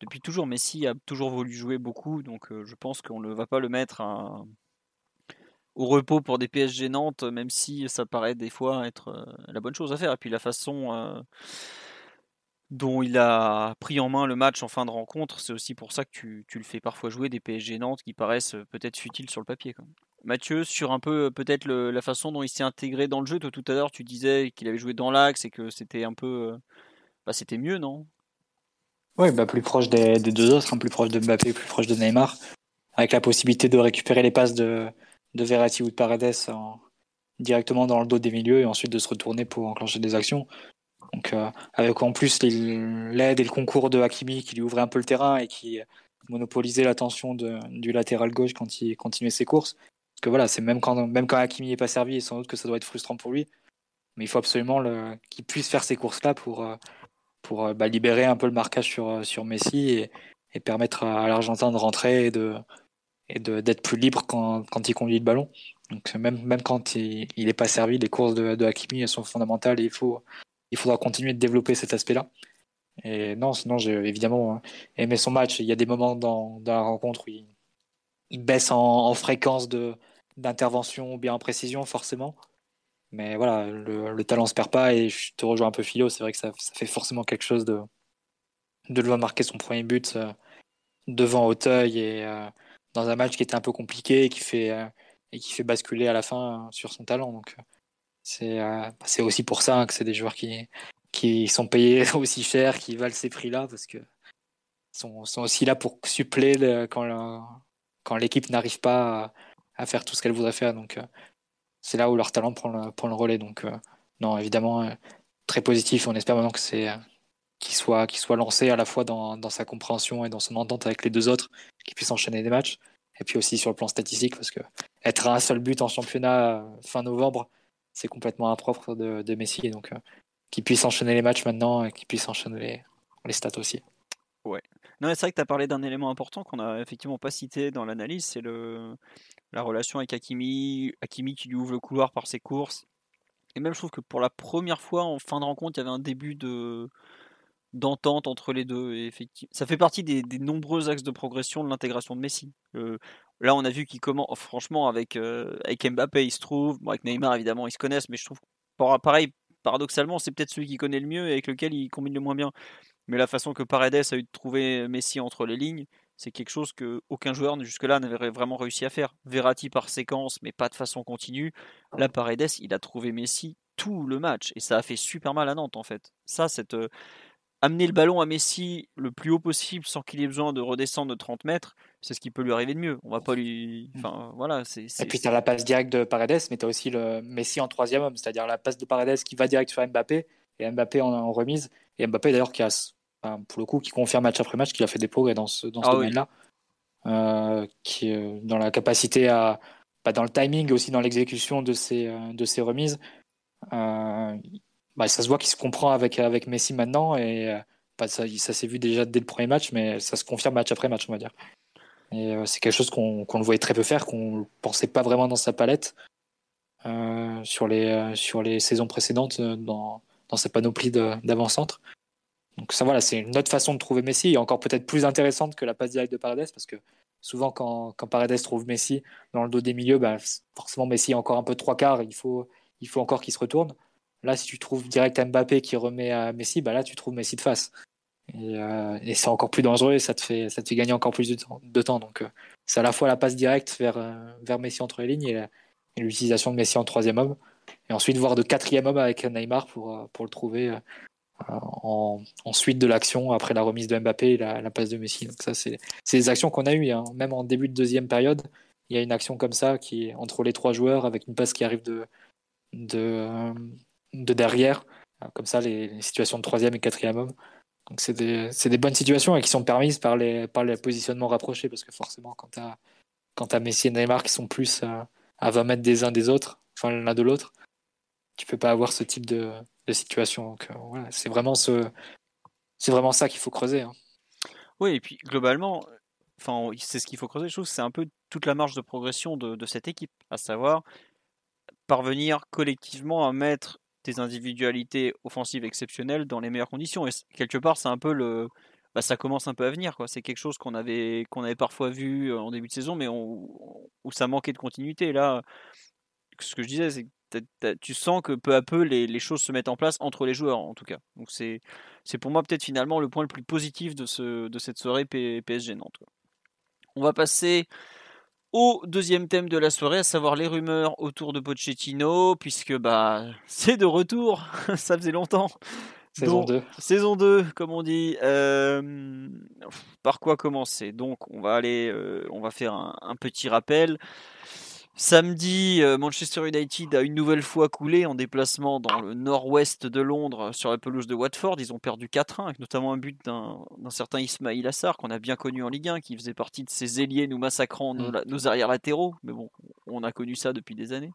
Depuis toujours, Messi a toujours voulu jouer beaucoup, donc je pense qu'on ne va pas le mettre au repos pour des PSG Nantes, même si ça paraît des fois être la bonne chose à faire. Et puis la façon dont il a pris en main le match en fin de rencontre. C'est aussi pour ça que tu, le fais parfois jouer des PSG Nantes qui paraissent peut-être futiles sur le papier. Mathieu, sur un peu peut-être la façon dont il s'est intégré dans le jeu, tout à l'heure tu disais qu'il avait joué dans l'axe et que c'était un peu... Bah, c'était mieux, non? Oui, bah, plus proche des, deux autres, hein, plus proche de Mbappé, plus proche de Neymar, avec la possibilité de récupérer les passes de, de Verratti ou de Paredes directement dans le dos des milieux et ensuite de se retourner pour enclencher des actions. Donc, euh, avec en plus l'aide et le concours de Hakimi qui lui ouvrait un peu le terrain et qui monopolisait l'attention du latéral gauche quand il continuait ses courses. Que voilà, c'est même quand, même quand Hakimi n'est pas servi, sans doute que ça doit être frustrant pour lui. Mais il faut absolument qu'il puisse faire ces courses-là pour, euh, pour euh, bah, libérer un peu le marquage sur, sur Messi et, et permettre à, l'Argentin de rentrer et de et d'être plus libre quand, quand, il conduit le ballon. Donc même, même quand il n'est pas servi, les courses de, Hakimi sont fondamentales et il faut, il faudra continuer de développer cet aspect-là. Et non, sinon j'ai évidemment aimé son match. Il y a des moments dans, la rencontre où il baisse en, fréquence de d'intervention bien en précision forcément. Mais voilà, le, le, talent se perd pas et je te rejoins un peu philo. C'est vrai que ça, fait forcément quelque chose de de le voir marquer son premier but euh, devant Auteuil et euh, dans un match qui était un peu compliqué et qui fait euh, et qui fait basculer à la fin sur son talent. Donc c'est aussi pour ça que c'est des joueurs qui, qui sont payés aussi cher, qui valent ces prix-là, parce que sont, sont aussi là pour suppléer quand, quand l'équipe n'arrive pas à, faire tout ce qu'elle voudrait faire. Donc, euh, c'est là où leur talent prend le, relais. Donc, euh, non, évidemment, très positif. On espère maintenant que c'est qu'il soit, qu'il soit lancé à la fois dans, sa compréhension et dans son entente avec les deux autres, qu'il puisse enchaîner des matchs. Et puis aussi sur le plan statistique, parce que être à un seul but en championnat fin novembre, c'est complètement impropre de, de Messi. Donc, euh, qu'il puisse enchaîner les matchs maintenant et qu'il puisse enchaîner les, stats aussi. Ouais. Non, c'est vrai que tu as parlé d'un élément important qu'on n'a effectivement pas cité dans l'analyse, c'est le, la relation avec Hakimi, Hakimi qui lui ouvre le couloir par ses courses. Et même, je trouve que pour la première fois en fin de rencontre, il y avait un début de d'entente entre les deux. Effectivement, ça fait partie des, nombreux axes de progression de l'intégration de Messi. Euh, Là, on a vu qu'il commence, franchement, avec, euh, avec Mbappé, il se trouve. avec Neymar, évidemment, ils se connaissent, mais je trouve, pareil, paradoxalement, c'est peut-être celui qui connaît le mieux et avec lequel il combine le moins bien. Mais la façon que Paredes a eu de trouver Messi entre les lignes, c'est quelque chose que aucun joueur jusque-là n'avait vraiment réussi à faire. Verratti par séquence, mais pas de façon continue. Là, Paredes, il a trouvé Messi tout le match et ça a fait super mal à Nantes en fait. Ça, cette euh, amener le ballon à Messi le plus haut possible sans qu'il ait besoin de redescendre de 30 mètres, c'est ce qui peut lui arriver de mieux. On va pas lui. Mmh. Enfin, voilà. c'est Et puis, tu as la passe directe de Paredes, mais tu as aussi le Messi en troisième homme, c'est-à-dire la passe de Paredes qui va direct sur Mbappé, et Mbappé en, remise. Et Mbappé, d'ailleurs, qui a, pour le coup, qui confirme match après match qu'il a fait des progrès dans ce, dans ce ah domaine-là. Euh, qui est dans la capacité à. Pas dans le timing, aussi dans l'exécution de ses, euh, de ses remises. Euh, bah, ça se voit qu'il se comprend avec, avec Messi maintenant. Et bah, ça, ça s'est vu déjà dès le premier match, mais ça se confirme match après match, on va dire. Et euh, c'est quelque chose qu'on le voyait très peu faire, qu'on ne pensait pas vraiment dans sa palette euh, sur, les, euh, sur les saisons précédentes dans, dans sa panoplie d'avant-centre. Donc ça voilà, c'est une autre façon de trouver Messi, et encore peut-être plus intéressante que la passe directe de Paredes, parce que souvent quand, Paredes trouve Messi dans le dos des milieux, bah, forcément Messi est encore un peu trois quarts, il faut, il faut encore qu'il se retourne. Là, si tu trouves direct Mbappé qui remet à Messi, bah là tu trouves Messi de face. Euh, et, c'est encore plus dangereux et ça te fait, ça te fait gagner encore plus de temps. Donc, euh, c'est à la fois la passe directe vers, euh, vers Messi entre les lignes et, l'utilisation de Messi en troisième homme. Et ensuite, voir de quatrième homme avec Neymar pour, pour le trouver en, suite de l'action après la remise de Mbappé et la, passe de Messi. Donc, ça, c'est des actions qu'on a eues. Hein. Même en début de deuxième période, il y a une action comme ça qui est entre les trois joueurs avec une passe qui arrive de, de, de derrière. Comme ça, les, les situations de troisième et quatrième homme. Donc c'est des, des, bonnes situations et qui sont permises par les, par les positionnements rapprochés parce que forcément quand tu as, as, Messi et Neymar qui sont plus à, à 20 mètres des uns des autres, enfin l'un de l'autre, tu peux pas avoir ce type de, situation. Donc euh, voilà, c'est vraiment, ce, vraiment ça qu'il faut creuser. Hein. Oui, et puis globalement, enfin, c'est ce qu'il faut creuser. Je trouve c'est un peu toute la marge de progression de, cette équipe, à savoir parvenir collectivement à mettre tes individualités offensives exceptionnelles dans les meilleures conditions. Et quelque part, c'est un peu le. Bah, ça commence un peu à venir. C'est quelque chose qu'on avait, qu'on avait parfois vu euh, en début de saison, mais où ça manquait de continuité. Là, ce que je disais, c'est tu sens que peu à peu les, choses se mettent en place entre les joueurs en tout cas. Donc c'est pour moi peut-être finalement le point le plus positif de, ce, de cette soirée PSG Nantes. On va passer au deuxième thème de la soirée, à savoir les rumeurs autour de Pochettino, puisque bah c'est de retour, ça faisait longtemps. Saison 2. Saison 2, comme on dit. Euh, par quoi commencer? Donc, on va aller, euh, on va faire un, petit rappel. Samedi, euh, Manchester United a une nouvelle fois coulé en déplacement dans le nord-ouest de Londres sur la pelouse de Watford. Ils ont perdu 4-1, avec notamment un but d'un certain Ismail Assar qu'on a bien connu en Ligue 1, qui faisait partie de ces ailiers nous massacrant nos, mm. nos arrières latéraux. Mais bon, on a connu ça depuis des années.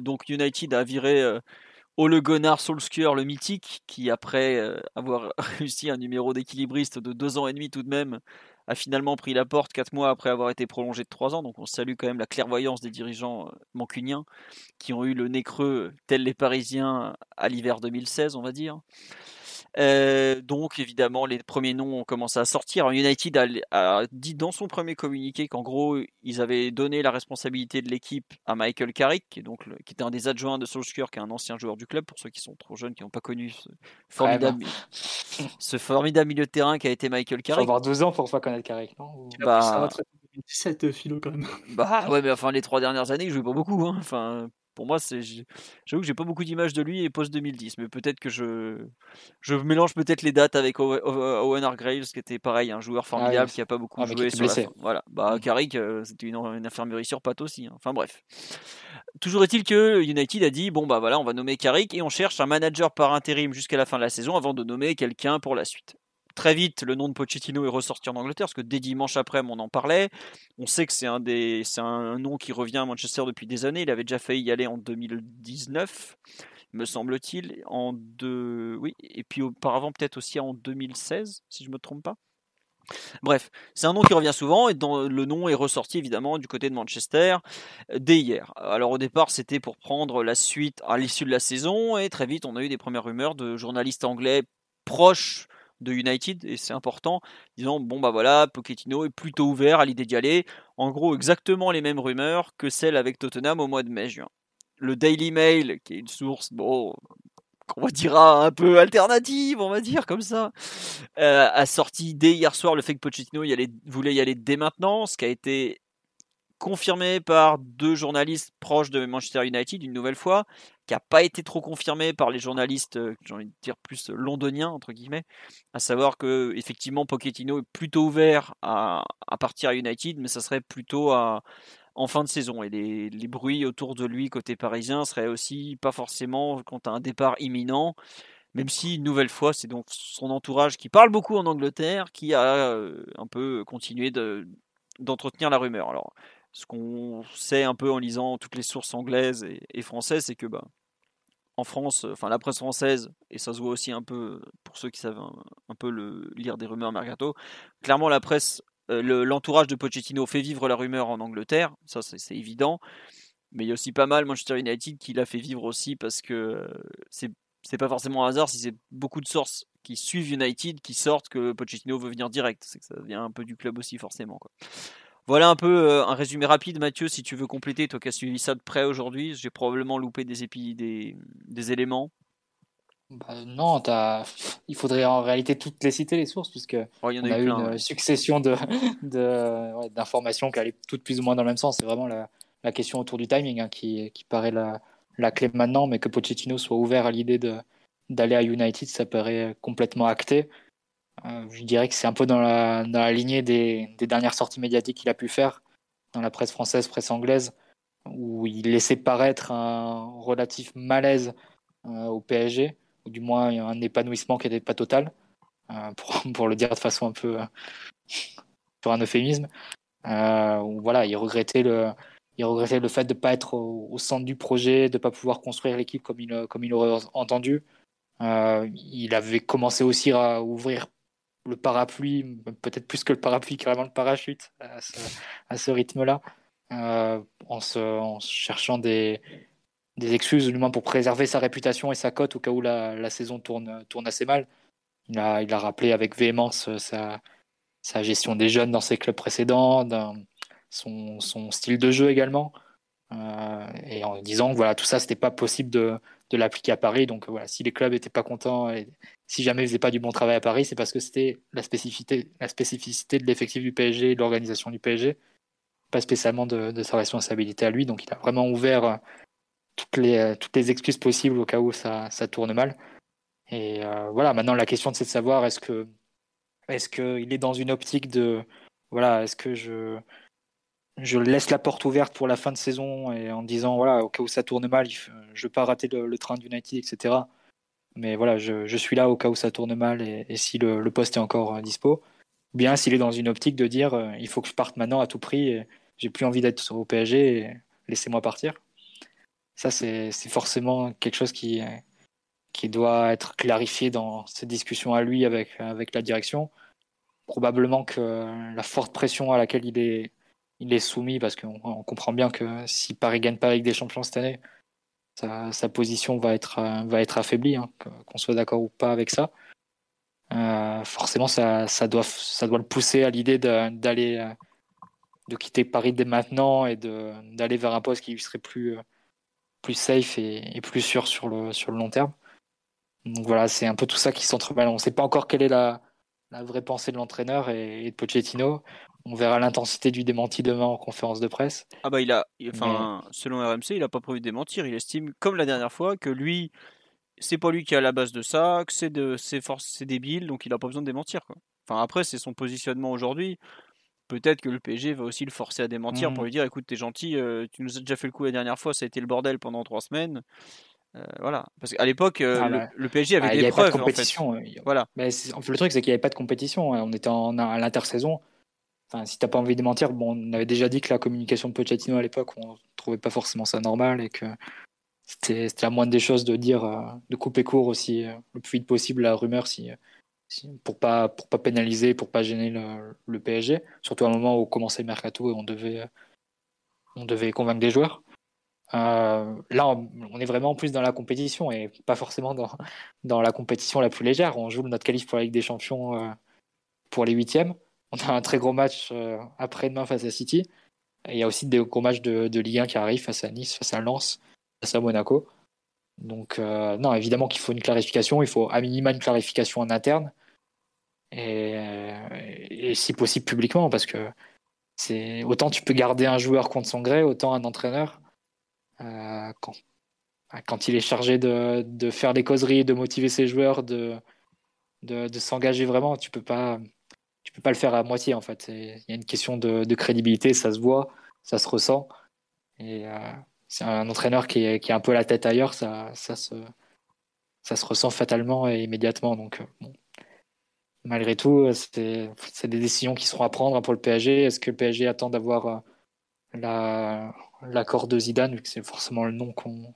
donc United a viré Ole Gunnar Solskjaer, le mythique, qui après euh, avoir réussi un numéro d'équilibriste de deux ans et demi tout de même, a finalement pris la porte quatre mois après avoir été prolongé de trois ans. Donc on salue quand même la clairvoyance des dirigeants euh, mancuniens qui ont eu le nez creux, tels les Parisiens, à l'hiver 2016, on va dire. Euh, donc évidemment, les premiers noms ont commencé à sortir. United a, dit dans son premier communiqué qu'en gros, ils avaient donné la responsabilité de l'équipe à Michael Carrick, qui, donc qui était un des adjoints de Solskjaer, qui est un ancien joueur du club, pour ceux qui sont trop jeunes, qui n'ont pas connu ce formidable, ce formidable milieu de terrain qui a été Michael Carrick. Il faut avoir 12 ans pour pas connaître Carrick, non? Bah... 17 euh, philo quand même. Bah ouais, mais enfin les trois dernières années, il jouait pas beaucoup. Hein. Enfin, pour moi, c'est, j'avoue que j'ai pas beaucoup d'images de lui et post 2010, mais peut-être que je, je mélange peut-être les dates avec Owen Hargreaves, qui était pareil, un joueur ah formidable qui a pas beaucoup ah, joué sur la Voilà, bah mmh. Carrick, euh, c'était une, infirmerie sur pattes aussi. Hein. Enfin bref. Toujours est-il que United a dit bon bah voilà, on va nommer Carrick et on cherche un manager par intérim jusqu'à la fin de la saison avant de nommer quelqu'un pour la suite très vite, le nom de Pochettino est ressorti en Angleterre, parce que dès dimanche après, on en parlait. On sait que c'est un, des, c'est nom qui revient à Manchester depuis des années. Il avait déjà failli y aller en 2019, me semble-t-il. En deux... Et puis auparavant, peut-être aussi en 2016, si je ne me trompe pas. Bref, c'est un nom qui revient souvent et dont le nom est ressorti évidemment du côté de Manchester dès hier. Alors au départ c'était pour prendre la suite à l'issue de la saison et très vite on a eu des premières rumeurs de journalistes anglais proches de United et c'est important, disant bon bah voilà, Pochettino est plutôt ouvert à l'idée d'y aller. En gros, exactement les mêmes rumeurs que celles avec Tottenham au mois de mai-juin. Le Daily Mail, qui est une source, bon, qu'on va dire un peu alternative, on va dire comme ça, euh, a sorti dès hier soir le fait que Pochettino y allait, voulait y aller dès maintenant, ce qui a été confirmé par deux journalistes proches de Manchester United une nouvelle fois, qui n'a pas été trop confirmé par les journalistes, euh, j'ai envie de dire plus londoniens entre guillemets, à savoir que effectivement Pochettino est plutôt ouvert à, partir à United, mais ça serait plutôt à, en fin de saison. Et les, bruits autour de lui côté parisien seraient aussi pas forcément quant à un départ imminent. Même si, une nouvelle fois, c'est donc son entourage qui parle beaucoup en Angleterre qui a euh, un peu continué d'entretenir la rumeur. Alors, ce qu'on sait un peu en lisant toutes les sources anglaises et, françaises, c'est que bah, en France, enfin la presse française, et ça se voit aussi un peu pour ceux qui savent un, peu lire des rumeurs mercato, clairement la presse, euh, l'entourage de Pochettino fait vivre la rumeur en Angleterre, ça c'est évident, mais il y a aussi pas mal Manchester United qui l'a fait vivre aussi parce que euh, c'est c'est pas forcément un hasard si c'est beaucoup de sources qui suivent United qui sortent que Pochettino veut venir direct, c'est que ça vient un peu du club aussi forcément quoi. Voilà un peu euh, un résumé rapide, Mathieu, si tu veux compléter, toi qui as suivi ça de près aujourd'hui, j'ai probablement loupé des, épis, des, des éléments. Bah, non, as... il faudrait en réalité toutes les citer, les sources, puisque oh, on a, eu une succession d'informations de, qui allaient toutes plus ou moins dans le même sens. C'est vraiment la, la, question autour du timing hein, qui, qui, paraît la, la, clé maintenant, mais que Pochettino soit ouvert à l'idée d'aller à United, ça paraît complètement acté. Euh, je dirais que c'est un peu dans la, dans la lignée des, des, dernières sorties médiatiques qu'il a pu faire dans la presse française, presse anglaise, où il laissait paraître un relatif malaise euh, au PSG, ou du moins un épanouissement qui n'était pas total, euh, pour, pour, le dire de façon un peu sur un euphémisme. voilà, il regrettait le, il regrettait le fait de ne pas être au, centre du projet, de ne pas pouvoir construire l'équipe comme il, comme il aurait entendu. il avait commencé aussi à ouvrir le parapluie, peut-être plus que le parapluie, carrément le parachute à ce, rythme-là, euh, en, en, cherchant des, des excuses, du moins pour préserver sa réputation et sa cote au cas où la, saison tourne, tourne assez mal. Il a, il a rappelé avec véhémence sa, gestion des jeunes dans ses clubs précédents, son, style de jeu également. Et en disant voilà, tout ça, c'était pas possible de, de l'appliquer à Paris. Donc voilà, si les clubs n'étaient pas contents si jamais ils faisaient pas du bon travail à Paris, c'est parce que c'était la spécificité, la spécificité de l'effectif du PSG de l'organisation du PSG, pas spécialement de, sa responsabilité à lui. Donc il a vraiment ouvert euh, toutes les, euh, toutes les excuses possibles au cas où ça, ça tourne mal. Et euh, voilà, maintenant la question c'est de savoir est-ce que est-ce qu'il est dans une optique de voilà, est-ce que je je laisse la porte ouverte pour la fin de saison et en disant voilà au cas où ça tourne mal, je ne veux pas rater le, train d'United, etc. Mais voilà, je, suis là au cas où ça tourne mal et, si le, poste est encore euh, dispo. Ou bien s'il est dans une optique de dire euh, il faut que je parte maintenant à tout prix, j'ai plus envie d'être au PSG, laissez-moi partir. Ça, c'est forcément quelque chose qui, qui doit être clarifié dans cette discussion à lui avec, avec la direction. Probablement que la forte pression à laquelle il est il est soumis parce qu'on comprend bien que si Paris gagne pas avec des champions cette année, sa, position va être, euh, affaiblie, hein, qu'on soit d'accord ou pas avec ça. Euh, forcément, ça, doit, le pousser à l'idée d'aller euh, de, quitter Paris dès maintenant et d'aller vers un poste qui serait plus, safe et, plus sûr sur le, long terme. Donc voilà, c'est un peu tout ça qui s'entremêle. On ne sait pas encore quelle est la vraie pensée de l'entraîneur et, de Pochettino. On verra l'intensité du démenti demain en conférence de presse. Ah bah il a, enfin, selon RMC, il n'a pas prévu de démentir. Il estime, comme la dernière fois, que lui, c'est pas lui qui est à la base de ça, que c'est de, c'est c'est débile, donc il n'a pas besoin de démentir. Enfin après, c'est son positionnement aujourd'hui. Peut-être que le PSG va aussi le forcer à démentir mm. pour lui dire, écoute, t'es gentil, euh, tu nous as déjà fait le coup la dernière fois, ça a été le bordel pendant trois semaines. Euh, voilà, parce qu'à l'époque, euh, ah, le, PSG avait ah, des preuves. Pas de compétition. Voilà. Mais le truc, c'est qu'il n'y avait pas de compétition. Hein. On était en, à l'intersaison. Enfin, si t'as pas envie de mentir, bon, on avait déjà dit que la communication de Pochettino à l'époque, on trouvait pas forcément ça normal et que c'était la moindre des choses de dire, euh, de couper court aussi le plus vite possible la rumeur si, pour pas pour pas pénaliser, pour pas gêner le, PSG. Surtout à un moment où commençait le mercato et on devait on devait convaincre des joueurs. Euh, là, on, est vraiment plus dans la compétition et pas forcément dans, dans la compétition la plus légère. On joue notre qualif pour la Ligue des Champions euh, pour les huitièmes. On a un très gros match euh, après-demain face à City. Il y a aussi des gros matchs de, Ligue 1 qui arrivent face à Nice, face à Lens, face à Monaco. Donc, non, évidemment qu'il faut une clarification. Il faut à minima une clarification en interne. Et, et si possible publiquement, parce que c'est autant tu peux garder un joueur contre son gré, autant un entraîneur euh, quand, il est chargé de, faire des causeries, de motiver ses joueurs, de, de, de s'engager vraiment, tu peux pas tu peux pas le faire à moitié en fait. Il y a une question de, crédibilité, ça se voit, ça se ressent. Et euh, c'est un entraîneur qui, est, un peu la tête ailleurs, ça, se, ressent fatalement et immédiatement. Donc, euh, malgré tout, c'est des décisions qui seront à prendre pour le PSG. Est-ce que le PSG attend d'avoir l'accord de Zidane, vu que c'est forcément le nom qu'on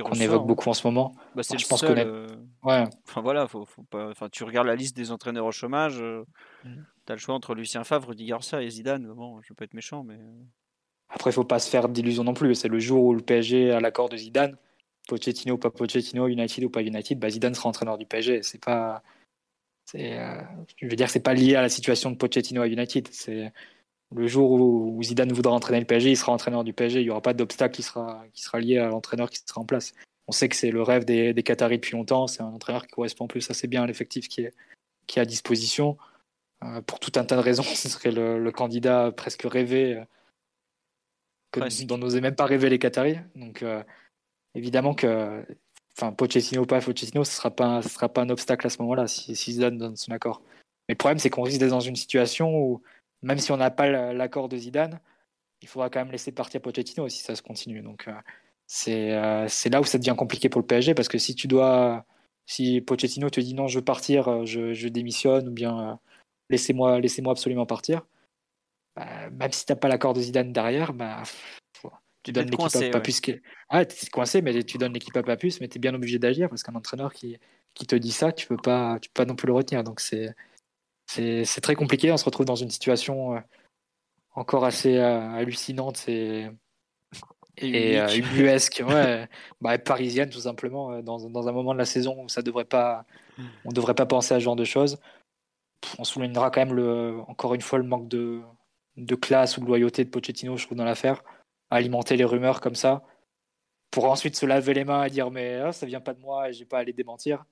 évoque hein. beaucoup en ce moment. Bah, je pense que euh, ouais. Enfin voilà, faut, faut pas... enfin, tu regardes la liste des entraîneurs au chômage, euh, mm. tu as le choix entre Lucien Favre, Rudy Garcia et Zidane. Bon, je veux pas être méchant, mais. Euh. Après, il faut pas se faire d'illusions non plus. C'est le jour où le PSG a l'accord de Zidane, Pochettino ou pas Pochettino, United ou pas United, bah Zidane sera entraîneur du PSG. C'est pas. je veux dire, c'est pas lié à la situation de Pochettino à United. C'est le jour où Zidane voudra entraîner le PSG, il sera entraîneur du PSG. Il n'y aura pas d'obstacle qui sera, qui sera lié à l'entraîneur qui sera en place. On sait que c'est le rêve des, des Qataris depuis longtemps. C'est un entraîneur qui correspond plus assez bien à l'effectif qui est, qui est à disposition. Euh, pour tout un tas de raisons, ce serait le, candidat presque rêvé, euh, que, dont n'osaient même pas rêver les Qataris. Donc, euh, évidemment que, enfin, Pochettino ou pas Pochettino, ce ne sera, pas, ce sera pas un obstacle à ce moment-là si, si Zidane donne son accord. Mais le problème, c'est qu'on risque d'être dans une situation où même si on n'a pas l'accord de Zidane, il faudra quand même laisser partir Pochettino si ça se continue. Donc euh, euh, c'est là où ça devient compliqué pour le PSG parce que si tu dois, si Pochettino te dit non, je veux partir, euh, je, démissionne ou bien laissez-moi laissez absolument partir, bah, même si tu n'as pas l'accord de Zidane derrière, bah, tu donnes l'équipe à Papus. Ah, tu es coincé, mais tu donnes l'équipe à Papus, mais tu es bien obligé d'agir parce qu'un entraîneur qui, qui te dit ça, tu peux pas, tu peux pas non plus le retenir. Donc c'est c'est très compliqué. On se retrouve dans une situation euh, encore assez euh, hallucinante et, et, euh, ubuesque, ouais, bah, parisienne tout simplement, dans, dans, un moment de la saison où ça devrait pas, on ne devrait pas penser à ce genre de choses. On soulignera quand même le, encore une fois le manque de, de classe ou de loyauté de Pochettino, je trouve, dans l'affaire. alimenter les rumeurs comme ça pour ensuite se laver les mains et dire mais oh, ça vient pas de moi et j'ai pas à les démentir.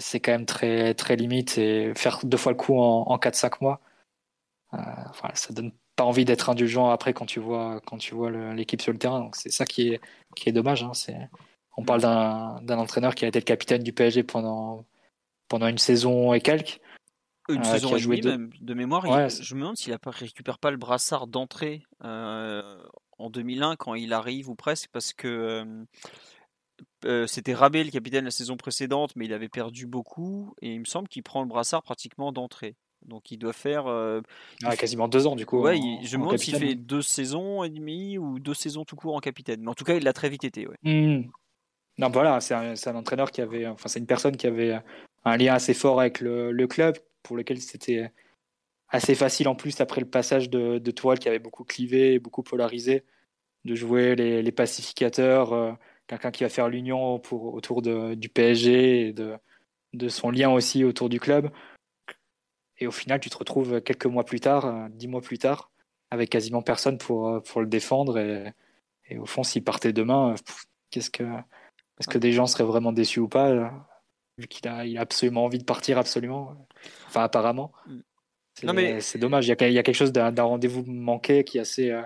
C'est quand même très, très limite et faire deux fois le coup en, en 4-5 mois, euh, enfin, ça donne pas envie d'être indulgent après quand tu vois, quand tu vois l'équipe sur le terrain. Donc c'est ça qui est, qui est dommage. Hein. On parle d'un entraîneur qui a été le capitaine du PSG pendant, pendant une saison et quelques. Une euh, saison et demie même, de mémoire. je me demande s'il ne récupère pas le brassard d'entrée euh, en 2001 quand il arrive ou presque parce que euh, c'était Rabé le capitaine la saison précédente mais il avait perdu beaucoup et il me semble qu'il prend le brassard pratiquement d'entrée. Donc il doit faire ah, quasiment deux ans du coup. Ouais, je me demande s'il fait deux saisons et demie ou deux saisons tout court en capitaine. Mais en tout cas, il l'a très vite été. Ouais. Mmh. Non, voilà, c'est un, un, entraîneur qui avait, enfin, c'est une personne qui avait un lien assez fort avec le, le club, pour lequel c'était assez facile en plus après le passage de, de Toile qui avait beaucoup clivé et beaucoup polarisé, de jouer les, les pacificateurs, euh, quelqu'un qui va faire l'union pour autour de, du PSG et de, de son lien aussi autour du club. Et au final, tu te retrouves quelques mois plus tard, euh, dix mois plus tard, avec quasiment personne pour, euh, pour le défendre. Et, et au fond, s'il partait demain, qu'est-ce que est-ce que des gens seraient vraiment déçus ou pas Vu qu'il a, il a absolument envie de partir, absolument. Enfin, apparemment. Mm. C'est, mais... c'est dommage. Il y, a, il y a quelque chose d'un, rendez-vous manqué qui est assez, euh,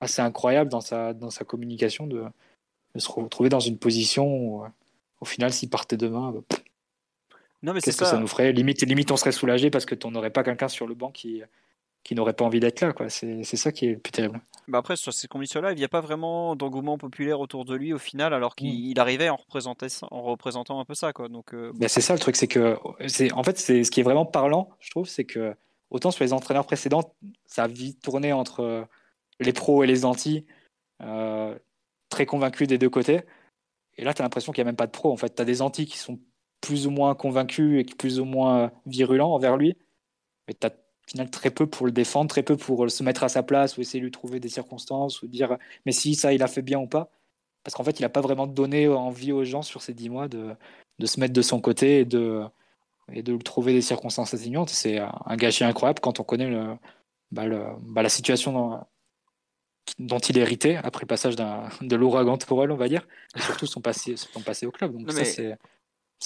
assez incroyable dans sa, dans sa communication de, de se retrouver dans une position où, euh, au final, s'il partait demain, bah, non, mais qu'est-ce que ça. nous ferait? Limite, limite, on serait soulagé parce que tu n'aurais pas quelqu'un sur le banc qui, qui n'aurait pas envie d'être là. Quoi. C'est, c'est ça qui est le plus terrible. Bah après, sur ces conditions-là, il n'y a pas vraiment d'engouement populaire autour de lui au final, alors qu'il mm. arrivait en représentant, en représentant un peu ça. Quoi. Donc, euh, c'est ça le truc, c'est que, c'est, en fait, c'est, ce qui est vraiment parlant, je trouve, c'est que autant sur les entraîneurs précédents, ça a vite tourné entre les pros et les anti, euh, très convaincus des deux côtés. Et là, tu as l'impression qu'il n'y a même pas de pros. En fait, tu as des anti qui sont plus ou moins convaincus et plus ou moins virulents envers lui. Mais tu as final très peu pour le défendre, très peu pour se mettre à sa place ou essayer de lui trouver des circonstances ou dire mais si ça il a fait bien ou pas. Parce qu'en fait, il n'a pas vraiment donné envie aux gens sur ces dix mois de, de se mettre de son côté et de, et de trouver des circonstances atténuantes. C'est un gâchis incroyable quand on connaît le, bah bah la situation dans, dont il héritait après le passage de l'ouragan Tourelle, on va dire, et surtout son passé, son passé au club. Donc ça, c'est,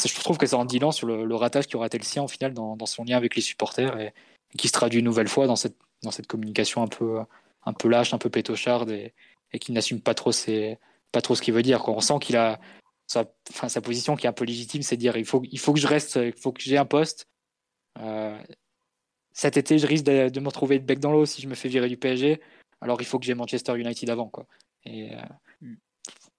je trouve que ça en dit long sur le, ratage qui aura été le sien au final dans, dans, son lien avec les supporters et, qui se traduit une nouvelle fois dans cette, dans cette communication un peu, un peu lâche, un peu pétocharde et, et qui n'assume pas trop, ses, pas trop ce qu'il veut dire. Quoi. On sent qu'il a sa, enfin, sa position qui est un peu légitime, c'est de dire il faut, il faut que je reste, il faut que j'ai un poste. Euh, cet été, je risque de, me retrouver de bec dans l'eau si je me fais virer du PSG. Alors il faut que j'ai Manchester United avant. Quoi. Et, euh, mm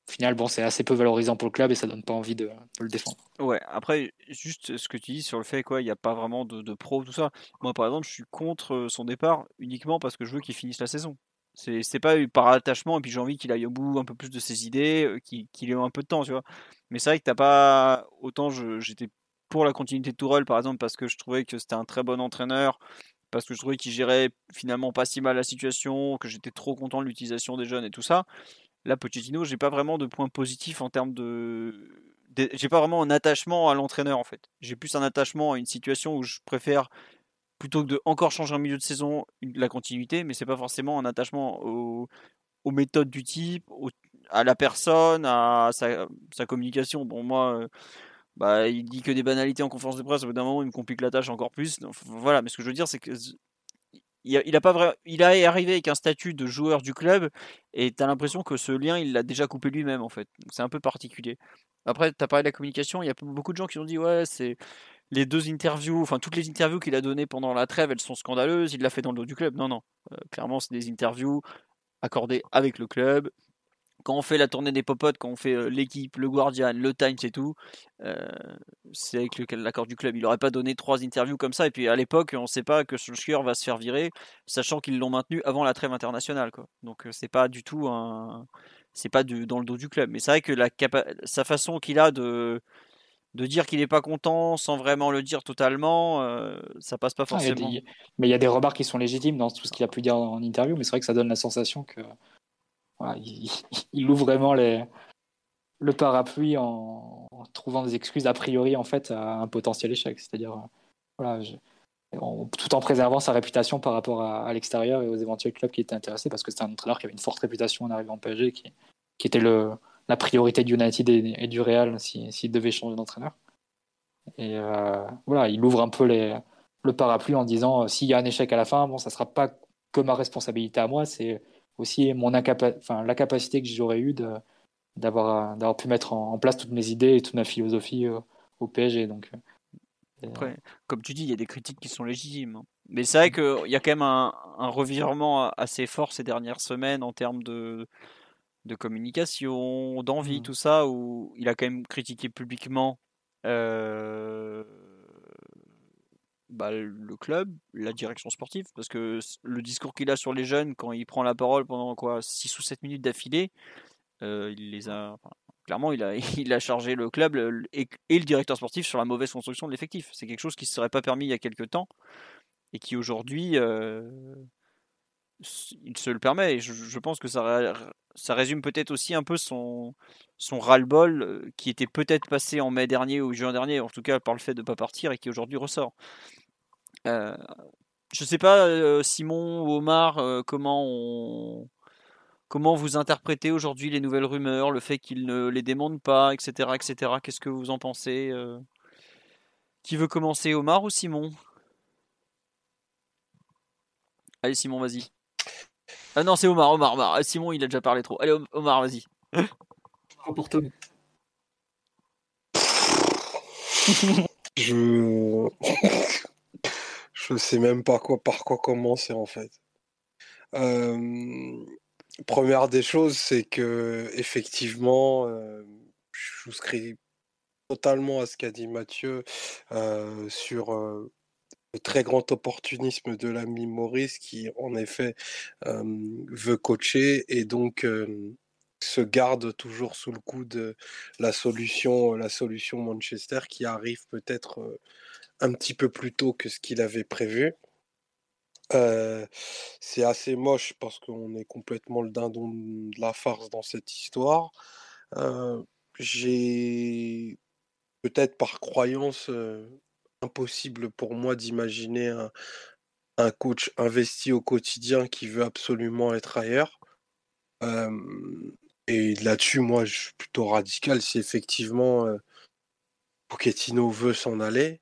au final, bon, c'est assez peu valorisant pour le club et ça donne pas envie de, le défendre. Ouais, après, juste ce que tu dis sur le fait quoi, il n'y a pas vraiment de, pro, tout ça. Moi, par exemple, je suis contre euh, son départ uniquement parce que je veux qu'il finisse la saison. C'est pas par attachement et puis j'ai envie qu'il aille au bout un peu plus de ses idées, euh, qu'il ait un peu de temps, tu vois. Mais c'est vrai que t'as pas. Autant j'étais pour la continuité de Tourelle, par exemple, parce que je trouvais que c'était un très bon entraîneur, parce que je trouvais qu'il gérait finalement pas si mal la situation, que j'étais trop content de l'utilisation des jeunes et tout ça. Là, Pochettino, j'ai pas vraiment de points positifs en termes de. J'ai pas vraiment un attachement à l'entraîneur en fait. J'ai plus un attachement à une situation où je préfère plutôt que de encore changer en milieu de saison la continuité, mais c'est pas forcément un attachement aux, méthodes du type, à la personne, à sa, communication. Bon, moi, euh, bah, il dit que des banalités en conférence de presse, au bout d'un moment, il me complique la tâche encore plus. voilà, mais ce que je veux dire, c'est que il a, pas il est arrivé avec un statut de joueur du club et tu as l'impression que ce lien, il l'a déjà coupé lui-même en fait. C'est un peu particulier. Après, tu as parlé de la communication, il y a beaucoup de gens qui ont dit ouais, c'est les deux interviews, enfin toutes les interviews qu'il a données pendant la trêve, elles sont scandaleuses, il l'a fait dans le dos du club. Non, non. Euh, clairement, c'est des interviews accordées avec le club, quand on fait la tournée des popotes, quand on fait euh, l'équipe, le Guardian, le Times et tout, euh, c'est avec l'accord du club. Il n'aurait pas donné trois interviews comme ça. Et puis à l'époque, on ne sait pas que Solskjaer va se faire virer, sachant qu'ils l'ont maintenu avant la trêve internationale. Quoi. Donc euh, c'est pas du tout un, c'est pas dans le dos du club. Mais c'est vrai que la sa façon qu'il a de de dire qu'il n'est pas content sans vraiment le dire totalement, ça passe pas forcément. mais il y a des remarques qui sont légitimes dans tout ce qu'il a pu dire en interview, mais c'est vrai que ça donne la sensation que il, ouvre vraiment le parapluie en, trouvant des excuses a priori en fait à un potentiel échec. C'est-à-dire, voilà, tout en préservant sa réputation par rapport à, l'extérieur et aux éventuels clubs qui étaient intéressés, parce que c'était un entraîneur qui avait une forte réputation en arrivant en PSG, qui, était la priorité du United et, du Real s'il devait changer d'entraîneur. Et euh, voilà, il ouvre un peu le parapluie en disant euh, s'il y a un échec à la fin, bon, ça sera pas que ma responsabilité à moi, c'est aussi mon enfin, la capacité que j'aurais eue d'avoir d'avoir pu mettre en, place toutes mes idées et toute ma philosophie euh, au PSG. Donc, Après, comme tu dis, il y a des critiques qui sont légitimes. Hein. Mais c'est vrai qu'il y a quand même un, un, revirement assez fort ces dernières semaines en termes de, de communication, d'envie, mmh. tout ça, où il a quand même critiqué publiquement euh, bah, le club, la direction sportive, parce que le discours qu'il a sur les jeunes, quand il prend la parole pendant quoi 6 ou 7 minutes d'affilée, euh, il les a. clairement, il a, il a chargé le club et, le directeur sportif sur la mauvaise construction de l'effectif. C'est quelque chose qui ne serait pas permis il y a quelques temps et qui aujourd'hui euh, il se le permet. Et je, pense que ça, ça résume peut-être aussi un peu son, son ras-le-bol euh, qui était peut-être passé en mai dernier ou juin dernier, en tout cas par le fait de ne pas partir et qui aujourd'hui ressort. Euh, je ne sais pas, euh, Simon ou Omar, comment, comment vous interprétez aujourd'hui les nouvelles rumeurs, le fait qu'il ne les démonte pas, etc. etc. Qu'est-ce que vous en pensez Qui veut commencer, Omar ou Simon? Allez, Simon, vas-y. Ah non, c'est Omar, Omar, Omar. Simon, il a déjà parlé trop. Allez, Omar, vas-y. Je. Je sais même pas quoi, par quoi commencer en fait. Euh, première des choses, c'est que effectivement, euh, je souscris totalement à ce qu'a dit Mathieu euh, sur le très grand opportunisme de l'ami Maurice qui en effet veut coacher et donc se garde toujours sous le coup de la solution, la solution Manchester qui arrive peut-être un petit peu plus tôt que ce qu'il avait prévu. c'est assez moche parce qu'on est complètement le dindon de la farce dans cette histoire. J'ai peut-être par croyance impossible pour moi d'imaginer un, un, coach investi au quotidien qui veut absolument être ailleurs. Et là-dessus, moi, je suis plutôt radical. Si effectivement euh, Pochettino veut s'en aller,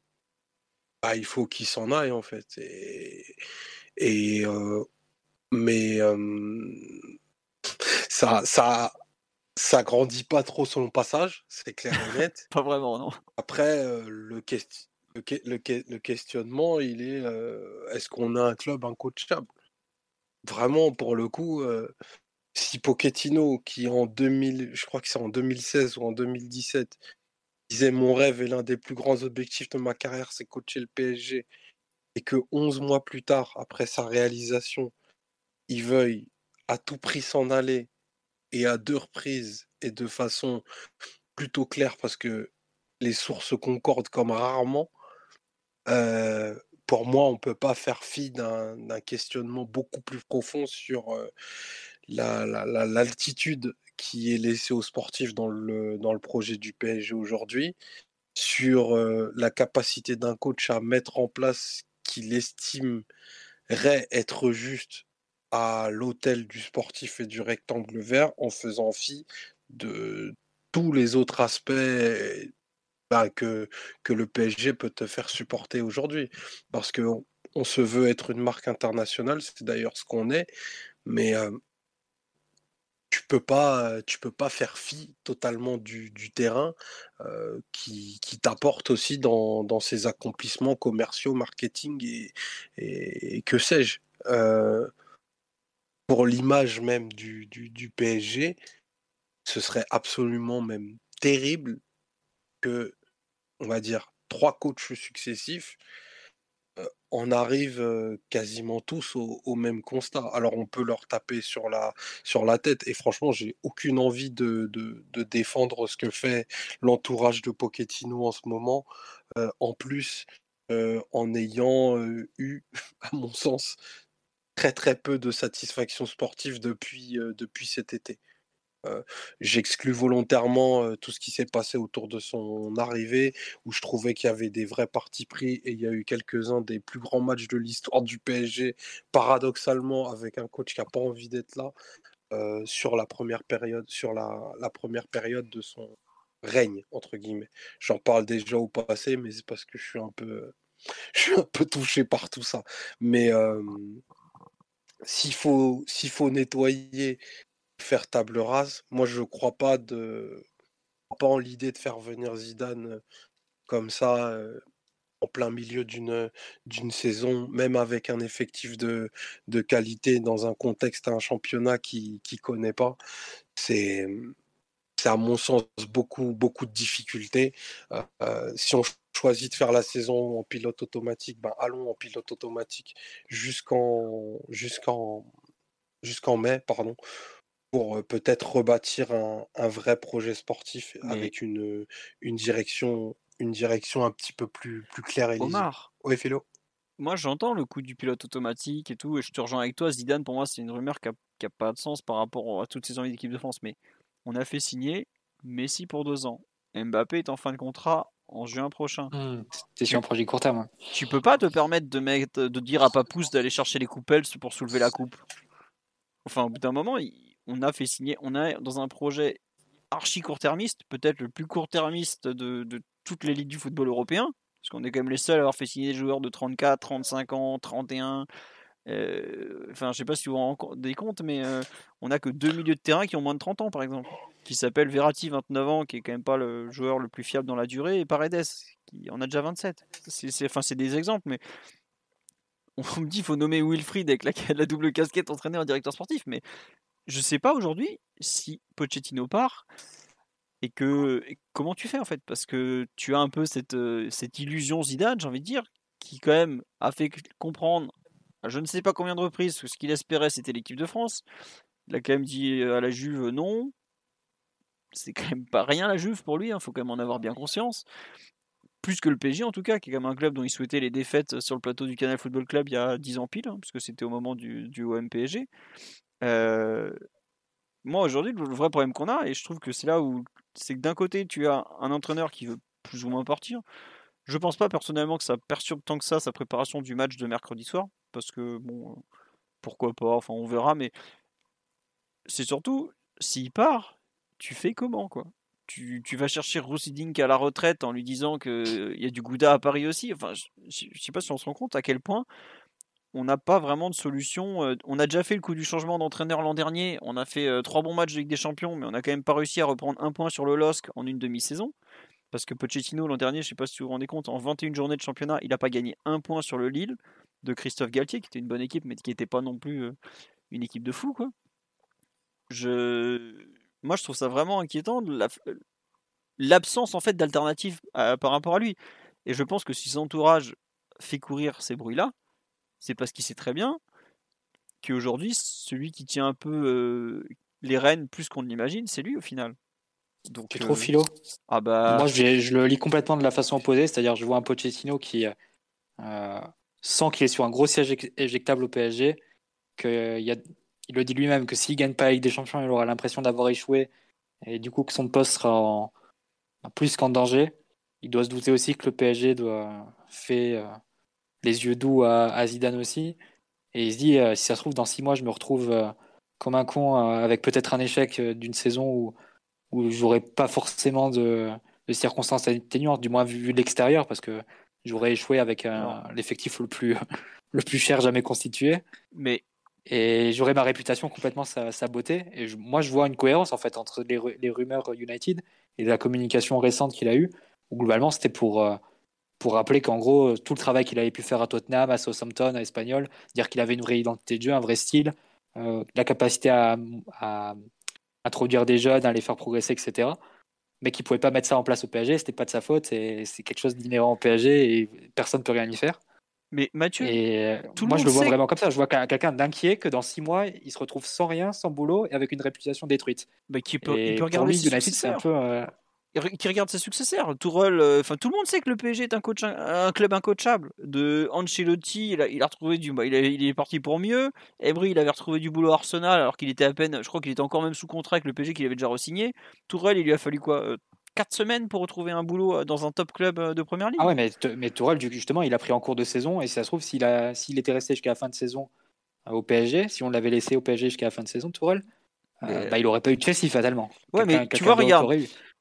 bah, il faut qu'il s'en aille, en fait. Et, et euh, mais ça, ça, ça grandit pas trop son passage, c'est clair et net. pas vraiment, non. Après, le, le, questionnement, il est est-ce qu'on a un club incoachable Vraiment, pour le coup, si Pochettino, qui en 2000, je crois que c'est en 2016 ou en 2017, disait mon rêve est l'un des plus grands objectifs de ma carrière, c'est coacher le PSG, et que 11 mois plus tard, après sa réalisation, il veuille à tout prix s'en aller, et à deux reprises, et de façon plutôt claire, parce que les sources concordent comme rarement, pour moi, on ne peut pas faire fi d'un questionnement beaucoup plus profond sur l'altitude qui est laissée aux sportifs dans le, projet du PSG aujourd'hui, sur la capacité d'un coach à mettre en place qu'il estimerait être juste à l'hôtel du sportif et du rectangle vert en faisant fi de tous les autres aspects que, que le PSG peut te faire supporter aujourd'hui. Parce qu'on on se veut être une marque internationale, c'est d'ailleurs ce qu'on est, mais tu peux peux pas faire fi totalement du, terrain qui, t'apporte aussi dans, dans, ses accomplissements commerciaux, marketing et, que sais-je. pour l'image même du, du, PSG, ce serait absolument même terrible que, on va dire, trois coachs successifs on arrive quasiment tous au, même constat. Alors on peut leur taper sur la, tête et franchement j'ai aucune envie de, défendre ce que fait l'entourage de Pochettino en ce moment. en plus, en ayant eu, à mon sens, très très peu de satisfaction sportive depuis cet été. J'exclus volontairement tout ce qui s'est passé autour de son arrivée, où je trouvais qu'il y avait des vrais partis pris et il y a eu quelques-uns des plus grands matchs de l'histoire du PSG, paradoxalement, avec un coach qui n'a pas envie d'être là sur la première période, sur la, première période de son règne entre guillemets. J'en parle déjà au passé, mais c'est parce que je suis un peu, je suis un peu touché par tout ça. Mais s'il faut, s'il faut nettoyer faire table rase. Moi, je crois pas de pas en l'idée de faire venir Zidane comme ça en plein milieu d'une saison, même avec un effectif de, qualité dans un contexte, un championnat qui qui connaît pas. C'est à mon sens beaucoup beaucoup de difficultés. si on choisit de faire la saison en pilote automatique, ben allons en pilote automatique jusqu'en jusqu'en jusqu'en mai, pardon, pour peut-être rebâtir un, vrai projet sportif avec une, une, direction, une direction un petit peu plus, plus claire et lisible. Omar. Oui, Philo. Moi, j'entends le coup du pilote automatique et tout, et je te rejoins avec toi. Zidane, pour moi, c'est une rumeur qui n'a pas de sens par rapport à toutes ces envies d'équipe de France. Mais on a fait signer Messi pour deux ans. Mbappé est en fin de contrat en juin prochain. Mmh, c'est sur un projet court terme. Hein. Tu peux pas te permettre de, mettre, de dire à Papousse d'aller chercher les coupelles pour soulever la coupe. Enfin, au bout d'un moment, on a fait signer, on a dans un projet archi court-termiste, peut-être le plus court-termiste de, de toutes les ligues du football européen, parce qu'on est quand même les seuls à avoir fait signer des joueurs de 34, 35 ans, 31. Euh, enfin, je sais pas si vous vous rendez compte, mais euh, on a que deux milieux de terrain qui ont moins de 30 ans, par exemple, qui s'appelle Verratti, 29 ans, qui est quand même pas le joueur le plus fiable dans la durée, et Paredes, qui en a déjà 27. C'est, enfin, c'est des exemples, mais on me dit qu'il faut nommer Wilfried avec la, la double casquette entraîneur en directeur sportif, mais je sais pas aujourd'hui si Pochettino part et que comment tu fais en fait? Parce que tu as un peu cette, euh, illusion Zidane, j'ai envie de dire, qui quand même a fait comprendre je ne sais pas combien de reprises que ce qu'il espérait c'était l'équipe de France. Il a quand même dit à la Juve non. C'est quand même pas rien la Juve pour lui, il hein, faut quand même en avoir bien conscience. Plus que le PSG en tout cas, qui est quand même un club dont il souhaitait les défaites sur le plateau du Canal Football Club il y a 10 ans pile, hein, puisque c'était au moment du, du OM. Euh, moi aujourd'hui, le vrai problème qu'on a, et je trouve que c'est là où c'est que d'un côté tu as un entraîneur qui veut plus ou moins partir. Je pense pas personnellement que ça perturbe tant que ça sa préparation du match de mercredi soir, parce que bon, pourquoi pas, enfin on verra, mais c'est surtout s'il part, tu fais comment quoi? Tu, tu, vas chercher Roussidink à la retraite en lui disant qu'il y a du Gouda à Paris aussi? Enfin, je sais pas si on se rend compte à quel point on n'a pas vraiment de solution. Euh, on a déjà fait le coup du changement d'entraîneur l'an dernier. On a fait euh, trois bons matchs de des Champions, mais on n'a quand même pas réussi à reprendre un point sur le LOSC en une demi-saison. Parce que Pochettino, l'an dernier, je ne sais pas si vous vous rendez compte, en 21 journées de championnat, il n'a pas gagné un point sur le Lille de Christophe Galtier, qui était une bonne équipe, mais qui n'était pas non plus euh, une équipe de fou. Je... Moi, je trouve ça vraiment inquiétant, l'absence en fait d'alternative par rapport à lui. Et je pense que si son entourage fait courir ces bruits-là, c'est parce qu'il sait très bien qu'aujourd'hui, celui qui tient un peu euh, les rênes plus qu'on ne l'imagine, c'est lui au final. Donc, c'est trop euh, philo. Ah bah... Moi, je, le lis complètement de la façon opposée, c'est-à-dire je vois un Pochettino qui euh, sent qu'il est sur un gros siège éjectable au PSG, qu'il il le dit lui-même que s'il gagne pas avec des champions, il aura l'impression d'avoir échoué, et du coup que son poste sera en, plus qu'en danger. Il doit se douter aussi que le PSG doit faire les yeux doux à, Zidane aussi. Et il se dit, euh, si ça se trouve, dans six mois, je me retrouve euh, comme un con euh, avec peut-être un échec d'une saison où, où j'aurais pas forcément de, circonstances atténuantes, du moins vu, de l'extérieur, parce que j'aurais échoué avec l'effectif le plus, le plus cher jamais constitué. Mais et j'aurais ma réputation complètement sabotée. Et moi, je vois une cohérence en fait entre les, les rumeurs United et la communication récente qu'il a eue, où globalement c'était pour pour rappeler qu'en gros, euh, tout le travail qu'il avait pu faire à Tottenham, à Southampton, à Espagnol, dire qu'il avait une vraie identité de jeu, un vrai style, euh, la capacité à, introduire des jeunes, à les faire progresser, etc. Mais qu'il ne pouvait pas mettre ça en place au PSG, c'était pas de sa faute, c'est quelque chose d'inhérent au PSG et personne ne peut rien y faire. Mais Mathieu, et euh, moi je le vois vraiment comme ça. Je vois quelqu'un d'inquiet que dans six mois, il se retrouve sans rien, sans boulot et avec une réputation détruite. Mais qui peut, il peut regarder lui, United, c'est un peu. Qui regarde ses successeurs. Tourelle, euh, enfin tout le monde sait que le PSG est un, coach, un, club incoachable. De Ancelotti, il a, il a retrouvé du, bah, il, il, est parti pour mieux. Emery, il avait retrouvé du boulot à Arsenal alors qu'il était à peine, je crois qu'il était encore même sous contrat avec le PSG qu'il avait déjà re-signé. Tourelle, il lui a fallu quoi 4 euh, semaines pour retrouver un boulot euh, dans un top club de première ligne. Ah ouais, mais, mais Tourelle, justement, il a pris en cours de saison et si ça se trouve, s'il a, s'il était resté jusqu'à la fin de saison au PSG, si on l'avait laissé au PSG jusqu'à la fin de saison, Tourelle, bah, il aurait pas eu de Chelsea fatalement. Ouais, mais tu vois, regarde,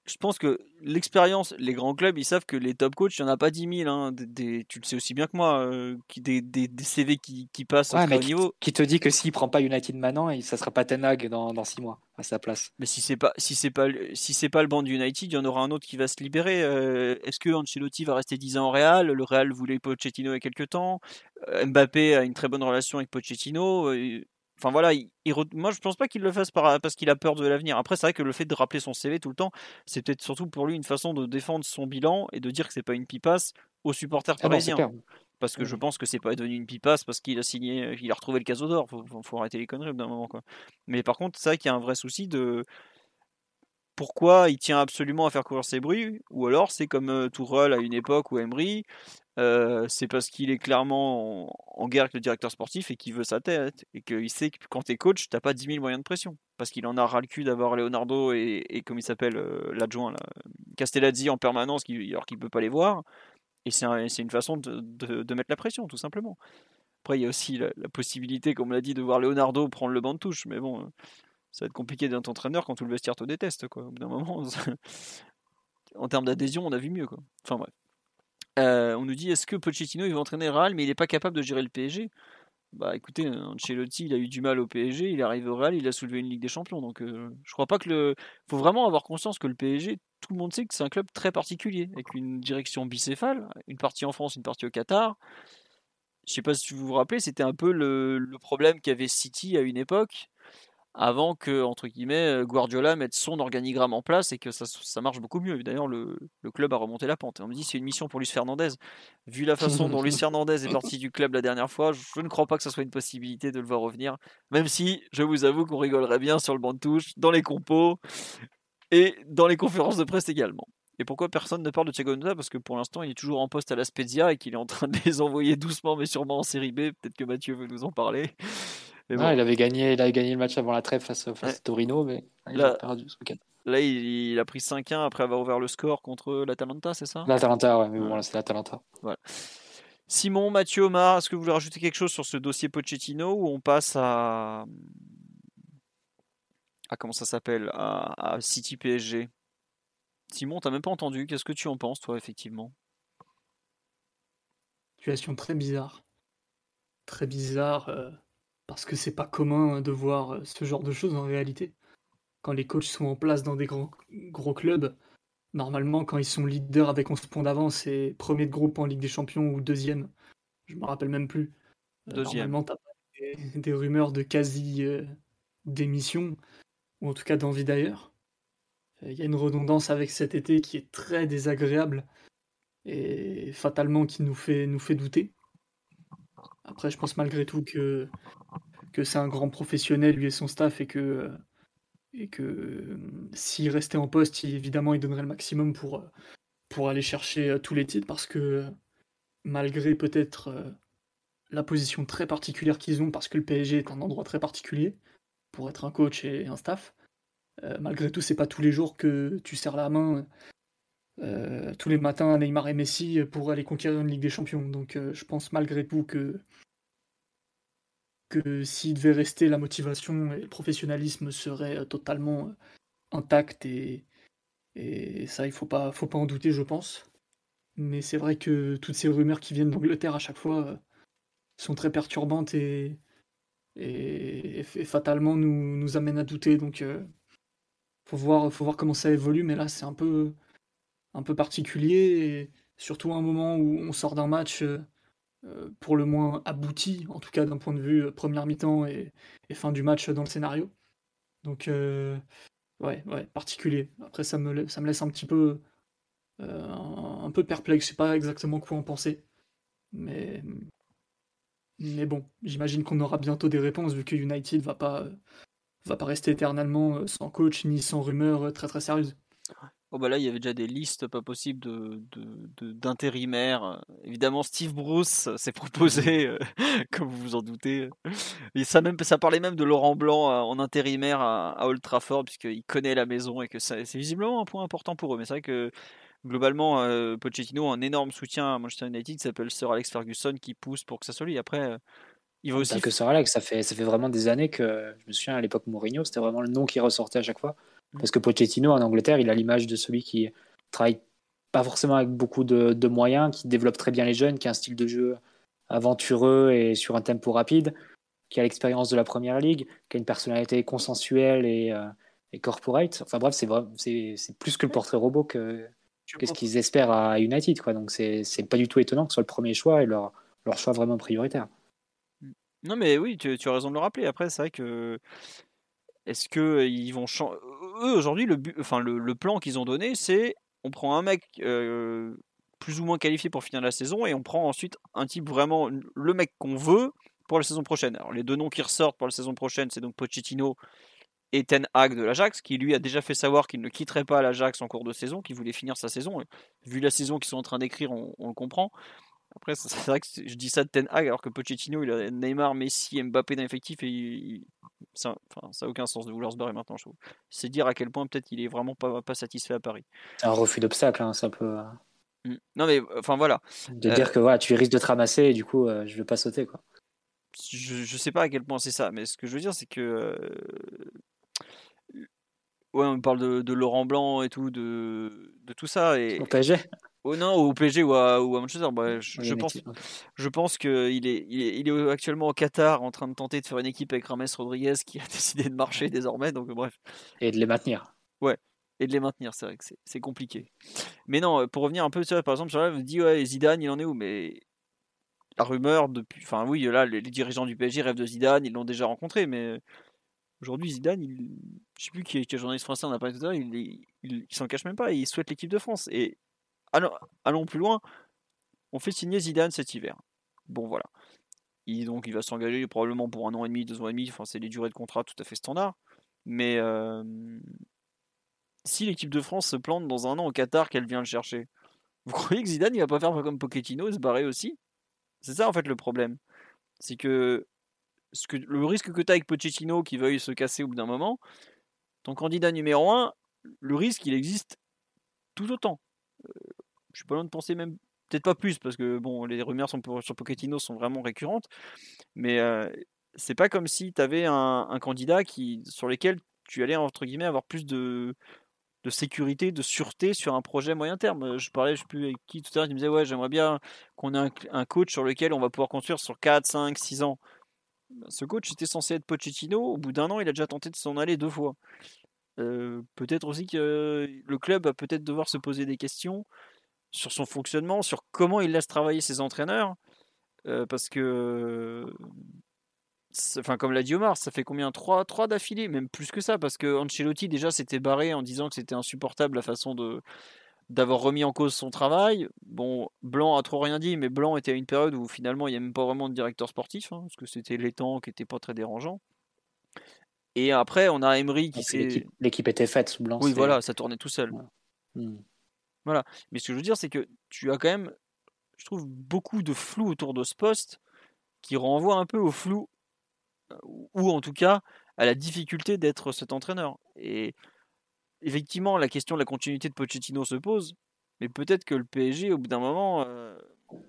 je pense que l'expérience, les grands clubs, ils savent que les top coachs, il n'y en a pas 10 000. Hein, des, tu le sais aussi bien que moi, euh, des, CV qui, qui passent ouais, au niveau. Qui te dit que s'il prend pas United maintenant, ça sera pas Ten Hag dans, dans 6 mois à sa place. Mais si c'est pas si c'est pas si c'est pas le banc de United, il y en aura un autre qui va se libérer. Euh, est-ce que Ancelotti va rester 10 ans au Real? Le Real voulait Pochettino il y a quelques temps. Euh, Mbappé a une très bonne relation avec Pochettino. Enfin voilà, il, moi je pense pas qu'il le fasse parce qu'il a peur de l'avenir. Après, c'est vrai que le fait de rappeler son CV tout le temps, c'est peut-être surtout pour lui une façon de défendre son bilan et de dire que c'est pas une pipasse aux supporters ah parisiens. parce que je pense que c'est pas devenu une pipasse parce qu'il a signé, il a retrouvé le caso d'or. Faut, faut, arrêter les conneries d'un moment quoi. Mais par contre, c'est vrai qu'il y a un vrai souci de pourquoi il tient absolument à faire courir ses bruits, ou alors c'est comme euh, Tourelle à une époque ou Emery, c'est parce qu'il est clairement en, guerre avec le directeur sportif et qu'il veut sa tête et qu'il sait que quand t'es coach, t'as pas 10 000 moyens de pression parce qu'il en a ras le cul d'avoir Leonardo et, comme il s'appelle l'adjoint Castellazzi en permanence alors qu'il peut pas les voir et c'est une façon de, mettre la pression tout simplement. Après il y a aussi la, possibilité, comme on l'a dit, de voir Leonardo prendre le banc de touche, mais bon, ça va être compliqué d'être entraîneur quand tout le vestiaire te déteste quoi. Au bout d'un moment, en termes d'adhésion, on a vu mieux quoi. Enfin bref. Euh, on nous dit est-ce que Pochettino il va entraîner Real mais il n'est pas capable de gérer le PSG Bah écoutez, Ancelotti il a eu du mal au PSG, il arrive au Real, il a soulevé une Ligue des Champions. Donc euh, je crois pas que le. faut vraiment avoir conscience que le PSG, tout le monde sait que c'est un club très particulier, avec une direction bicéphale, une partie en France, une partie au Qatar. Je sais pas si vous vous rappelez, c'était un peu le, le problème qu'avait City à une époque avant que, entre guillemets, euh, Guardiola mette son organigramme en place et que ça, ça marche beaucoup mieux. D'ailleurs, le, le, club a remonté la pente. on me dit c'est une mission pour Luis Fernandez. Vu la façon dont Luis Fernandez est parti du club la dernière fois, je ne crois pas que ce soit une possibilité de le voir revenir. Même si, je vous avoue qu'on rigolerait bien sur le banc de touche, dans les compos et dans les conférences de presse également. Et pourquoi personne ne parle de Thiago Parce que pour l'instant, il est toujours en poste à la Spezia et qu'il est en train de les envoyer doucement mais sûrement en série B. Peut-être que Mathieu veut nous en parler il, avait gagné, il avait gagné le match avant la trêve face, face à Torino, mais il là, a perdu ce week-end. Là, il, a pris 5-1 après avoir ouvert le score contre l'Atalanta, c'est ça? L'Atalanta, ouais, mais bon, là, c'est l'Atalanta. Voilà. Simon, Mathieu, Omar, est-ce que vous voulez rajouter quelque chose sur ce dossier Pochettino ou on passe à. à comment ça s'appelle? À, à, City PSG Simon, t'as même pas entendu. Qu'est-ce que tu en penses, toi, effectivement? Situation très bizarre. Très bizarre. Euh, parce que c'est pas commun de voir euh, ce genre de choses en réalité. Quand les coachs sont en place dans des grands, gros clubs, normalement, quand ils sont leaders avec 11 points d'avance et premier de groupe en Ligue des Champions ou deuxième, je me rappelle même plus. Euh, deuxième. Normalement, t'as des, des, rumeurs de quasi euh, démission, ou en tout cas d'envie d'ailleurs. Il y a une redondance avec cet été qui est très désagréable et fatalement qui nous fait, nous fait douter. Après, je pense malgré tout que, c'est un grand professionnel, lui et son staff, et que, et que s'il restait en poste, évidemment, il donnerait le maximum pour, pour aller chercher euh, tous les titres, parce que malgré peut-être euh, la position très particulière qu'ils ont, parce que le PSG est un endroit très particulier pour être un coach et un staff, euh, malgré tout, c'est pas tous les jours que tu serres la main euh, tous les matins Neymar et Messi pour aller conquérir une Ligue des Champions. Donc euh, je pense malgré tout que, que s'il devait rester, la motivation et le professionnalisme seraient euh, totalement intacts et, et ça, il faut pas, faut pas en douter, je pense. Mais c'est vrai que toutes ces rumeurs qui viennent d'Angleterre à chaque fois sont très perturbantes et, et, fatalement nous, nous amènent à douter. Donc faut voir, faut voir comment ça évolue, mais là c'est un peu un peu particulier, et surtout à un moment où on sort d'un match euh, euh, pour le moins abouti, en tout cas d'un point de vue euh, première mi-temps et, fin du match dans le scénario. Donc, ouais, ouais, particulier. Après, ça me, laisse un petit peu, un, peu perplexe. Je sais pas exactement quoi en penser. Mais, mais bon, j'imagine qu'on aura bientôt des réponses vu que United va pas, va pas rester éternellement sans coach ni sans rumeur très très sérieuse. Oh bah là, il y avait déjà des listes pas possibles de, d'intérimaires. Évidemment, Steve Bruce s'est proposé, euh, comme vous vous en doutez. Et ça, même, ça parlait même de Laurent Blanc euh, en intérimaire à, Old Trafford, puisqu'il connaît la maison et que c'est visiblement un point important pour eux. Mais c'est vrai que globalement, euh, Pochettino a un énorme soutien à Manchester United qui s'appelle Sir Alex Ferguson qui pousse pour que ça soit lui. Après, il va aussi. que Sir Alex, ça fait, ça fait vraiment des années que je me souviens à l'époque Mourinho, c'était vraiment le nom qui ressortait à chaque fois. Mm. Parce que Pochettino en Angleterre, il a l'image de celui qui travaille pas forcément avec beaucoup de, moyens, qui développe très bien les jeunes, qui a un style de jeu aventureux et sur un tempo rapide, qui a l'expérience de la première ligue, qui a une personnalité consensuelle et, euh, corporate. Enfin bref, c'est plus que le portrait robot que qu'est-ce qu'ils espèrent à United. Quoi. Donc c'est pas du tout étonnant que ce soit le premier choix et leur, leur choix vraiment prioritaire. Non mais oui, tu, tu as raison de le rappeler. Après, c'est vrai que est-ce que ils vont changer Eux aujourd'hui, le, enfin, le, plan qu'ils ont donné, c'est on prend un mec plus ou moins qualifié pour finir la saison et on prend ensuite un type vraiment le mec qu'on veut pour la saison prochaine. Alors les deux noms qui ressortent pour la saison prochaine, c'est donc Pochettino et Ten Hag de l'Ajax, qui lui a déjà fait savoir qu'il ne quitterait pas l'Ajax en cours de saison, qu'il voulait finir sa saison. vu la saison qu'ils sont en train d'écrire, on, le comprend. Après, c'est vrai que je dis ça de Ten Hag, alors que Pochettino, il a Neymar, Messi, Mbappé dans l'effectif, et ça n'a aucun sens de vouloir se barrer maintenant, je trouve. C'est dire à quel point peut-être il est vraiment pas, pas satisfait à Paris. C'est un refus d'obstacle, hein, ça peut. Euh, mmh. Non, mais enfin voilà. De dire euh, que voilà, tu risques de te ramasser et du coup, euh, je ne vais pas sauter. quoi. Je ne sais pas à quel point c'est ça, mais ce que je veux dire, c'est que. Ouais, on parle de, de, Laurent Blanc et tout, de, de tout ça. Et... Au PSG Oh non, au PSG ou à, ou à Manchester. Bah, je, pense, je pense qu'il est, il est, il est actuellement au Qatar en train de tenter de faire une équipe avec Rames Rodriguez qui a décidé de marcher désormais. Donc bref. Et de les maintenir. Ouais, et de les maintenir, c'est vrai que c'est compliqué. Mais non, pour revenir un peu, sur, par exemple, sur là, vous ouais, Zidane, il en est où? Mais la rumeur depuis. Enfin, oui, là, les, dirigeants du PSG rêvent de Zidane, ils l'ont déjà rencontré, mais aujourd'hui, Zidane, il, je sais plus qui est, qui est journaliste français, on a parlé tout à l'heure, il, il, il s'en cache même pas, il souhaite l'équipe de France. Et allons, plus loin. On fait signer Zidane cet hiver. Bon, voilà. Il, donc, il va s'engager probablement pour un an et demi, deux ans et demi. Enfin, c'est des durées de contrat tout à fait standard. Mais euh, si l'équipe de France se plante dans un an au Qatar qu'elle vient le chercher, vous croyez que Zidane il va pas faire comme Pochettino et se barrer aussi? C'est ça en fait le problème. C'est que, ce que le risque que tu as avec Pochettino qui veuille se casser au bout d'un moment, ton candidat numéro un, le risque il existe tout autant je suis pas loin de penser même peut-être pas plus parce que bon les rumeurs sur Pochettino sont vraiment récurrentes mais euh, c'est pas comme si tu avais un, candidat qui sur lequel tu allais entre guillemets avoir plus de de sécurité, de sûreté sur un projet moyen terme. Je parlais, je sais plus avec qui tout à l'heure, qui me disait ouais j'aimerais bien qu'on ait un, coach sur lequel on va pouvoir construire sur 4, 5, 6 ans. Ben, ce coach était censé être Pochettino, au bout d'un an il a déjà tenté de s'en aller deux fois. Euh, peut-être aussi que le club va peut-être devoir se poser des questions sur son fonctionnement, sur comment il laisse travailler ses entraîneurs. Euh, parce que, enfin, comme l'a dit Omar, ça fait combien 3, 3 d'affilée, même plus que ça, parce que Ancelotti déjà s'était barré en disant que c'était insupportable la façon de d'avoir remis en cause son travail. Bon, Blanc a trop rien dit, mais Blanc était à une période où finalement il n'y a même pas vraiment de directeur sportif, hein, parce que c'était l'étang qui n'était pas très dérangeant. Et après, on a Emery qui s'est. L'équipe était faite sous Blanc. Oui, voilà, ça tournait tout seul. Hmm. Voilà. Mais ce que je veux dire, c'est que tu as quand même, je trouve, beaucoup de flou autour de ce poste qui renvoie un peu au flou, euh, ou en tout cas à la difficulté d'être cet entraîneur. Et effectivement, la question de la continuité de Pochettino se pose, mais peut-être que le PSG, au bout d'un moment, euh,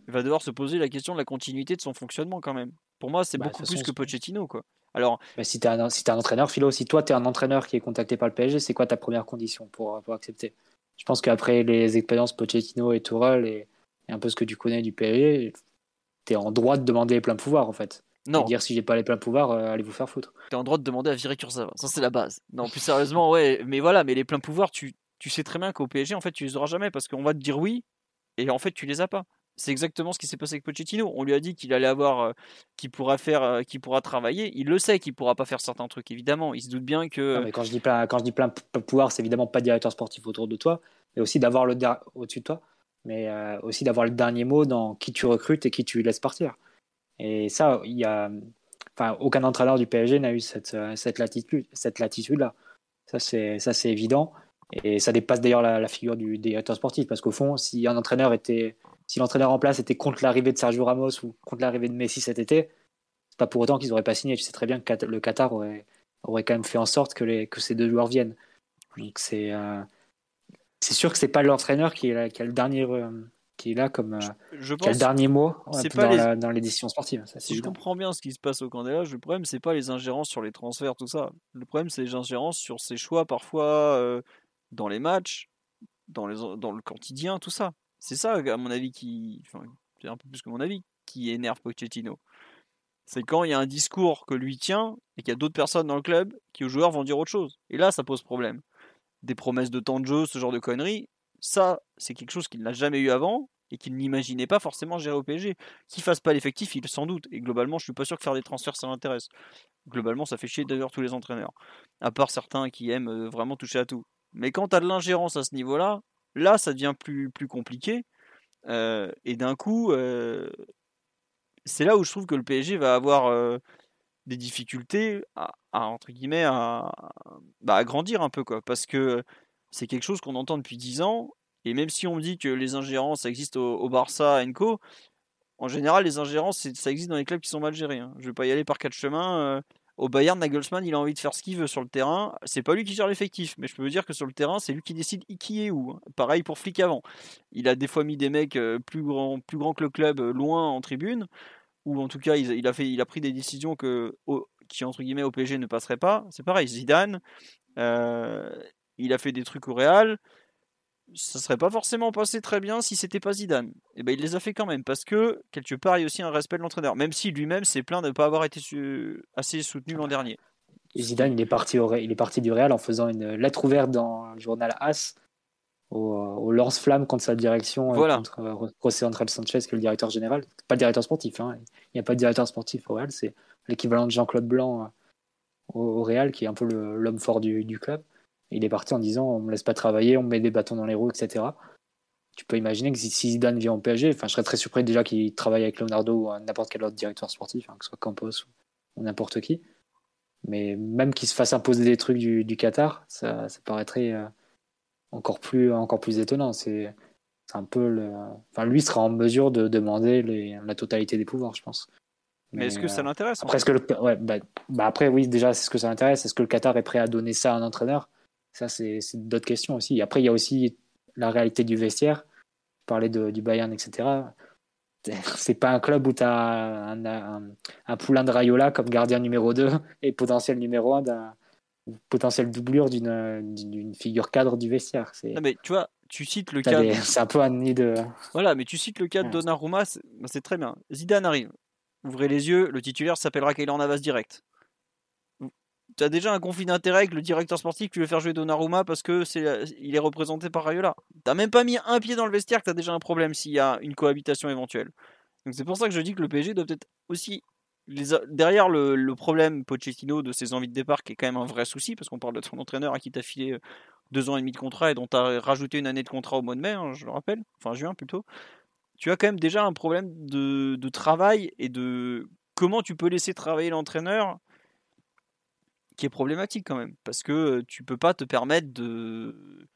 va devoir se poser la question de la continuité de son fonctionnement quand même. Pour moi, c'est bah, beaucoup plus que Pochettino, quoi. Alors, bah, si tu es, un, entraîneur, Philo, si toi tu es un entraîneur qui est contacté par le PSG, c'est quoi ta première condition pour, pour accepter? Je pense qu'après les expériences Pochettino et Tourelle et, un peu ce que tu connais du PSG, tu es en droit de demander les pleins pouvoirs en fait. Non. dire si j'ai pas les pleins pouvoirs, euh, allez vous faire foutre. Tu es en droit de demander à virer Kurzawa. Ça, c'est la base. Non, plus sérieusement, ouais. Mais voilà, mais les pleins pouvoirs, tu, tu sais très bien qu'au PSG, en fait, tu les auras jamais parce qu'on va te dire oui et en fait, tu les as pas. C'est exactement ce qui s'est passé avec Pochettino. On lui a dit qu'il allait avoir, euh, qu'il pourra faire, euh, qu'il pourra travailler. Il le sait qu'il pourra pas faire certains trucs, évidemment. Il se doute bien que. mais quand je dis plein, quand je dis plein pouvoir, c'est évidemment pas directeur sportif autour de toi, mais aussi d'avoir le au-dessus de toi, mais euh, aussi d'avoir le dernier mot dans qui tu recrutes et qui tu laisses partir. Et ça, il y a, enfin, aucun entraîneur du PSG n'a eu cette, latitude, cette latitude là. Ça c'est, ça c'est évident. Et ça dépasse d'ailleurs la, figure du directeur sportif, parce qu'au fond, si un entraîneur était, si l'entraîneur en place était contre l'arrivée de Sergio Ramos ou contre l'arrivée de Messi cet été, c'est pas pour autant qu'ils n'auraient pas signé. Tu sais très bien que le Qatar aurait, aurait quand même fait en sorte que, les, que ces deux joueurs viennent. Donc c'est euh, c'est sûr que c'est pas l'entraîneur qui, est qui a le dernier euh, qui est là comme euh, je pense, le dernier mot dans, l'édition sportive. si je comprends bien ce qui se passe au Candela, le problème c'est pas les ingérences sur les transferts tout ça. Le problème c'est les ingérences sur ses choix parfois dans les matchs, dans, les, dans le quotidien, tout ça. C'est ça à mon avis qui, c'est un peu plus que mon avis, qui énerve Pochettino. C'est quand il y a un discours que lui tient et qu'il y a d'autres personnes dans le club qui aux joueurs vont dire autre chose. Et là, ça pose problème. Des promesses de temps de jeu, ce genre de conneries, ça, c'est quelque chose qu'il n'a jamais eu avant et qu'il n'imaginait pas forcément gérer au PSG. Qu'il fasse pas l'effectif, il sans doute. Et globalement, je suis pas sûr que faire des transferts, ça l'intéresse. Globalement, ça fait chier d'ailleurs tous les entraîneurs. À part certains qui aiment euh, vraiment toucher à tout. Mais quand tu de l'ingérence à ce niveau-là, là, ça devient plus, plus compliqué. Euh, et d'un coup, euh, c'est là où je trouve que le PSG va avoir euh, des difficultés à, entre guillemets à, bah, grandir un peu quoi parce que c'est quelque chose qu'on entend depuis 10 ans et même si on me dit que les ingérences existent au, Barça à Enco en général les ingérences ça existe dans les clubs qui sont mal gérés hein. je vais pas y aller par quatre chemins au Bayern, Nagelsmann, il a envie de faire ce qu'il veut sur le terrain. C'est pas lui qui gère l'effectif, mais je peux vous dire que sur le terrain, c'est lui qui décide qui est où. Hein. Pareil pour Flick avant. Il a des fois mis des mecs euh, plus grands, plus grands que le club loin en tribune ou en tout cas il, a fait, il a pris des décisions que, qui entre guillemets au PSG ne passeraient pas. C'est pareil, Zidane, euh, il a fait des trucs au Real. Ça serait pas forcément passé très bien si c'était pas Zidane. Et eh ben il les a fait quand même parce que quelque part il y a aussi un respect de l'entraîneur, même si lui-même s'est plaint de ne pas avoir été assez soutenu l'an dernier. Zidane il est parti au, il est parti du Real en faisant une lettre ouverte dans le journal As au, lance-flamme contre sa direction, euh, voilà. contre euh, José Andrés Sanchez, qui est le directeur général. Pas le directeur sportif, hein. il n'y a pas de directeur sportif au Real, c'est l'équivalent de Jean-Claude Blanc euh, au, Real, qui est un peu l'homme fort du, club. Il est parti en disant on me laisse pas travailler, on me met des bâtons dans les roues, etc. Tu peux imaginer que si Zidane vient au PSG, enfin, je serais très surpris déjà qu'il travaille avec Leonardo ou n'importe quel autre directeur sportif, hein, que ce soit Campos ou, n'importe qui. Mais même qu'il se fasse imposer des trucs du, Qatar, ça, ça paraîtrait encore plus, encore plus étonnant. C'est un peu le... enfin, lui sera en mesure de demander les, la totalité des pouvoirs, je pense. Mais, est-ce que ça euh, l'intéresse après, le... ouais, bah, bah, après, oui, déjà, c'est ce que ça l'intéresse. Est-ce que le Qatar est prêt à donner ça à un entraîneur? Ça, c'est d'autres questions aussi. Après, il y a aussi la réalité du vestiaire. Parler de, du Bayern, etc. C'est pas un club où tu as un, un, un, poulain de Rayola comme gardien numéro 2 et potentiel numéro 1 d'un potentielle doublure d'une figure cadre du vestiaire. Non, mais tu vois, tu cites le cas. C'est un peu un nid de. Voilà, mais tu cites le cas de Donnarumma, bah, c'est très bien. Zidane arrive. Ouvrez les yeux, le titulaire s'appellera Kaylor Navas direct. Tu as déjà un conflit d'intérêt avec le directeur sportif qui veut faire jouer Donnarumma parce que c'est il est représenté par Rayola. T'as même pas mis un pied dans le vestiaire que tu as déjà un problème s'il y a une cohabitation éventuelle. Donc c'est pour ça que je dis que le PSG doit peut-être aussi derrière le, problème Pochettino de ses envies de départ, qui est quand même un vrai souci, parce qu'on parle de ton entraîneur à qui t'a filé euh, deux ans et demi de contrat et dont tu as rajouté une année de contrat au mois de mai, hein, je le rappelle, enfin juin plutôt, tu as quand même déjà un problème de travail et de comment tu peux laisser travailler l'entraîneur qui est problématique quand même, parce que tu peux pas te permettre de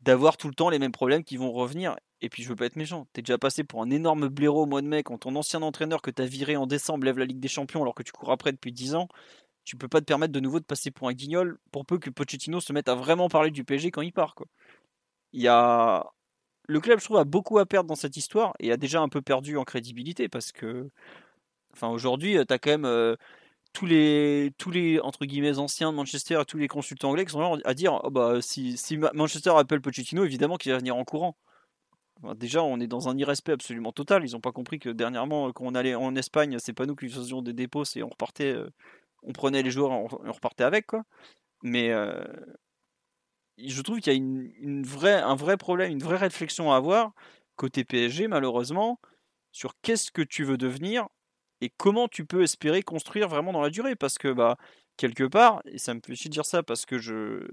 d'avoir tout le temps les mêmes problèmes qui vont revenir. Et puis je veux pas être méchant, t'es déjà passé pour un énorme blaireau au mois de mai quand ton ancien entraîneur que t'as viré en décembre lève la Ligue des Champions alors que tu cours après depuis 10 ans. Tu peux pas te permettre de nouveau de passer pour un guignol pour peu que Pochettino se mette à vraiment parler du PSG quand il part. Quoi. Il. Le club, je trouve, a beaucoup à perdre dans cette histoire et a déjà un peu perdu en crédibilité parce que enfin, aujourd'hui, t'as quand même tous les, tous les entre guillemets anciens de Manchester tous les consultants anglais qui sont là à dire oh, bah, si, Manchester appelle Pochettino, évidemment qu'il va venir en courant. déjà, on est dans un irrespect absolument total. Ils n'ont pas compris que dernièrement, quand on allait en Espagne, c'est pas nous qui faisions des dépôts, c'est on repartait, euh, on prenait les joueurs, on, repartait avec quoi. Mais euh, je trouve qu'il y a une vraie, un vrai problème, une vraie réflexion à avoir côté PSG malheureusement sur qu'est-ce que tu veux devenir et comment tu peux espérer construire vraiment dans la durée? Parce que, bah, quelque part, et ça me fait chier dire ça parce que je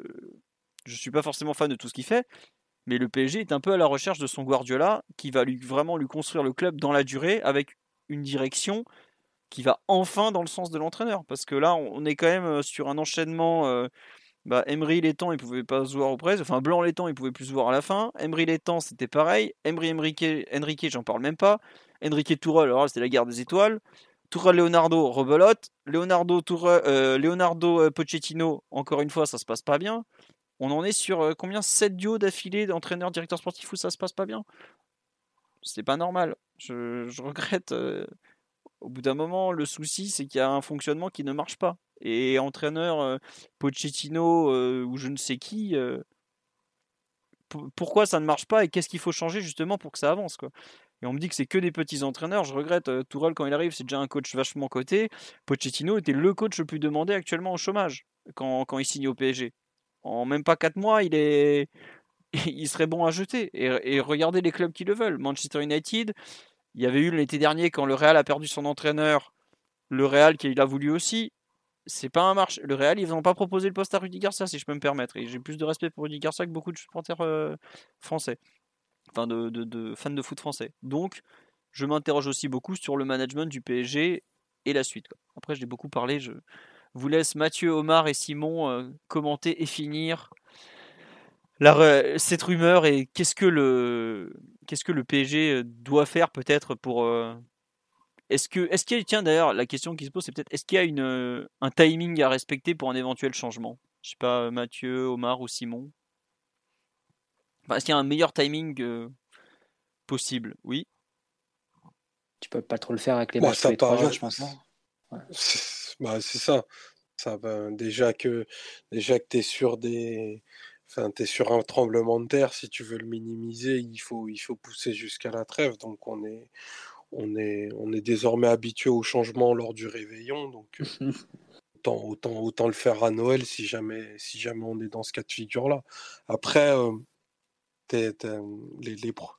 je suis pas forcément fan de tout ce qu'il fait, mais le PSG est un peu à la recherche de son Guardiola qui va lui, vraiment lui construire le club dans la durée avec une direction qui va enfin dans le sens de l'entraîneur. Parce que là, on est quand même euh, sur un enchaînement euh, Bah, Emery temps il pouvait pas se voir au presse. Enfin, Blanc temps il pouvait plus se voir à la fin. Emery temps c'était pareil. Emery Enrique, Enrique j'en parle même pas. Enrique Tourelle, alors c'était la guerre des étoiles. Tourelle Leonardo, rebelote. Leonardo, Tourelle, euh, Leonardo euh, Pochettino, encore une fois, ça se passe pas bien. On en est sur euh, combien? 7 duos d'affilée d'entraîneurs, directeurs sportifs où ça se passe pas bien? C'est pas normal. Je, regrette. au bout d'un moment, le souci, c'est qu'il y a un fonctionnement qui ne marche pas. Et entraîneur Pochettino ou je ne sais qui, pourquoi ça ne marche pas et qu'est-ce qu'il faut changer justement pour que ça avance. On me dit que c'est que des petits entraîneurs. Je regrette, euh, Tourelle, quand il arrive, c'est déjà un coach vachement coté. Pochettino était le coach le plus demandé actuellement au chômage quand, quand il signe au PSG. En même pas 4 mois, il, est... il serait bon à jeter. Et, regardez les clubs qui le veulent. Manchester United, il y avait eu l'été dernier quand le Real a perdu son entraîneur. Le Real qui l'a voulu aussi. C'est pas un marche. Le Real, ils n'ont pas proposé le poste à Rudy Garcia, si je peux me permettre. Et j'ai plus de respect pour Rudy Garcia que beaucoup de supporters euh, français de, fans de foot français. Donc, je m'interroge aussi beaucoup sur le management du PSG et la suite. Après, j'ai beaucoup parlé. Je vous laisse Mathieu, Omar et Simon euh, commenter et finir cette rumeur et qu'est-ce que le qu'est-ce PSG euh, doit faire peut-être pour euh, est-ce que est-ce qu'il tiens d'ailleurs la question qui se pose c'est peut-être est-ce qu'il y a un timing à respecter pour un éventuel changement? Je sais pas Mathieu Omar ou Simon est-ce qu'il y a un meilleur timing euh, possible Oui. Tu peux pas trop le faire avec les bah, matchs tous les trois jours, je pense. Bah, c'est ça. ça déjà que déjà que tu es sur des. Enfin, es sur un tremblement de terre, si tu veux le minimiser, il faut, il faut pousser jusqu'à la trêve. Donc on est, on est, on est désormais habitué au changement lors du réveillon. Donc euh, autant, autant, autant le faire à Noël si jamais, si jamais on est dans ce cas de figure-là. Après, euh, les,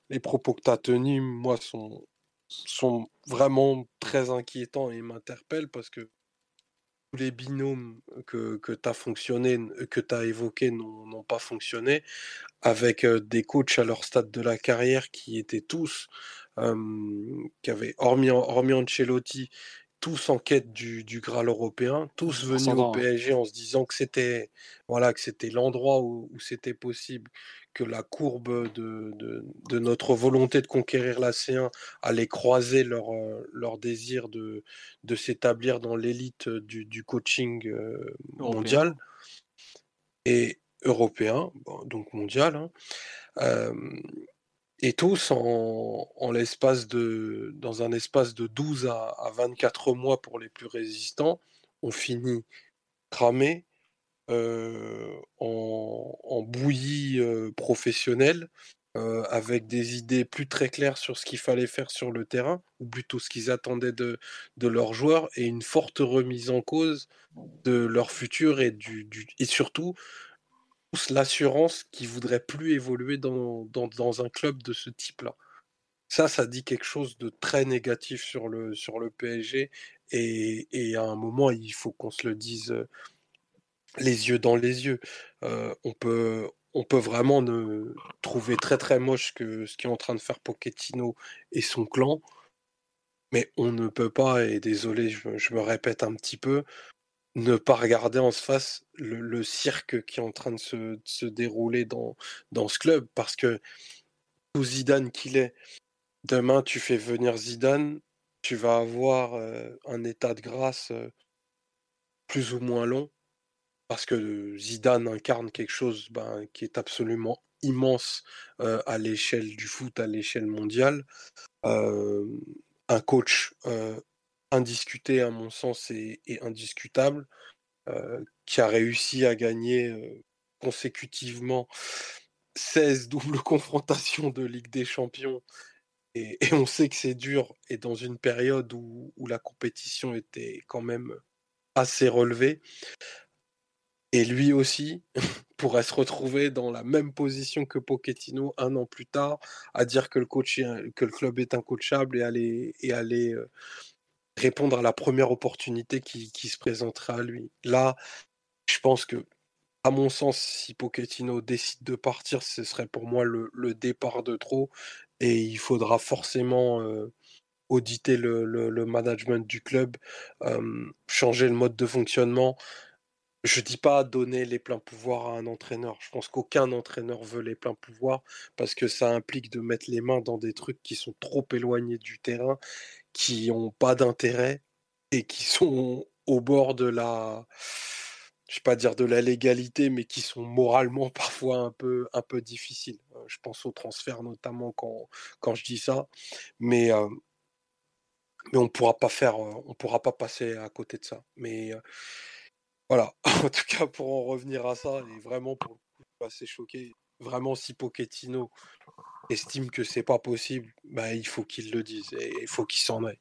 les, propos que tu as tenus, moi, sont, sont vraiment très inquiétants et m'interpellent parce que tous les binômes que, que tu as fonctionné, que tu as évoqués n'ont pas fonctionné, avec des coachs à leur stade de la carrière qui étaient tous, qui avaient, hormis, hormis Ancelotti, tous en quête du, du Graal européen, tous venus au PSG en se disant que c'était voilà que c'était l'endroit où, où c'était possible, que la courbe de, de, notre volonté de conquérir la C1 allait croiser leur, euh, leur désir de, de s'établir dans l'élite du, du, coaching euh, mondial et européen, donc mondial. Hein. Euh, et tous en, en l'espace de dans un espace de 12 à, à, 24 mois pour les plus résistants, ont fini cramés en, bouillie professionnelle, avec des idées plus très claires sur ce qu'il fallait faire sur le terrain, ou plutôt ce qu'ils attendaient de, de leurs joueurs, et une forte remise en cause de leur futur et, du, et surtout l'assurance qu'ils voudraient plus évoluer dans, dans, un club de ce type-là. Ça, ça dit quelque chose de très négatif sur le, sur le PSG. Et, et à un moment, il faut qu'on se le dise les yeux dans les yeux. on, peut, on peut vraiment ne trouver très très moche ce qui est en train de faire Pochettino et son clan, mais on ne peut pas, et désolé, je, me répète un petit peu, ne pas regarder en face le, cirque qui est en train de se, dérouler dans, dans ce club, parce que tout Zidane qu'il est, demain tu fais venir Zidane, tu vas avoir un état de grâce plus ou moins long parce que Zidane incarne quelque chose ben, qui est absolument immense à l'échelle du foot, à l'échelle mondiale. un coach indiscuté, à mon sens, et, indiscutable, qui a réussi à gagner consécutivement 16 doubles confrontations de Ligue des Champions. Et, on sait que c'est dur, et dans une période où, où la compétition était quand même assez relevée. Et lui aussi pourrait se retrouver dans la même position que Pochettino un an plus tard, à dire que le, coach que le club est incoachable et aller, et aller euh, répondre à la première opportunité qui, qui se présenterait à lui. Là, je pense que, à mon sens, si Pochettino décide de partir, ce serait pour moi le, le départ de trop. Et il faudra forcément euh, auditer le, le, management du club, euh, changer le mode de fonctionnement je dis pas donner les pleins pouvoirs à un entraîneur. Je pense qu'aucun entraîneur veut les pleins pouvoirs parce que ça implique de mettre les mains dans des trucs qui sont trop éloignés du terrain, qui n'ont pas d'intérêt et qui sont au bord de la, je vais pas dire de la légalité, mais qui sont moralement parfois un peu, un peu difficiles. Euh, je pense au transfert notamment quand, quand je dis ça, mais euh, mais on pourra pas faire, euh, on pourra pas passer à côté de ça. Mais voilà, en tout cas, pour en revenir à ça, et vraiment pour le coup, assez choqué. Vraiment, si Pochettino estime que c'est pas possible, bah, il faut qu'il le dise et il faut qu'il s'en aille.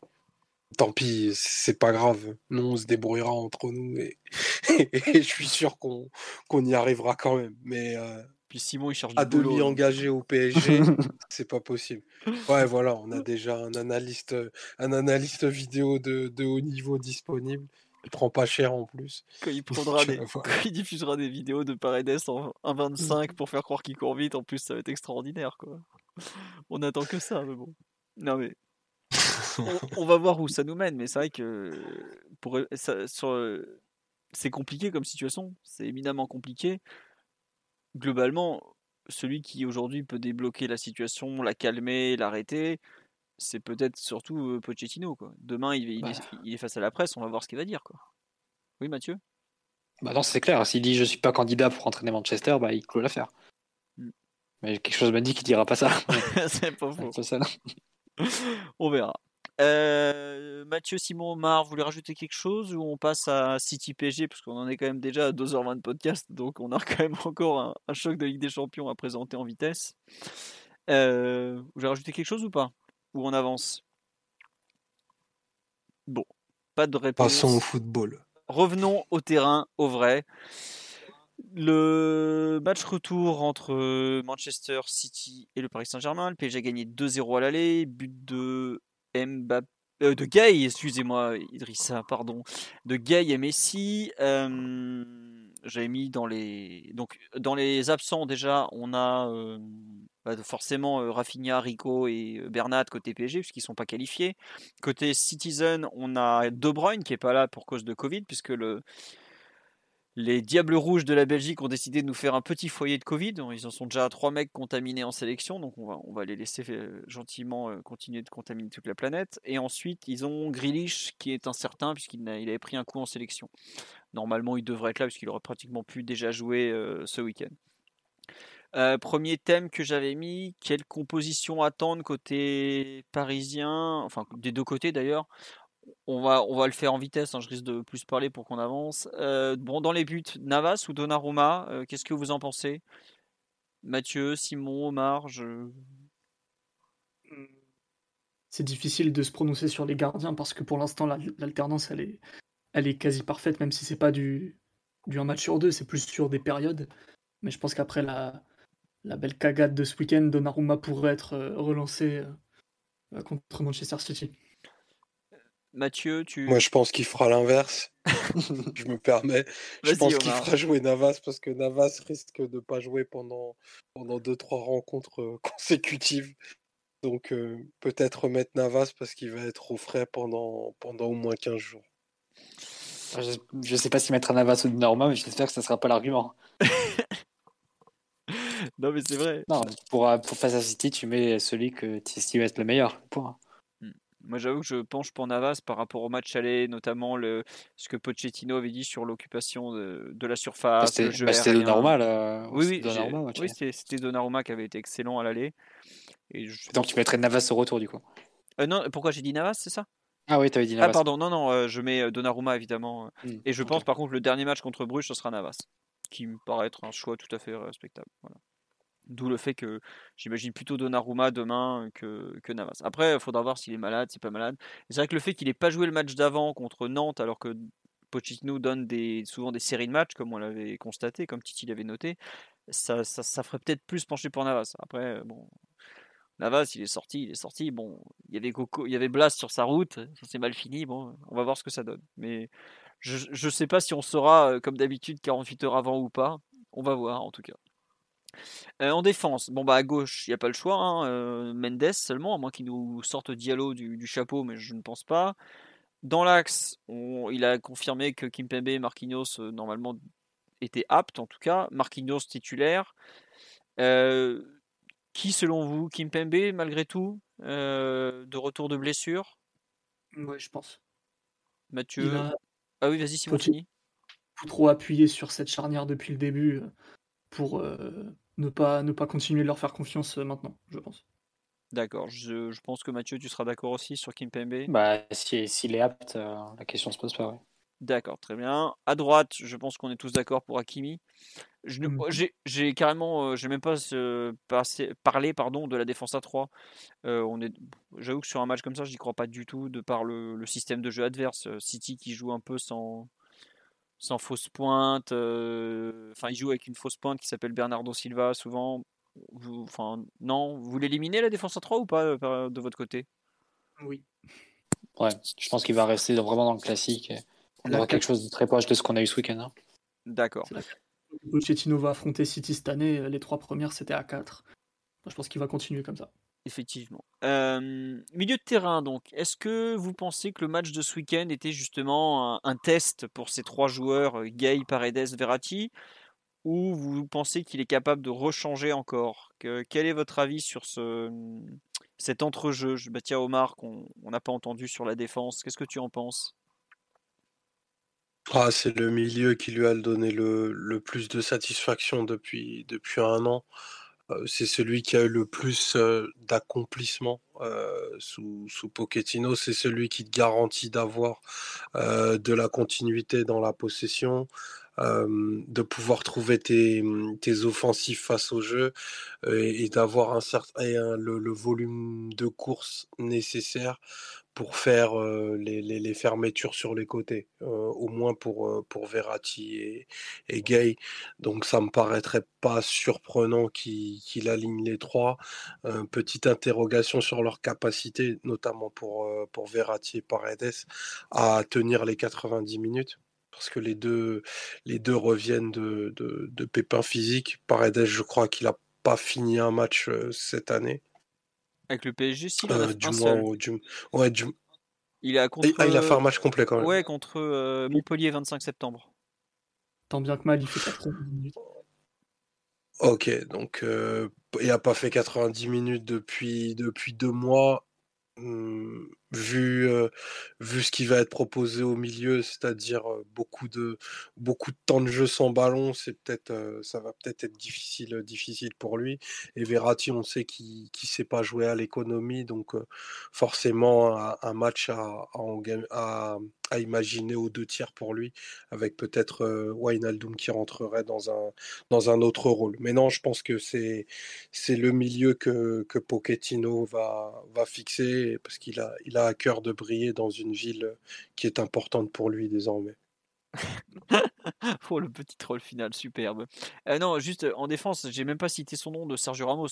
Tant pis, c'est pas grave. Nous, on se débrouillera entre nous et, je suis sûr qu'on y arrivera quand même. Mais euh, puis Simon, il cherche à demi engagé au PSG, c'est pas possible. Ouais, voilà, on a déjà un analyste, un analyste vidéo de, de haut niveau disponible. Il prend pas cher en plus. Quand il, prendra des, il diffusera des vidéos de Paredes en 1.25 pour faire croire qu'il court vite, en plus ça va être extraordinaire quoi. On attend que ça, mais bon. Non mais. on, va voir où ça nous mène, mais c'est vrai que pour, ça, c'est compliqué comme situation, c'est éminemment compliqué. Globalement, celui qui aujourd'hui peut débloquer la situation, la calmer, l'arrêter, c'est peut-être surtout Pochettino. Quoi. Demain, il, bah. il, est, face à la presse, on va voir ce qu'il va dire. Quoi. Oui, Mathieu? Bah non, c'est clair. S'il dit je suis pas candidat pour entraîner Manchester, bah, il clôt l'affaire. Mmh. Mais quelque chose m'a dit qu'il dira pas ça. c'est pas faux. on verra. Euh, Mathieu, Simon, Omar, vous voulez rajouter quelque chose ou on passe à City PSG parce qu'on en est quand même déjà à 2h20 de podcast, donc on a quand même encore un, un choc de Ligue des Champions à présenter en vitesse. Euh, vous voulez rajouter quelque chose ou pas? Ou on avance Bon, pas de réponse. Passons au football. Revenons au terrain, au vrai. Le match retour entre Manchester City et le Paris Saint-Germain. Le PSG a gagné 2-0 à l'aller. But de Mbappé. Euh, de Gay, excusez-moi, Idrissa, pardon. De Gay et Messi. Euh, j'avais mis dans les. Dans les absents, déjà, on a euh, bah, forcément euh, Rafinha, Rico et euh, Bernat côté PSG puisqu'ils ne sont pas qualifiés. Côté Citizen, on a De Bruyne qui n'est pas là pour cause de Covid puisque le, les Diables Rouges de la Belgique ont décidé de nous faire un petit foyer de Covid. Ils en sont déjà à trois mecs contaminés en sélection, donc on va, les laisser euh, gentiment continuer de contaminer toute la planète. Et ensuite, ils ont Grealish qui est incertain puisqu'il il avait pris un coup en sélection. Normalement, il devrait être là puisqu'il aurait pratiquement pu déjà jouer ce week-end. Euh, premier thème que j'avais mis, quelle composition attendre côté parisien, enfin des deux côtés d'ailleurs. On va, le faire en vitesse, hein, je risque de plus parler pour qu'on avance. Euh, bon, dans les buts, Navas ou Donnarumma, euh, qu'est-ce que vous en pensez? Mathieu, Simon, Omar, je... C'est difficile de se prononcer sur les gardiens parce que pour l'instant, l'alternance, elle est, quasi parfaite, même si c'est pas du, du un match sur deux, c'est plus sur des périodes. Mais je pense qu'après la, la belle cagade de ce week-end, Donnarumma pourrait être euh, relancé contre Manchester City. Mathieu, tu. Moi, je pense qu'il fera l'inverse. je me permets. Je pense qu'il fera jouer Navas parce que Navas risque de ne pas jouer pendant, pendant 2-3 rencontres euh, consécutives. Donc, peut-être remettre Navas parce qu'il va être au frais pendant, pendant au moins 15 jours. Je ne sais pas si mettre un Navas ou Donnarumma, mais j'espère que ce ne sera pas l'argument. non, mais c'est vrai. Non, pour, euh, pour face à City, tu mets celui que tu estimes être le meilleur. Point. Moi, j'avoue que je penche pour Navas par rapport au match aller, notamment le, ce que Pochettino avait dit sur l'occupation de, de, la surface. Bah, c'était bah, Donnarumma. Là. Oui, oui, Donnarumma, oui c'était Donnarumma qui avait été excellent à l'aller. Donc, tu mettrais Navas au retour, du coup euh, Non, pourquoi j'ai dit Navas, c'est ça? Ah oui, tu avais dit ah, Navas. Ah pardon, non, non, euh, je mets Donnarumma évidemment. Hmm, et je pense par contre le dernier match contre Bruges, ce sera Navas, qui me paraît être un choix tout à fait respectable. Voilà. D'où le fait que j'imagine plutôt Donnarumma demain que, que Navas. Après, il faudra voir s'il est malade, s'il n'est pas malade. C'est vrai que le fait qu'il n'ait pas joué le match d'avant contre Nantes, alors que Pochettino donne souvent des séries de matchs, comme on l'avait constaté, comme Titi l'avait noté, ça, ça, ferait peut-être plus pencher pour Navas. Après, bon, Navas, il est sorti, il est sorti. Bon, il y avait Coco, il y avait Blast sur sa route, ça s'est mal fini. Bon, on va voir ce que ça donne. Mais je ne sais pas si on sera, euh, comme d'habitude, 48 heures avant ou pas. On va voir, en tout cas. Euh, en défense, bon bah à gauche, il n'y a pas le choix. Hein, euh, Mendes seulement, à moins qu'il nous sorte Diallo du, du, chapeau, mais je ne pense pas. Dans l'axe, il a confirmé que Kimpembe et Marquinhos, normalement, étaient aptes, en tout cas. Marquinhos titulaire. qui, selon vous, Kimpembe, malgré tout, de retour de blessure? Oui, je pense. Mathieu? Ah oui, vas-y, Simon, fini. Trop appuyé sur cette charnière depuis le début pour ne, pas, ne pas continuer de leur faire confiance maintenant, je pense. D'accord, je, je, pense que Mathieu, tu seras d'accord aussi sur Kimpembe Bah, s'il si, est apte, la question se pose pas, oui. D'accord, très bien. À droite, je pense qu'on est tous d'accord pour Hakimi. Mmh. J'ai carrément, j'ai même pas parlé pardon, de la défense à 3. on est, j'avoue que sur un match comme ça, je n'y crois pas du tout de par le, le, système de jeu adverse. City qui joue un peu sans, sans fausse pointe. Enfin, il joue avec une fausse pointe qui s'appelle Bernardo Silva souvent. enfin, non, vous l'éliminez la défense à 3 ou pas de votre côté? Oui. Ouais, je pense qu'il va rester vraiment dans le classique. On aura quelque chose de très proche de ce qu'on a eu ce week-end. Hein. D'accord. Pochettino va affronter City cette année. Les trois premières, c'était à 4. Je pense qu'il va continuer comme ça. Effectivement. milieu de terrain, donc. Est-ce que vous pensez que le match de ce week-end était justement un, test pour ces trois joueurs, euh, Gay, Paredes, Verratti Ou vous pensez qu'il est capable de rechanger encore? Quel est votre avis sur ce, cet entrejeu? Je tiens Omar, qu'on n'a pas entendu sur la défense. Qu'est-ce que tu en penses? Ah, c'est le milieu qui lui a donné le, le plus de satisfaction depuis, depuis un an. C'est celui qui a eu le plus d'accomplissement sous, sous Pochettino. C'est celui qui te garantit d'avoir de la continuité dans la possession, de pouvoir trouver tes, mmh, tes offensifs face au jeu et, d'avoir un certain le, le volume de course nécessaire pour faire les, fermetures sur les côtés, au moins pour, pour Verratti et, Gay. Donc ça me paraîtrait pas surprenant qu'il aligne les trois. petite interrogation sur leur capacité, notamment pour, pour Verratti et Paredes, à tenir les 90 minutes. Parce que les deux, les deux reviennent de, de, de pépins physiques. Paredes, je crois qu'il n'a pas fini un match cette année. Avec le PSG, si, il a du moins, du... Ouais, du... Il a contre. Ah, il a fait un match complet quand même. Ouais, contre euh, Montpellier 25 septembre. Tant bien que mal, il fait 90 minutes. Ok, donc euh, il n'a pas fait 90 minutes depuis, depuis deux mois. Mmh, vu, vu ce qui va être proposé au milieu, c'est-à-dire beaucoup de, beaucoup de temps de jeu sans ballon, c'est peut-être, ça va peut-être être difficile, difficile pour lui. Et Verratti, on sait qu'il ne sait pas jouer à l'économie, donc forcément un, match à, à, imaginer aux deux tiers pour lui, avec peut-être Wijnaldum qui rentrerait dans un, dans un autre rôle. Mais non, je pense que c'est le milieu que, que Pochettino va, va fixer, parce qu'il a, il a à cœur de briller dans une ville qui est importante pour lui désormais. oh, le petit troll final, superbe. Euh, non, juste en défense, j'ai même pas cité son nom de Sergio Ramos.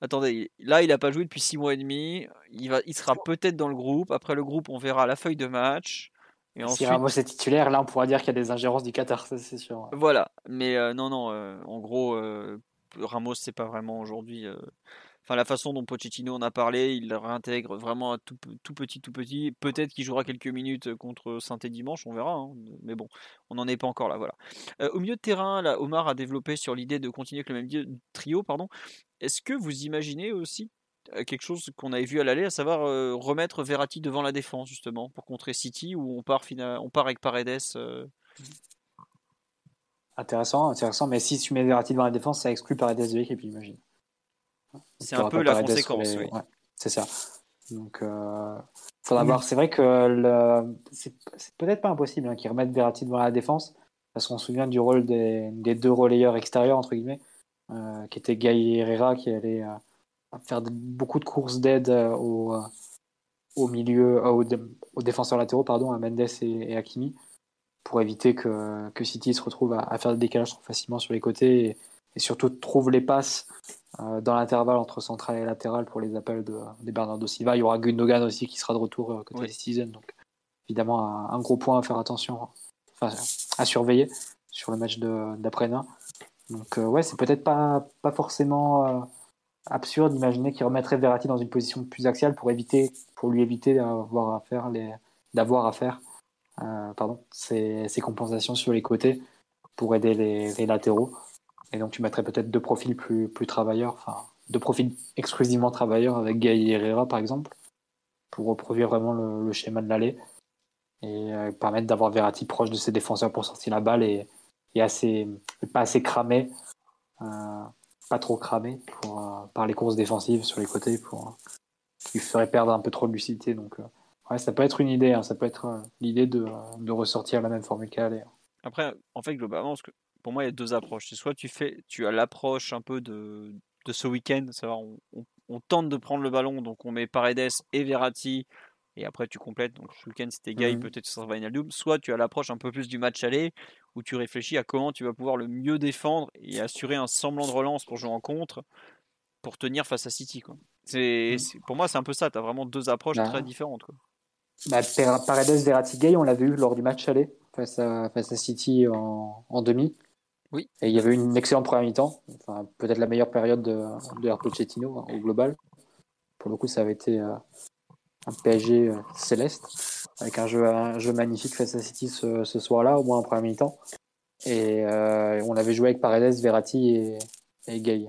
Attendez, là il a pas joué depuis 6 mois et demi. Il, va, il sera peut-être dans le groupe. Après le groupe, on verra la feuille de match. Et si Ramos est titulaire, là on pourra dire qu'il y a des ingérences du Qatar, c'est sûr. Voilà, mais euh, non, non, euh, en gros, Ramos c'est pas vraiment aujourd'hui enfin la façon dont Pochettino en a parlé, il le réintègre vraiment tout, petit, tout petit. Peut-être qu'il jouera quelques minutes contre saint dimanche, on verra. Hein, mais bon, on n'en est pas encore là. Voilà. Euh, au milieu de terrain, Omar a développé sur l'idée de continuer avec le même trio. Pardon. Est-ce que vous imaginez aussi euh, quelque chose qu'on avait vu à l'aller, à savoir euh, remettre Verratti devant la défense justement pour contrer City, où on part, on part avec Paredes. Intéressant, intéressant. Mais si tu mets Verratti devant la défense, ça exclut Paredes de l'équipe, j'imagine. C'est un peu la conséquence, oui. c'est ça. Donc, euh, faudra voir. C'est vrai que le... c'est peut-être pas impossible hein, qu'ils remettent Verratti devant la défense, parce qu'on se souvient du rôle des, deux relayeurs extérieurs, entre guillemets, euh, qui étaient Guy Herrera, qui allait euh, faire beaucoup de courses d'aide euh, au, au milieu, aux, défenseurs latéraux, pardon, à Mendes et, et Hakimi, pour éviter que, que City se retrouve à, à faire des décalages trop facilement sur les côtés et, et surtout trouve les passes euh, dans l'intervalle entre central et latéral pour les appels de, de, Bernardo Silva. Il y aura Gundogan aussi qui sera de retour euh, côté Citizen. Donc évidemment un, gros point à faire attention, enfin, à surveiller sur le match d'après-demain. Donc euh, ouais, c'est peut-être pas, pas forcément absurde d'imaginer qu'il remettrait Verratti dans une position plus axiale pour éviter, pour lui éviter d'avoir à faire les, d'avoir à faire pardon, ces, compensations sur les côtés pour aider les, latéraux. Et donc tu mettrais peut-être deux profils plus, plus travailleurs, enfin deux profils exclusivement travailleurs avec et Herrera par exemple, pour reproduire vraiment le, schéma de l'aller et permettre d'avoir Verratti proche de ses défenseurs pour sortir la balle et, et assez, pas assez cramé pas trop cramé pour, euh, par les courses défensives sur les côtés pour, euh, qui ferait perdre un peu trop de lucidité. Donc, euh, ouais, ça peut être une idée. Hein. ça peut être l'idée de, de, ressortir la même formule qu'à Après, en fait, globalement, que pour moi, il y a deux approches. C'est soit tu fais, tu as l'approche un peu de, de ce week-end, savoir on, on, tente de prendre le ballon, donc on met Paredes et Verratti et après tu complètes. Donc ce week-end c'était Guy, mmh peut-être ce sera Vinaldoom. Soit tu as l'approche un peu plus du match aller où tu réfléchis à comment tu vas pouvoir le mieux défendre et assurer un semblant de relance pour jouer en contre pour tenir face à City. Quoi. C'est, mmh. pour moi c'est un peu ça, tu as vraiment deux approches bah. très différentes. Quoi. Bah, Paredes Verratti Gay, on l'a vu lors du match aller face à, face à City en, en demi. Et il y avait une excellente première mi-temps, enfin, peut-être la meilleure période de, de Pochettino hein, au global. Pour le coup, ça avait été euh, un PSG euh, céleste, avec un jeu, magnifique face à City ce, soir-là, au moins en première mi-temps. Et euh, on avait joué avec Paredes, Verratti et, Gay.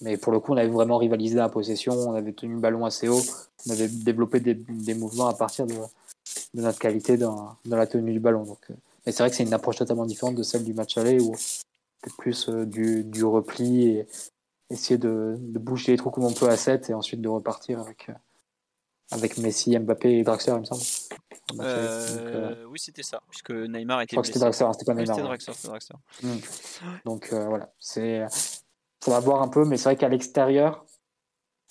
Mais pour le coup, on avait vraiment rivalisé à la possession, on avait tenu le ballon assez haut, on avait développé des, mouvements à partir de, de notre qualité dans, dans, la tenue du ballon. Donc, mais c'est vrai que c'est une approche totalement différente de celle du match aller, où plus du, du repli et essayer de, de boucher les trous comme on peut à 7 et ensuite de repartir avec, avec Messi, Mbappé et Draxler, il me semble. Euh, euh, oui, c'était ça, puisque Neymar était. Je crois que c'était Draxler, hein, c'était pas Neymar. c'était Draxler, c'était Draxler. Hmm. Donc euh, voilà, c'est. Faudra voir un peu, mais c'est vrai qu'à l'extérieur,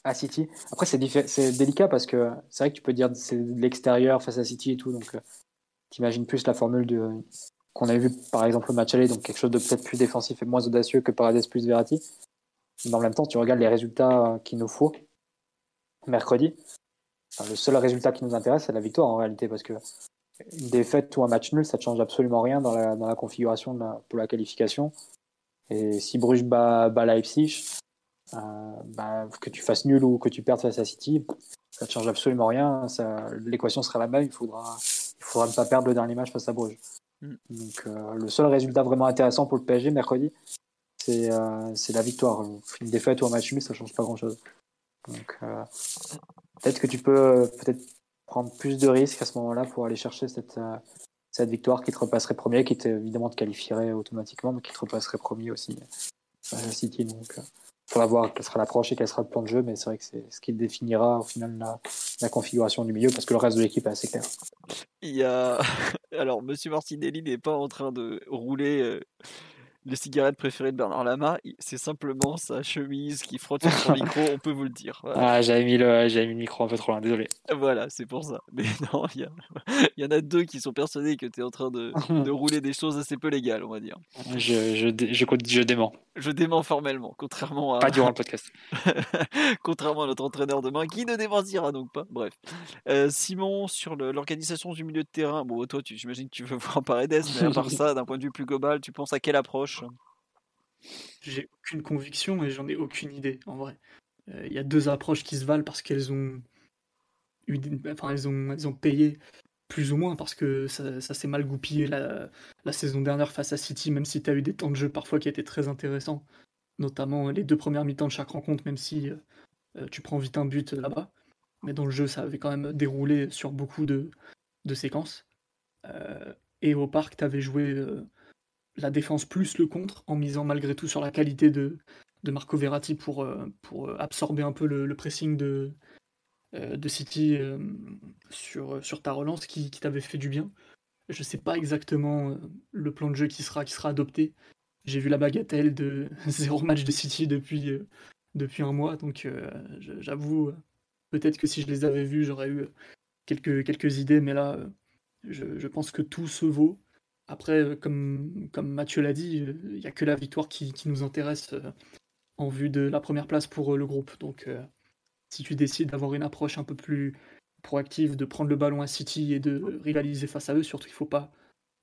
à City. Après, c'est c'est délicat parce que c'est vrai que tu peux dire c'est de l'extérieur face à City et tout, donc t'imagines plus la formule de qu'on avait vu par exemple au match aller, donc quelque chose de peut-être plus défensif et moins audacieux que Paredes plus Verratti. Mais en même temps, tu regardes les résultats qu'il nous faut mercredi le seul résultat qui nous intéresse, c'est la victoire en réalité, parce que une défaite ou un match nul, ça ne change absolument rien dans la, configuration pour la qualification. Et si Bruges bat, Leipzig, euh, bah, que tu fasses nul ou que tu perdes face à City, ça ne change absolument rien. L'équation sera la même. Il faudra ne pas perdre le dernier match face à Bruges. Mm. Donc, euh, le seul résultat vraiment intéressant pour le PSG mercredi, c'est euh, la victoire. Une défaite ou un match nul, ça change pas grand-chose. Donc, euh, peut-être que tu peux euh, peut-être prendre plus de risques à ce moment-là pour aller chercher cette, cette victoire qui te repasserait premier, qui évidemment te qualifierait automatiquement, mais qui te repasserait premier aussi à City. Donc, faudra voir quelle sera l'approche et quel sera le plan de jeu, mais c'est vrai que c'est ce qui définira au final la, la, configuration du milieu parce que le reste de l'équipe est assez clair. Il y a. Alors, Monsieur Martinelli n'est pas en train de rouler les cigarettes préférées de Bernard Lama, c'est simplement sa chemise qui frotte sur son micro, on peut vous le dire. Ah, j'avais mis, le, mis le micro un peu trop loin, désolé. Voilà, c'est pour ça. Mais non, il y, en a deux qui sont persuadés que tu es en train de, de, rouler des choses assez peu légales, on va dire. Je, je, je, je dément. Je dément formellement, contrairement à. Pas durant le podcast. contrairement à notre entraîneur demain, qui ne démentira donc pas. Bref. Euh, Simon, sur l'organisation du milieu de terrain, bon, toi, j'imagine que tu veux voir Paredes, mais à part ça, d'un point de vue plus global, tu penses à quelle approche J'ai aucune conviction et j'en ai aucune idée, en vrai. Euh, il y a deux approches qui se valent parce qu'elles ont. Enfin, elles ont, elles payé plus ou moins parce que ça, s'est mal goupillé la, saison dernière face à City, même si tu as eu des temps de jeu parfois qui étaient très intéressants, notamment les deux premières mi-temps de chaque rencontre, même si euh, tu prends vite un but là-bas. Mais dans le jeu, ça avait quand même déroulé sur beaucoup de, séquences. Euh, et au parc, tu avais joué euh, la défense plus le contre, en misant malgré tout sur la qualité de, de Marco Verratti pour, pour absorber un peu le pressing de, euh, de City euh, sur, sur ta relance qui, t'avait fait du bien. Je sais pas exactement euh, le plan de jeu qui sera, qui sera adopté. J'ai vu la bagatelle de zéro match de City depuis, depuis un mois, donc j'avoue, peut-être que si je les avais vus, j'aurais eu quelques, quelques idées, mais là, je, pense que tout se vaut. Après, comme, comme Mathieu l'a dit, il n'y a que la victoire qui, qui, nous intéresse en vue de la première place pour le groupe. Donc, si tu décides d'avoir une approche un peu plus proactive, de prendre le ballon à City et de rivaliser face à eux, surtout il ne faut pas,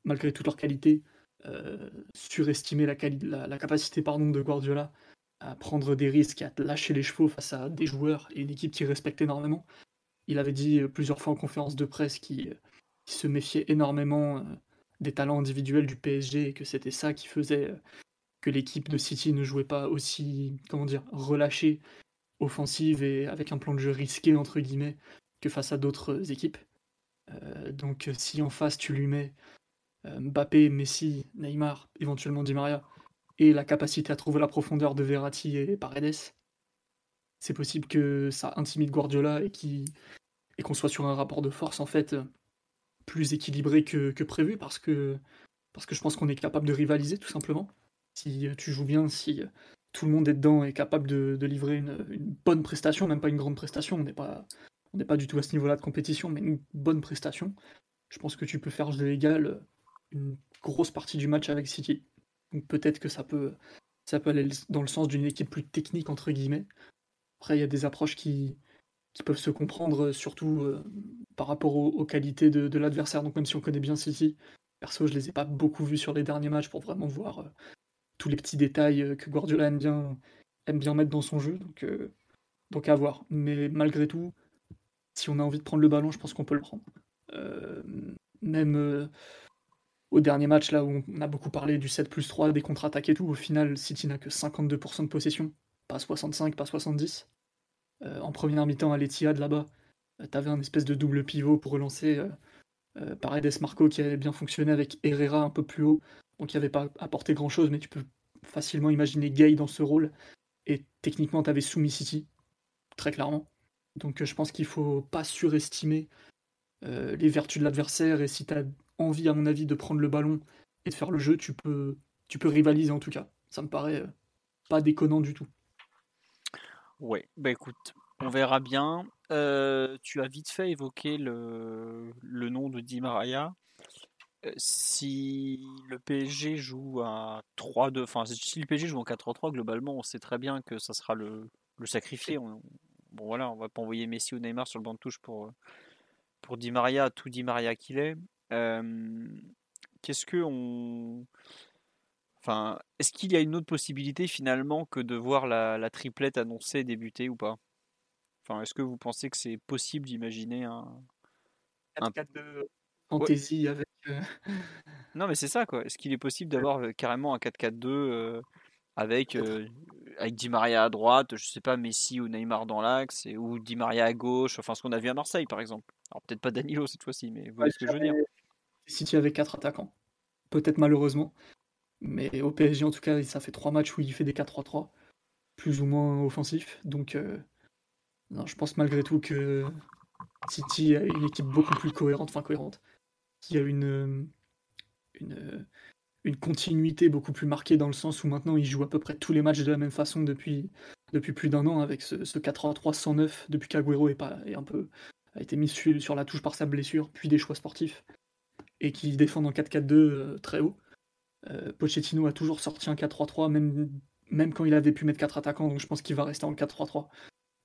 malgré toute leur qualité, euh, surestimer la, la, capacité pardon, de Guardiola à prendre des risques, à lâcher les chevaux face à des joueurs et une équipe qui respecte énormément. Il avait dit plusieurs fois en conférence de presse qu'il se méfiait énormément des talents individuels du PSG et que c'était ça qui faisait que l'équipe de City ne jouait pas aussi, comment dire, relâchée, offensive et avec un plan de jeu risqué, entre guillemets, que face à d'autres équipes. Euh, donc si en face tu lui mets euh, Mbappé, Messi, Neymar, éventuellement Di Maria, et la capacité à trouver la profondeur de Verratti et Paredes, c'est possible que ça intimide Guardiola et qu'on soit sur un rapport de force en fait plus équilibré que, prévu parce que, parce que je pense qu'on est capable de rivaliser tout simplement. Si tu joues bien, si tout le monde est dedans et capable de, livrer une, bonne prestation, même pas une grande prestation, on n'est pas, pas du tout à ce niveau-là de compétition, mais une bonne prestation. Je pense que tu peux faire de l'égal une grosse partie du match avec City. Donc peut-être que ça peut, ça peut aller dans le sens d'une équipe plus technique, entre guillemets. Après, il y a des approches qui, qui peuvent se comprendre, surtout euh, par rapport aux, qualités de, l'adversaire. Donc même si on connaît bien City, perso, je les ai pas beaucoup vus sur les derniers matchs pour vraiment voir euh, tous les petits détails euh, que Guardiola aime bien, aime bien mettre dans son jeu. Donc, donc à voir. Mais malgré tout, si on a envie de prendre le ballon, je pense qu'on peut le prendre. Euh, même euh, au dernier match, là où on a beaucoup parlé du 7 plus 3, des contre-attaques et tout, au final, City n'a que 52% de possession, pas 65, pas 70. Euh, en première mi-temps à l'Etihad, là-bas, t'avais un espèce de double pivot pour relancer Paredes Marco qui avait bien fonctionné avec Herrera un peu plus haut, donc il avait pas apporté grand-chose, mais tu peux facilement imaginer Gay dans ce rôle. Et techniquement, t'avais soumis City, très clairement. Donc je pense qu'il faut pas surestimer euh, les vertus de l'adversaire et si tu as envie, à mon avis, de prendre le ballon et de faire le jeu, tu peux, tu peux rivaliser en tout cas. Ça me paraît euh, pas déconnant du tout. Ouais, bah écoute, on verra bien. Euh, tu as vite fait évoquer le, le nom de Di Maria. Si le PSG joue à 3-2, enfin si le PSG joue en 4-3, globalement, on sait très bien que ça sera le, le sacrifié. On, bon voilà, on va pas envoyer Messi ou Neymar sur le banc de touche pour, euh, pour Di Maria, tout Di Maria qu'il est. Qu'est-ce que on. Enfin, est-ce qu'il y a une autre possibilité finalement que de voir la, triplette annoncée débuter ou pas? Enfin, est-ce que vous pensez que c'est possible d'imaginer un. 4 de fantasy avec. Euh, non, mais c'est ça quoi. Est-ce qu'il est possible d'avoir euh, carrément un 4-4-2 avec, euh, avec Di Maria à droite, je sais pas, Messi ou Neymar dans l'axe, ou Di Maria à gauche, enfin ce qu'on a vu à Marseille par exemple. Alors peut-être pas Danilo cette fois-ci, mais vous voyez ce que je veux dire. City avait quatre attaquants, peut-être malheureusement, mais au PSG en tout cas, ça fait trois matchs où il fait des 4-3-3, plus ou moins offensifs, donc euh, non, je pense malgré tout que City a une équipe beaucoup plus cohérente, enfin cohérente, qui a une, une une continuité beaucoup plus marquée dans le sens où maintenant il joue à peu près tous les matchs de la même façon depuis, depuis plus d'un an avec ce, 4-3 109 depuis qu'Aguero est, est a été mis sur, la touche par sa blessure, puis des choix sportifs, et qui défendent en 4-4-2 euh, très haut. Euh, Pochettino a toujours sorti un 4-3-3, même, même quand il avait pu mettre 4 attaquants, donc je pense qu'il va rester en 4-3-3.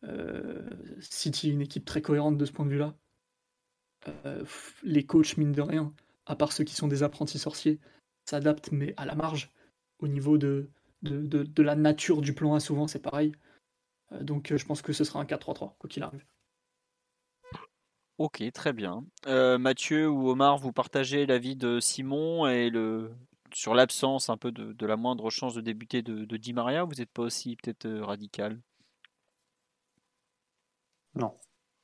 Euh, City, une équipe très cohérente de ce point de vue-là. les coachs, mine de rien, à part ceux qui sont des apprentis sorciers, s'adapte, mais à la marge. Au niveau de, de, la nature du plan souvent, c'est pareil. Euh, donc, euh, je pense que ce sera un 4-3-3, quoi qu'il arrive. Ok, très bien. Euh, Mathieu ou Omar, vous partagez l'avis de Simon et le sur l'absence un peu de, la moindre chance de débuter de, de Di Maria. Vous n'êtes pas aussi peut-être radical? Non.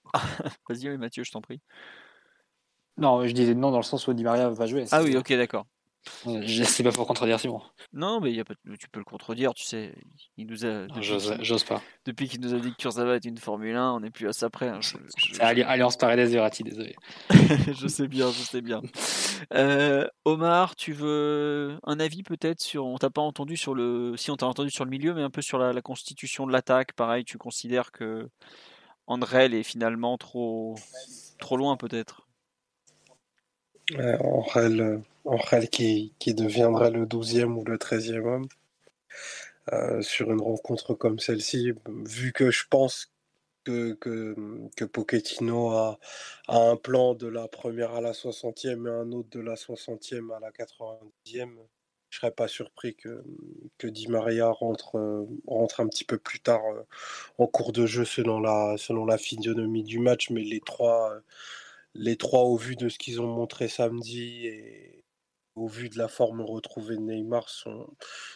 Vas-y, Mathieu, je t'en prie. Non, je disais non dans le sens où Di Maria va jouer. Ah oui, ok, d'accord. Je sais pas pour contredire Simon. Non, mais y a pas, tu peux le contredire, tu sais. Il nous a. J'ose pas. Depuis qu'il nous a dit que Kurzawa est une Formule 1, on n'est plus à ça près. Hein. C'est Alliance Paredes Verratti, désolé. je sais bien, je sais bien. Euh, Omar, tu veux un avis peut-être sur. On t'a pas entendu sur le. Si, on t'a entendu sur le milieu, mais un peu sur la, constitution de l'attaque. Pareil, tu considères que Andrel est finalement trop, trop loin peut-être? Euh, Andrel Angel qui, qui deviendrait le 12e ou le 13e homme. Euh, sur une rencontre comme celle-ci, vu que je pense que, que, que Pochettino a, a, un plan de la première à la 60e et un autre de la 60e à la 90e, je serais pas surpris que, que Di Maria rentre, rentre un petit peu plus tard euh, en cours de jeu selon la, selon la physionomie du match, mais les trois les trois, au vu de ce qu'ils ont montré samedi et au vu de la forme retrouvée de Neymar, sont,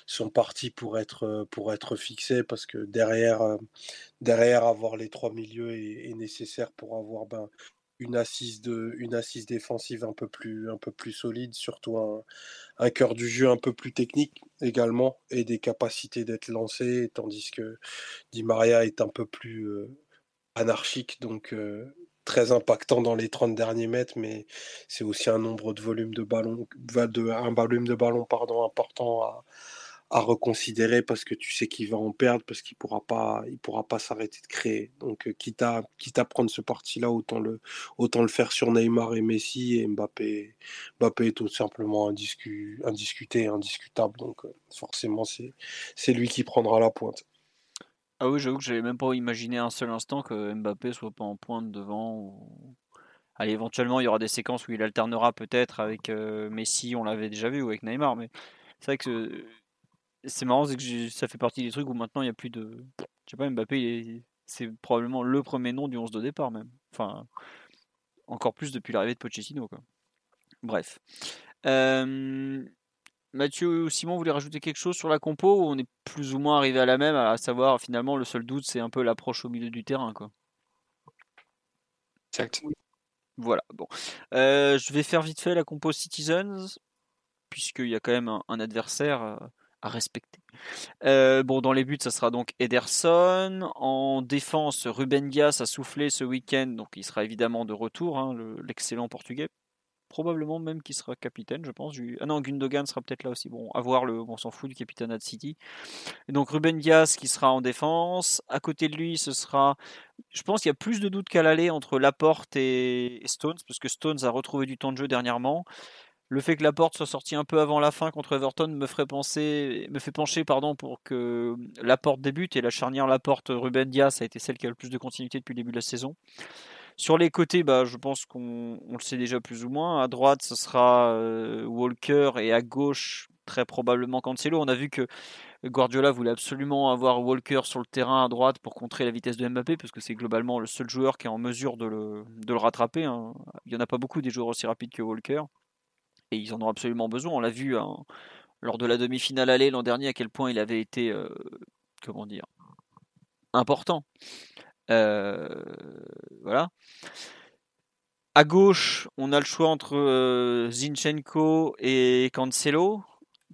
sont partis pour être, pour être fixés parce que derrière, derrière avoir les trois milieux est, nécessaire pour avoir ben, une assise de une assise défensive un peu plus un peu plus solide, surtout un, un cœur du jeu un peu plus technique également et des capacités d'être lancé, tandis que Di Maria est un peu plus anarchique, donc très impactant dans les 30 derniers mètres, mais c'est aussi un nombre de volume de ballon, un volume de ballon pardon, important à, reconsidérer parce que tu sais qu'il va en perdre parce qu'il pourra pas pourra pas s'arrêter de créer. Donc euh, quitte à quitte à prendre ce parti là autant le autant le faire sur Neymar et Messi et Mbappé Mbappé est tout simplement indiscu, indiscuté indiscutable. Donc euh, forcément c'est lui qui prendra la pointe ah oui j'avoue que j'avais même pas imaginé un seul instant que Mbappé soit pas en pointe devant Allez, éventuellement il y aura des séquences où il alternera peut-être avec euh, Messi on l'avait déjà vu ou avec Neymar mais c'est vrai que c'est marrant, c'est que ça fait partie des trucs où maintenant il n'y a plus de. Je sais pas, Mbappé, c'est probablement le premier nom du 11 de départ même. Enfin, encore plus depuis l'arrivée de Pochettino. Quoi. Bref. Mathieu ou Simon, vous voulez rajouter quelque chose sur la compo ou on est plus ou moins arrivé à la même, à savoir finalement le seul doute c'est un peu l'approche au milieu du terrain quoi? Exact. Voilà, bon. Euh, je vais faire vite fait la compo Citizens, puisqu'il y a quand même un, adversaire. Euh, à respecter. Euh, bon, dans les buts, ça sera donc Ederson. En défense, Ruben Dias a soufflé ce week-end, donc il sera évidemment de retour, hein, l'excellent portugais. Probablement même qu'il sera capitaine, je pense. Ah non, Gundogan sera peut-être là aussi. Bon, à voir, le... on s'en fout du capitaine de City. Et donc Ruben Dias qui sera en défense. À côté de lui, ce sera. Je pense qu'il y a plus de doutes qu'à l'aller entre Laporte et Stones, parce que Stones a retrouvé du temps de jeu dernièrement. Le fait que la porte soit sortie un peu avant la fin contre Everton me ferait penser, me fait pencher pardon, pour que la porte débute et la charnière la porte Ruben Dias a été celle qui a le plus de continuité depuis le début de la saison. Sur les côtés, bah, je pense qu'on le sait déjà plus ou moins. À droite, ce sera euh, Walker et à gauche, très probablement Cancelo. On a vu que Guardiola voulait absolument avoir Walker sur le terrain à droite pour contrer la vitesse de Mbappé, parce que c'est globalement le seul joueur qui est en mesure de le, rattraper. Hein. Il n'y en a pas beaucoup des joueurs aussi rapides que Walker et ils en ont absolument besoin. On l'a vu hein, lors de la demi-finale aller l'an dernier à quel point il avait été, euh, comment dire, important. Euh, voilà. À gauche, on a le choix entre euh, Zinchenko et Cancelo,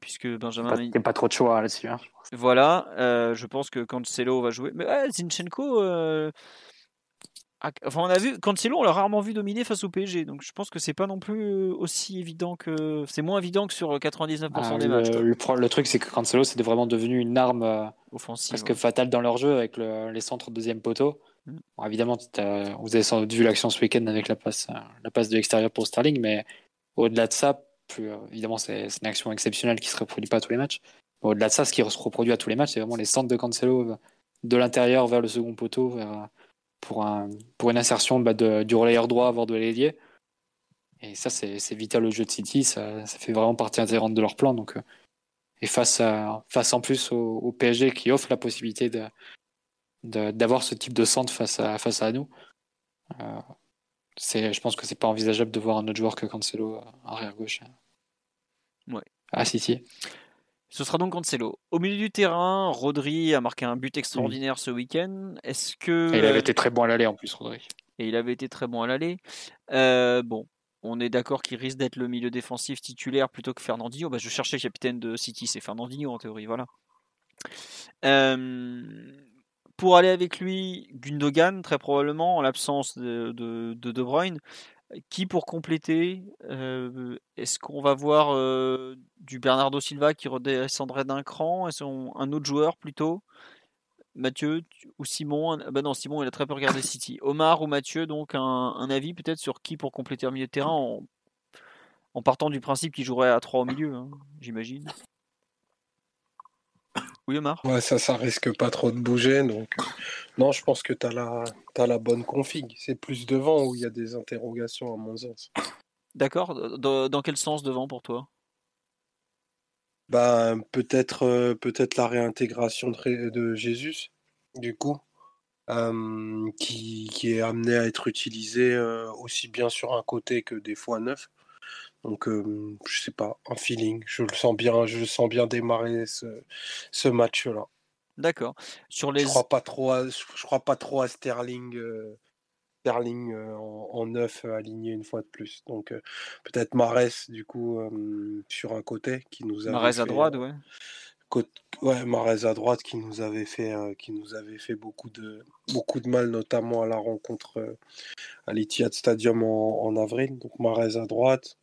puisque Benjamin. Il n'y a pas trop de choix là-dessus. Hein, voilà, je pense que Cancelo va jouer. Mais Zinchenko, enfin, on a vu Cancelo, on l'a rarement vu dominer face au PSG, donc je pense que c'est pas non plus aussi évident que c'est moins évident que sur 99% ah, des matchs. Le, truc, c'est que Cancelo, c'est vraiment devenu une arme euh, offensive, presque fatale dans leur jeu avec les centres deuxième poteau. Mm. évidemment, vous avez vu l'action ce week-end avec la passe, euh, la passe de l'extérieur pour Sterling, mais au-delà de ça, euh, évidemment, c'est une action exceptionnelle qui se reproduit pas à tous les matchs. Au-delà de ça, ce qui se reproduit à tous les matchs, c'est vraiment les centres de Cancelo de l'intérieur vers le second poteau, vers pour, un, pour une insertion bah, du relayeur droit, voire de l'ailier. Et ça, c'est vital au jeu de City, ça, fait vraiment partie intégrante de leur plan. Donc, euh, et face, en plus au, PSG qui offre la possibilité de d'avoir ce type de centre face à, face à nous, euh, je pense que c'est pas envisageable de voir un autre joueur que Cancelo euh, arrière gauche ouais. à City. Ce sera donc Cancelo. Au milieu du terrain, Rodri a marqué un but extraordinaire ce week-end. Est-ce que il avait été très bon à l'aller en plus, Rodri. Et il avait été très bon à l'aller. Euh, bon, on est d'accord qu'il risque d'être le milieu défensif titulaire plutôt que Fernandinho. Bah, je cherchais le capitaine de City, c'est Fernandinho en théorie, voilà. Euh, pour aller avec lui, Gundogan, très probablement, en l'absence de, de, de, de Bruyne. Qui pour compléter euh, Est-ce qu'on va voir euh, du Bernardo Silva qui redescendrait d'un cran? Est-ce un autre joueur plutôt? Mathieu ou Simon Ben non, Simon il a très peu regardé City. Omar ou Mathieu, donc un, avis peut-être sur qui pour compléter un milieu de terrain en, partant du principe qu'il jouerait à 3 au milieu, hein, j'imagine. Oui, Omar Ouais, ça, ça risque pas trop de bouger. Donc, non, je pense que tu as, la, as la bonne config. C'est plus devant où il y a des interrogations, à mon sens. D'accord. Dans, quel sens devant pour toi? Ben, peut-être euh, peut-être la réintégration de, de, Jésus, du coup. qui, qui, est amené à être utilisé aussi bien sur un côté que des fois neuf. Donc, je sais pas, un feeling. Je le sens bien, je le sens bien démarrer ce, ce match-là. D'accord. Sur les... Je crois pas trop à, je crois pas trop à Sterling. Sterling en, neuf aligné une fois de plus. Donc peut-être Marès du coup sur un côté qui nous a. Marès à droite, ouais. Ouais, Marès à droite qui nous avait fait, qui nous avait fait beaucoup de, beaucoup de mal, notamment à la rencontre à l'Etihad Stadium en, en, avril. Donc Marès à droite,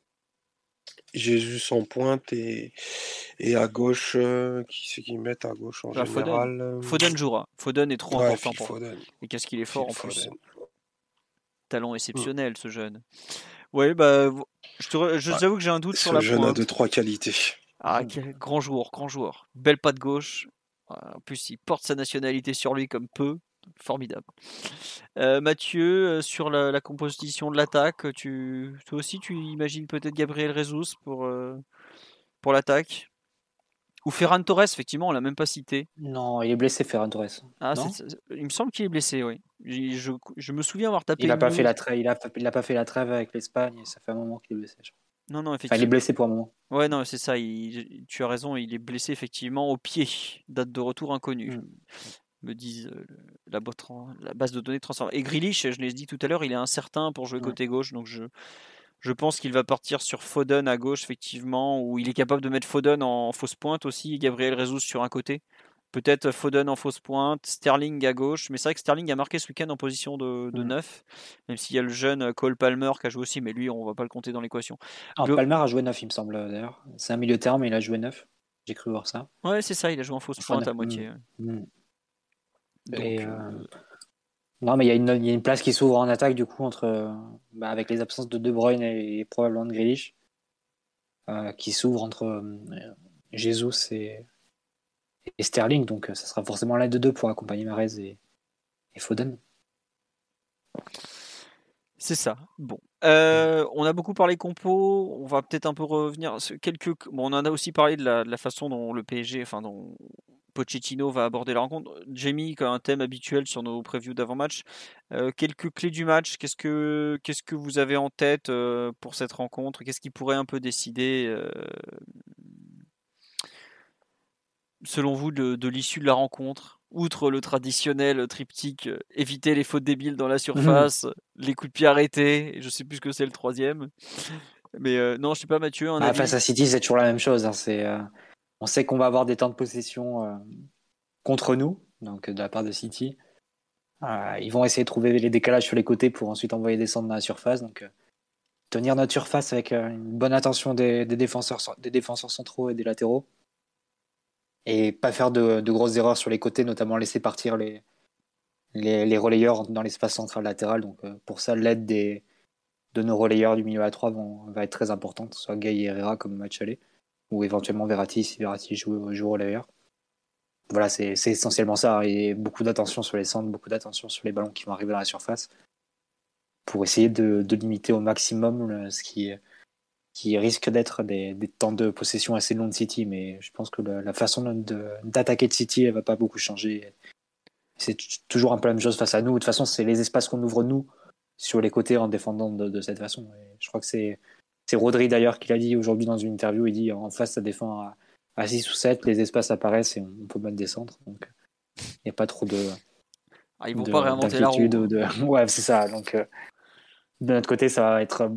Jésus en pointe et, et à gauche, euh, qui c'est qui mettent à gauche en bah, général euh, Foden. jouera. Foden est trop important pour Foden. Et qu'est-ce qu'il est fort en plus. Talent exceptionnel ce jeune. Oui, bah, je, te, je avoue que j'ai un doute sur la Ce jeune a deux trois qualités. Ah, grand joueur, grand joueur. Belle patte gauche. En plus, il porte sa nationalité sur lui comme peu formidable. Euh, Mathieu, euh, sur la, composition de l'attaque, tu, toi aussi, tu imagines peut-être Gabriel Rezus pour, euh, pour l'attaque? Ou Ferran Torres, effectivement, on l'a même pas cité. Non, il est blessé, Ferran Torres. Ah, il me semble qu'il est blessé, oui. Je, je, me souviens avoir tapé. Il n'a pas, fait la trêve, il a, il a pas fait la trêve avec l'Espagne, ça fait un moment qu'il est blessé. Non, non, effectivement. il est blessé pour un moment. Ouais, non, c'est ça. tu as raison, il est blessé effectivement au pied. Date de retour inconnue. Mm me disent la, la, base de données de transfert. Et Grealish, je l'ai dit tout à l'heure, il est incertain pour jouer côté gauche, donc je, je pense qu'il va partir sur Foden à gauche, effectivement, où il est capable de mettre Foden en fausse pointe aussi, Gabriel Rezus sur un côté. Peut-être Foden en fausse pointe, Sterling à gauche, mais c'est vrai que Sterling a marqué ce week-end en position de, de 9, même s'il y a le jeune Cole Palmer qui a joué aussi, mais lui, on va pas le compter dans l'équation. Palmer a joué 9, il me semble, d'ailleurs. C'est un milieu terme, mais il a joué 9. J'ai cru voir ça. Ouais, c'est ça, il a joué en fausse pointe à moitié. Mm. Euh, euh, non, mais il y, y, a une place qui s'ouvre en attaque du coup entre bah, avec les absences de De Bruyne et, probablement de Grealish, euh, qui s'ouvre entre Jesus et, et, Sterling. Donc ça sera forcément l'aide de deux pour accompagner Marez et, et Foden. C'est ça. Bon, on a beaucoup parlé compo. On va peut-être un peu revenir. Quelques. Bon, on en a aussi parlé de la, de la façon dont le PSG, enfin dont Pochettino va aborder la rencontre. Jamie, un thème habituel sur nos previews d'avant-match, euh, quelques clés du match. Qu'est-ce que, qu'est-ce que vous avez en tête euh, pour cette rencontre? Qu'est-ce qui pourrait un peu décider, euh, selon vous, de, l'issue de la rencontre? Outre le traditionnel triptyque, éviter les fautes débiles dans la surface, les coups de pied arrêtés, je sais plus ce que c'est le troisième. Mais non, je sais pas, Mathieu. Bah, face à City, c'est toujours la même chose. Hein. c'est on sait qu'on va avoir des temps de possession euh, contre nous, donc de la part de City. Euh, ils vont essayer de trouver les décalages sur les côtés pour ensuite envoyer descendre dans la surface. Donc, euh, tenir notre surface avec une bonne attention des, défenseurs, des défenseurs centraux et des latéraux. Et pas faire de, grosses erreurs sur les côtés, notamment laisser partir les, les, relayeurs dans l'espace central latéral. Donc, pour ça, l'aide de nos relayeurs du milieu à 3 va être très importante, soit Gay et Herrera comme match aller ou éventuellement Verratti si Verratti joue, joue au l'air. Voilà, c'est essentiellement ça. Et beaucoup d'attention sur les centres, beaucoup d'attention sur les ballons qui vont arriver dans la surface pour essayer de, de limiter au maximum ce qui, qui risque d'être des, des, temps de possession assez longs de City. Mais je pense que la, façon d'attaquer de, City, elle va pas beaucoup changer. C'est toujours un peu la même chose face à nous. De toute façon, c'est les espaces qu'on ouvre nous sur les côtés en défendant de, de cette façon. Je crois que c'est c'est Rodri d'ailleurs qui l'a dit aujourd'hui dans une interview. Il dit en face, ça défend à, à 6 ou 7, les espaces apparaissent et on, peut mettre des centres. Donc il n'y a pas trop de. Ah, ils vont pas réinventer la roue. De... Ouais, c'est ça. Donc euh, de notre côté, ça va être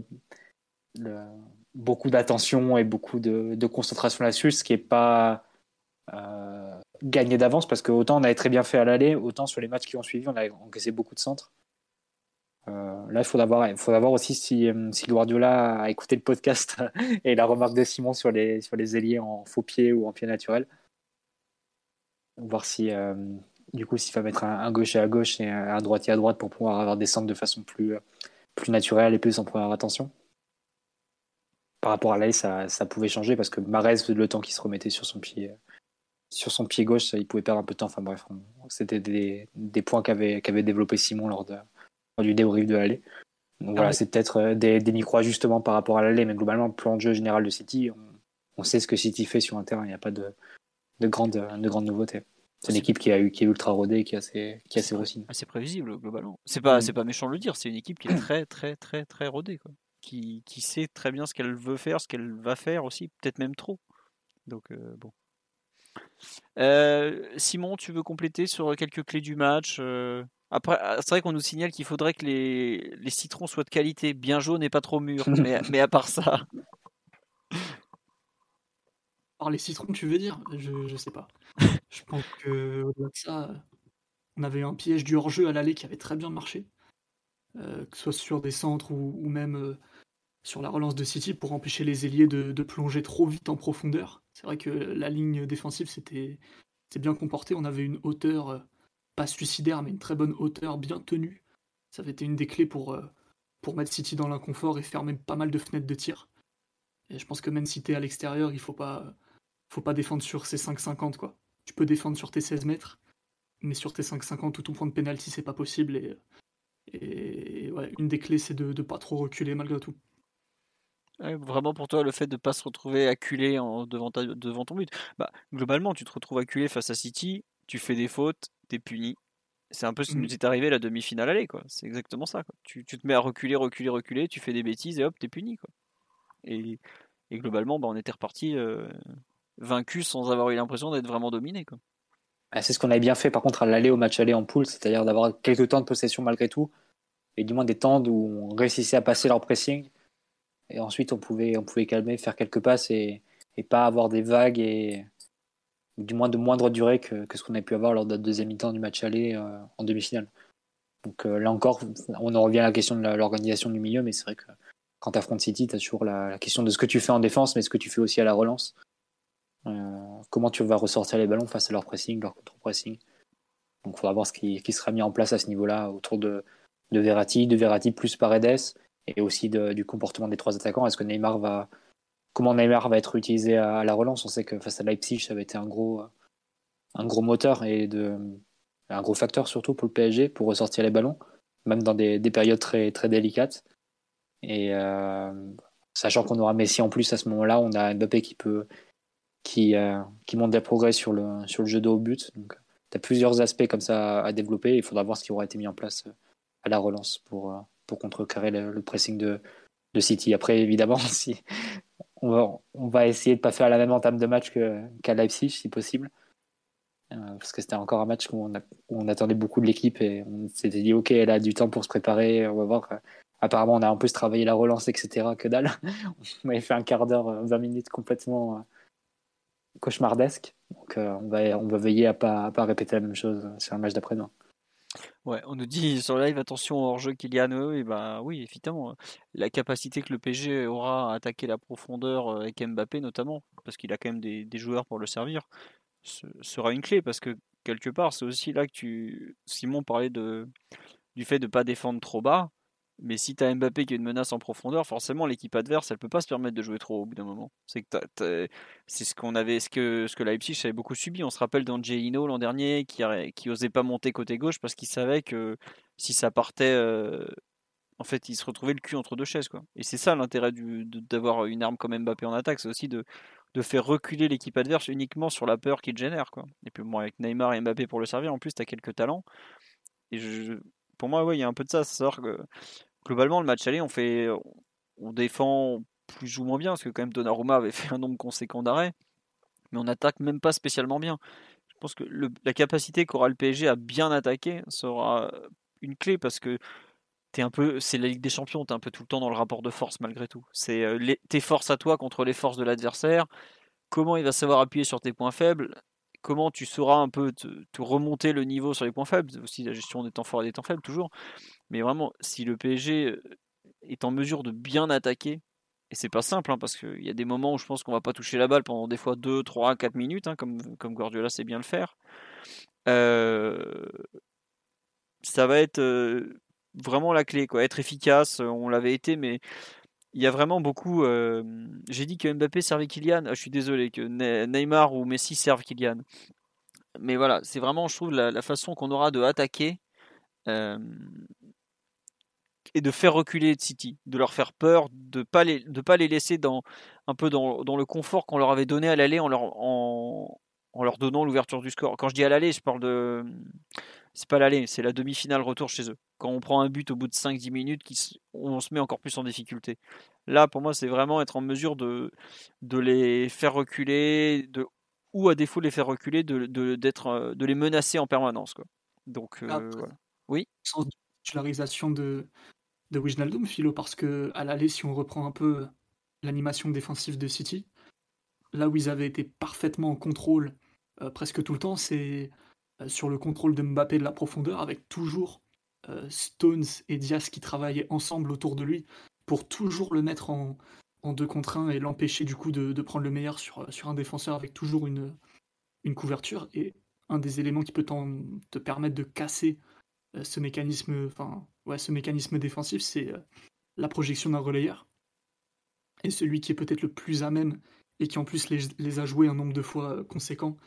euh, beaucoup d'attention et beaucoup de, de concentration là-dessus, ce qui n'est pas euh, gagné d'avance parce que autant on avait très bien fait à l'aller, autant sur les matchs qui ont suivi, on a encaissé beaucoup de centres. Euh, là, il faudra voir, aussi si, euh, si Guardiola a écouté le podcast et la remarque de Simon sur les, ailiers en faux pied ou en pied naturel. Voir si, euh, du coup, s'il va mettre un, gauche et à gauche et un droitier à droite pour pouvoir avoir des centres de façon plus, naturelle et plus en première attention. Par rapport à l'aile, ça, pouvait changer parce que Marez, le temps qu'il se remettait sur son pied, gauche, il pouvait perdre un peu de temps. Enfin bref, c'était des, points qu'avait qu'avait développé Simon lors de, du débrief de l'allée. Donc voilà, c'est peut-être euh, des, des micro-ajustements par rapport à l'allée, mais globalement, le plan de jeu général de City, on, sait ce que City fait sur un terrain, il n'y a pas de, de, grande, de grande nouveauté. C'est une équipe qui, a eu, qui est ultra rodée, qui est assez, qui est assez aussi. Assez prévisible, globalement. C'est pas, c'est pas méchant de le dire, c'est une équipe qui est très, très, très, très rodée. Quoi. Qui, qui sait très bien ce qu'elle veut faire, ce qu'elle va faire aussi, peut-être même trop. Donc, euh, bon. Euh, Simon, tu veux compléter sur quelques clés du match euh, Après, ah, c'est vrai qu'on nous signale qu'il faudrait que les, les, citrons soient de qualité, bien jaunes et pas trop mûrs. mais, mais à part ça. Alors les citrons, tu veux dire? Je, je sais pas. je pense que au-delà de ça, on avait un piège du hors-jeu à l'aller qui avait très bien marché, euh, que ce soit sur des centres ou, ou même euh, sur la relance de City pour empêcher les ailiers de, de plonger trop vite en profondeur. C'est vrai que la ligne défensive c'était bien comporté. On avait une hauteur euh, pas suicidaire, mais une très bonne hauteur bien tenue. Ça avait été une des clés pour, euh, pour mettre City dans l'inconfort et fermer pas mal de fenêtres de tir. Et je pense que même si t'es à l'extérieur, il faut pas faut pas défendre sur ces 5,50 quoi. Tu peux défendre sur tes 16 mètres, mais sur tes 5,50 ou tout point de pénalty, c'est pas possible. Et, une des clés, c'est de ne pas trop reculer malgré tout. Vraiment pour toi, le fait de ne pas se retrouver acculé en, devant, devant ton but. Bah, globalement, tu te retrouves acculé face à City, tu fais des fautes, t'es puni. C'est un peu ce qui nous est arrivé la demi-finale aller, quoi. C'est exactement ça. Quoi. Tu, tu, te mets à reculer, reculer, reculer, tu fais des bêtises et hop, t'es puni, quoi. Et, et globalement, bah, on était reparti euh, vaincu sans avoir eu l'impression d'être vraiment dominé. Quoi. Ah, c'est ce qu'on avait bien fait par contre à l'aller au match aller en poule, c'est-à-dire d'avoir quelques temps de possession malgré tout, et du moins des temps où on réussissait à passer leur pressing, et ensuite on pouvait, on pouvait calmer, faire quelques passes et, et pas avoir des vagues et du moins de moindre durée que, ce qu'on a pu avoir lors de la deuxième mi-temps du match aller euh, en demi-finale. Donc euh, là encore, on en revient à la question de l'organisation du milieu, mais c'est vrai que quand tu affrontes City, tu as toujours la, question de ce que tu fais en défense, mais ce que tu fais aussi à la relance. Euh, comment tu vas ressortir les ballons face à leur pressing, leur contre-pressing. Donc il faudra voir ce qui, sera mis en place à ce niveau-là autour de, de Verratti, de Verratti plus Paredes, et aussi du comportement des trois attaquants. Est-ce que Neymar va, comment Neymar va être utilisé à, la relance On sait que face à Leipzig, ça avait été un gros, un gros moteur et un gros facteur surtout pour le PSG pour ressortir les ballons, même dans des, des périodes très, très délicates. Et euh, sachant qu'on aura Messi en plus à ce moment-là, on a Mbappé qui peut, qui, euh, qui montre des progrès sur le, sur le jeu de haut but. Donc, tu as plusieurs aspects comme ça à développer. Il faudra voir ce qui aura été mis en place euh, à la relance pour, euh, pour contrecarrer le, le pressing de, de City. Après, évidemment, si on, va, on va essayer de ne pas faire la même entame de match qu'à Leipzig, si possible. Euh, parce que c'était encore un match où on, a, où on attendait beaucoup de l'équipe et on s'était dit, OK, elle a du temps pour se préparer. On va voir. Apparemment, on a un peu travaillé la relance, etc. Que dalle. on avait fait un quart d'heure, 20 minutes complètement cauchemardesque. Donc euh, on, va, on va veiller à pas, à pas répéter la même chose sur le match d'après-demain. Ouais, on nous dit sur live attention au hors-jeu Kylian et bah oui, évidemment, la capacité que le PG aura à attaquer la profondeur euh, avec Mbappé notamment, parce qu'il a quand même des, des, joueurs pour le servir, ce sera une clé parce que quelque part, c'est aussi là que tu Simon parlait de du fait de ne pas défendre trop bas. Mais si tu as Mbappé qui est une menace en profondeur, forcément l'équipe adverse, elle peut pas se permettre de jouer trop au bout d'un moment. C'est que c'est ce qu'on avait, ce que ce que Leipzig avait beaucoup subi. On se rappelle d'Angelino l'an dernier qui qui osait pas monter côté gauche parce qu'il savait que si ça partait, euh, en fait, il se retrouvait le cul entre deux chaises quoi. Et c'est ça l'intérêt d'avoir une arme comme Mbappé en attaque, c'est aussi de de faire reculer l'équipe adverse uniquement sur la peur qu'il génère quoi. Et puis bon avec Neymar et Mbappé pour le servir, en plus tu as quelques talents. Et je, pour moi, ouais, il y a un peu de ça. C'est que globalement, le match aller, on défend plus ou moins bien, parce que quand même Donnarumma avait fait un nombre conséquent d'arrêts, mais on attaque même pas spécialement bien. Je pense que la capacité qu'aura le PSG à bien attaquer sera une clé, parce que un peu, c'est la Ligue des Champions, tu un peu tout le temps dans le rapport de force malgré tout. C'est euh, tes forces à toi contre les forces de l'adversaire. Comment il va savoir appuyer sur tes points faibles? Comment tu sauras un peu te, te, remonter le niveau sur les points faibles, aussi la gestion des temps forts et des temps faibles toujours. Mais vraiment, si le PSG est en mesure de bien attaquer, et c'est pas simple, hein, parce qu'il y a des moments où je pense qu'on va pas toucher la balle pendant des fois 2, 3, 4 minutes, hein, comme, comme Guardiola sait bien le faire. Euh, ça va être euh, vraiment la clé, quoi. Être efficace, on l'avait été, mais il y a vraiment beaucoup. Euh, J'ai dit que Mbappé servait Kylian. Ah, je suis désolé que Neymar ou Messi servent Kylian. Mais voilà, c'est vraiment, je trouve, la, façon qu'on aura de attaquer euh, et de faire reculer City, de leur faire peur, de pas les, de pas les laisser dans un peu dans, dans le confort qu'on leur avait donné à l'aller en leur en, en leur donnant l'ouverture du score. Quand je dis à l'aller, je parle de. C'est pas l'aller, c'est la demi-finale retour chez eux. Quand on prend un but au bout de 5-10 minutes, on se met encore plus en difficulté. Là, pour moi, c'est vraiment être en mesure de, de les faire reculer, de, ou à défaut de les faire reculer, de, de, de les menacer en permanence. Quoi. Donc, euh, voilà. Oui? Sans titularisation de, de Wijnaldum, Philo, parce que à l'aller, si on reprend un peu l'animation défensive de City, là où ils avaient été parfaitement en contrôle euh, presque tout le temps, c'est euh, sur le contrôle de Mbappé de la profondeur, avec toujours euh, Stones et Diaz qui travaillaient ensemble autour de lui pour toujours le mettre en, deux contre un et l'empêcher du coup de, prendre le meilleur sur, un défenseur avec toujours une, couverture. Et un des éléments qui peut te permettre de casser ce mécanisme, ouais, ce mécanisme défensif, c'est la projection d'un relayeur. Et celui qui est peut-être le plus à même et qui en plus les, a joués un nombre de fois conséquent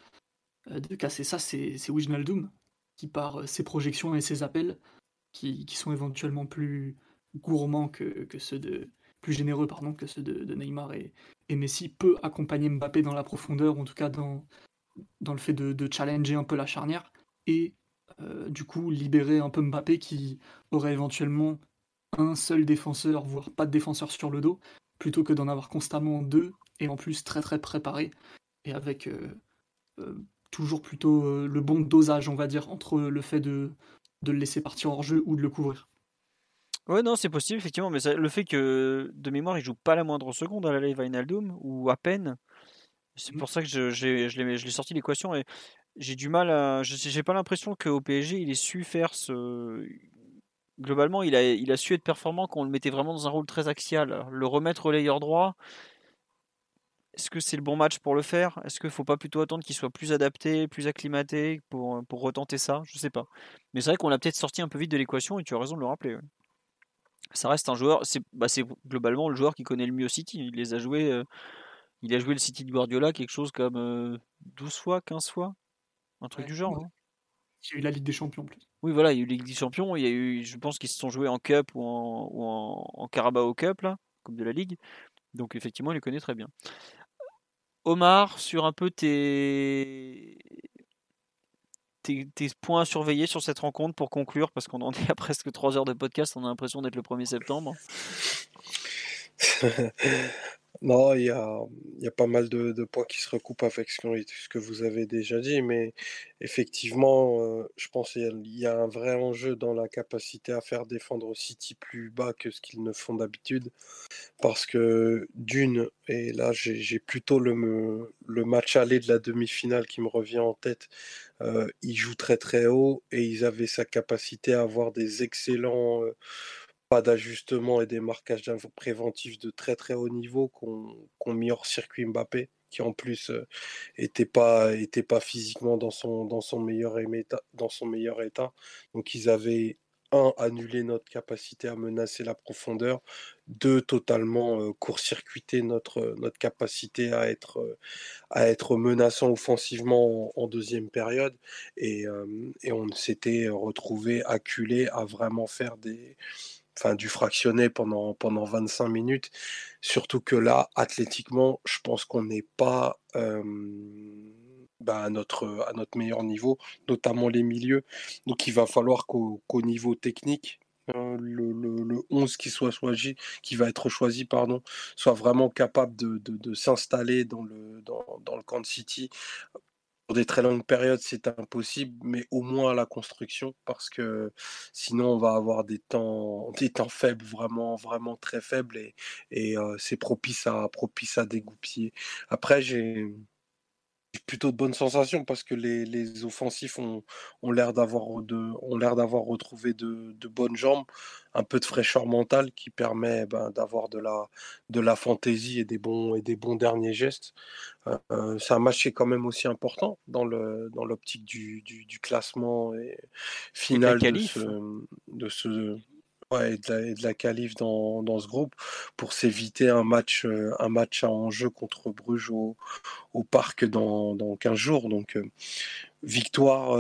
euh, de casser ça, c'est Wijnaldum, qui par euh, ses projections et ses appels, qui, sont éventuellement plus gourmands que, ceux de plus généreux pardon que ceux de, Neymar et, Messi, peut accompagner Mbappé dans la profondeur, en tout cas dans, le fait de, challenger un peu la charnière et euh, du coup libérer un peu Mbappé qui aurait éventuellement un seul défenseur, voire pas de défenseur sur le dos, plutôt que d'en avoir constamment deux et en plus très très préparé et avec toujours plutôt euh, le bon dosage, on va dire, entre le fait de, de le laisser partir hors jeu ou de le couvrir. Ouais, non, c'est possible, effectivement, mais le fait que de mémoire, il joue pas la moindre seconde à la Live Vinaldum, ou à peine, c'est mm. pour ça que je, je, je l'ai sorti l'équation et j'ai du mal à. J'ai pas l'impression qu'au PSG, il ait su faire ce. Globalement, il a, il a su être performant quand on le mettait vraiment dans un rôle très axial. Le remettre relayeur droit, est-ce que c'est le bon match pour le faire? Est-ce qu'il ne faut pas plutôt attendre qu'il soit plus adapté, plus acclimaté pour, pour retenter ça? Je ne sais pas. Mais c'est vrai qu'on l'a peut-être sorti un peu vite de l'équation et tu as raison de le rappeler. Ça reste un joueur, c'est bah globalement le joueur qui connaît le mieux City. Il les a joués, euh, il a joué le City de Guardiola quelque chose comme 12 euh, fois, 15 fois, un truc du genre. Il y a eu la Ligue des Champions plus. Oui, voilà, il y a eu la Ligue des Champions. Il y a eu, je pense qu'ils se sont joués en Cup ou en, ou en, en Carabao Cup, là, comme de la Ligue. Donc effectivement, il les connaît très bien. Omar, sur un peu tes... tes, points à surveiller sur cette rencontre pour conclure, parce qu'on en est à presque 3 heures de podcast, on a l'impression d'être le 1er septembre. Non, il y a, pas mal de, points qui se recoupent avec ce que, ce que vous avez déjà dit, mais effectivement, euh, je pense qu'il y a un vrai enjeu dans la capacité à faire défendre City plus bas que ce qu'ils ne font d'habitude, parce que d'une, et là j'ai plutôt le, le match aller de la demi-finale qui me revient en tête, euh, ils jouent très très haut et ils avaient sa capacité à avoir des excellents... Euh, pas d'ajustement et des marquages préventifs de très très haut niveau qu'on mis hors circuit Mbappé, qui en plus n'était pas, était pas physiquement dans son, dans, son meilleur état, dans son meilleur état. Donc ils avaient, un, annulé notre capacité à menacer la profondeur, deux, totalement court-circuité notre, notre capacité à être, à être menaçant offensivement en, deuxième période, et, et on s'était retrouvé acculé à vraiment faire des enfin du fractionné pendant, pendant 25 minutes. Surtout que là, athlétiquement, je pense qu'on n'est pas bah, à, notre, à notre meilleur niveau, notamment les milieux. Donc il va falloir qu'au niveau technique, hein, le, le, 11 qui, soit choisi, qui va être choisi pardon, soit vraiment capable de, de, s'installer dans le, dans, dans, le camp de Des très longues périodes, c'est impossible, mais au moins à la construction, parce que sinon on va avoir des temps, des temps faibles, vraiment, vraiment très faibles, et, et euh, c'est propice à, propice à dégoupiller. Après, j'ai plutôt de bonnes sensations parce que les, les offensifs ont, ont l'air d'avoir de, ont l'air d'avoir retrouvé de, de, bonnes jambes, un peu de fraîcheur mentale qui permet ben, d'avoir de la, de la fantaisie et des bons, et des bons derniers gestes. Euh, euh, c'est un match qui est quand même aussi important dans, le, dans l'optique du, du, du classement et final de ce, de ce, et de la, la qualif dans, dans, ce groupe pour s'éviter un match, euh, un match à enjeu contre Bruges au, au parc dans, dans 15 jours. Donc, euh, victoire,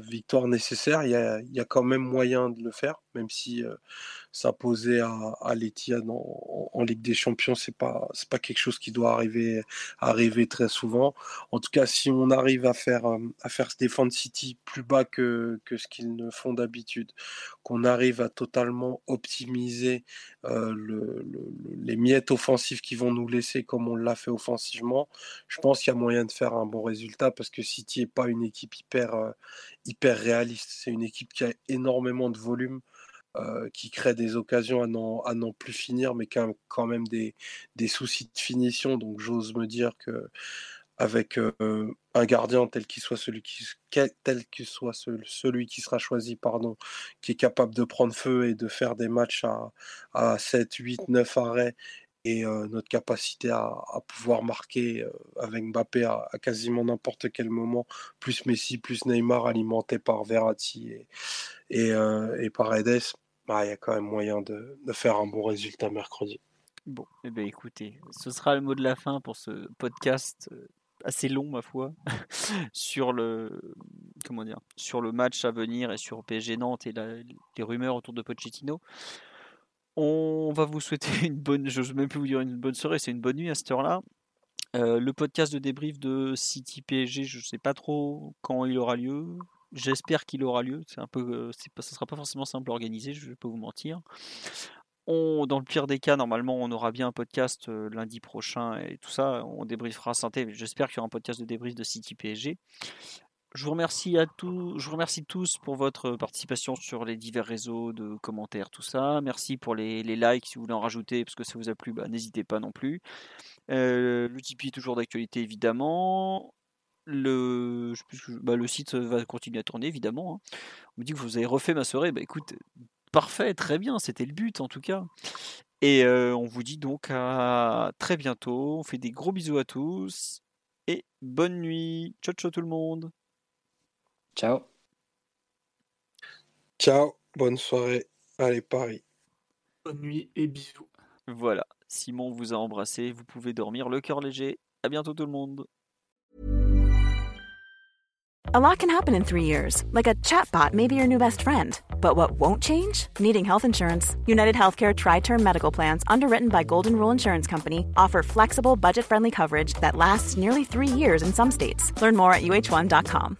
victoire nécessaire. Il y, a, il y, a, quand même moyen de le faire, même si s'imposer à, à l'Etihad en, Ligue des Champions, c'est pas pas quelque chose qui doit arriver arriver très souvent. En tout cas, si on arrive à faire à faire se défendre City plus bas que, que ce qu'ils ne font d'habitude, qu'on arrive à totalement optimiser euh, le, le, les miettes offensives qui vont nous laisser comme on l'a fait offensivement, je pense qu'il y a moyen de faire un bon résultat parce que City est pas une équipe hyper euh, hyper réaliste. C'est une équipe qui a énormément de volume. Euh, qui crée des occasions à n'en, plus finir, mais qui a quand même des, soucis de finition. Donc j'ose me dire que avec euh, un gardien tel qu'il soit celui qui qu'il soit celui, qui sera choisi, pardon, qui est capable de prendre feu et de faire des matchs à, à 7, 8, 9 arrêts et euh, notre capacité à, pouvoir marquer euh, avec Mbappé à, quasiment n'importe quel moment, plus Messi, plus Neymar, alimenté par Verratti et, et, euh, et par Edes, bah, il y a quand même moyen de, faire un bon résultat mercredi. Bon, eh bien, écoutez, ce sera le mot de la fin pour ce podcast euh, assez long, ma foi, sur le comment dire, sur le match à venir et sur PSG Nantes et les rumeurs autour de Pochettino. On va vous souhaiter une bonne, je n'ose même plus vous dire une bonne soirée, c'est une bonne nuit à cette heure-là. Euh, le podcast de débrief de City PSG, je ne sais pas trop quand il aura lieu. J'espère qu'il aura lieu. C'est un peu, euh, sera pas forcément simple à organiser, je vais pas vous mentir. Dans le pire des cas, normalement, on aura bien un podcast euh, lundi prochain et tout ça. On débriefera santé. J'espère qu'il y aura un podcast de débrief de City PSG. Je vous remercie à tous, je vous remercie tous pour votre participation sur les divers réseaux de commentaires, tout ça. Merci pour les, les likes si vous voulez en rajouter, parce que ça vous a plu, bah, n'hésitez pas non plus. Euh, est toujours d'actualité évidemment. Le, bah, le site va continuer à tourner évidemment. Hein. On me dit que vous avez refait ma soirée. Bah écoute, parfait, très bien, c'était le but en tout cas. Et euh, on vous dit donc à très bientôt. On fait des gros bisous à tous et bonne nuit. Ciao ciao tout le monde. Ciao. Ciao, bonne soirée. Allez, Paris. Bonne nuit et bisous. Voilà, Simon vous a embrassé, vous pouvez dormir le cœur léger. À bientôt tout le monde. A lot can happen in three years, like a chatbot may be your new best friend. But what won't change? Needing health insurance. United Healthcare Tri Term Medical Plans, underwritten by Golden Rule Insurance Company, offer flexible, budget friendly coverage that lasts nearly three years in some states. Learn more at uh1.com.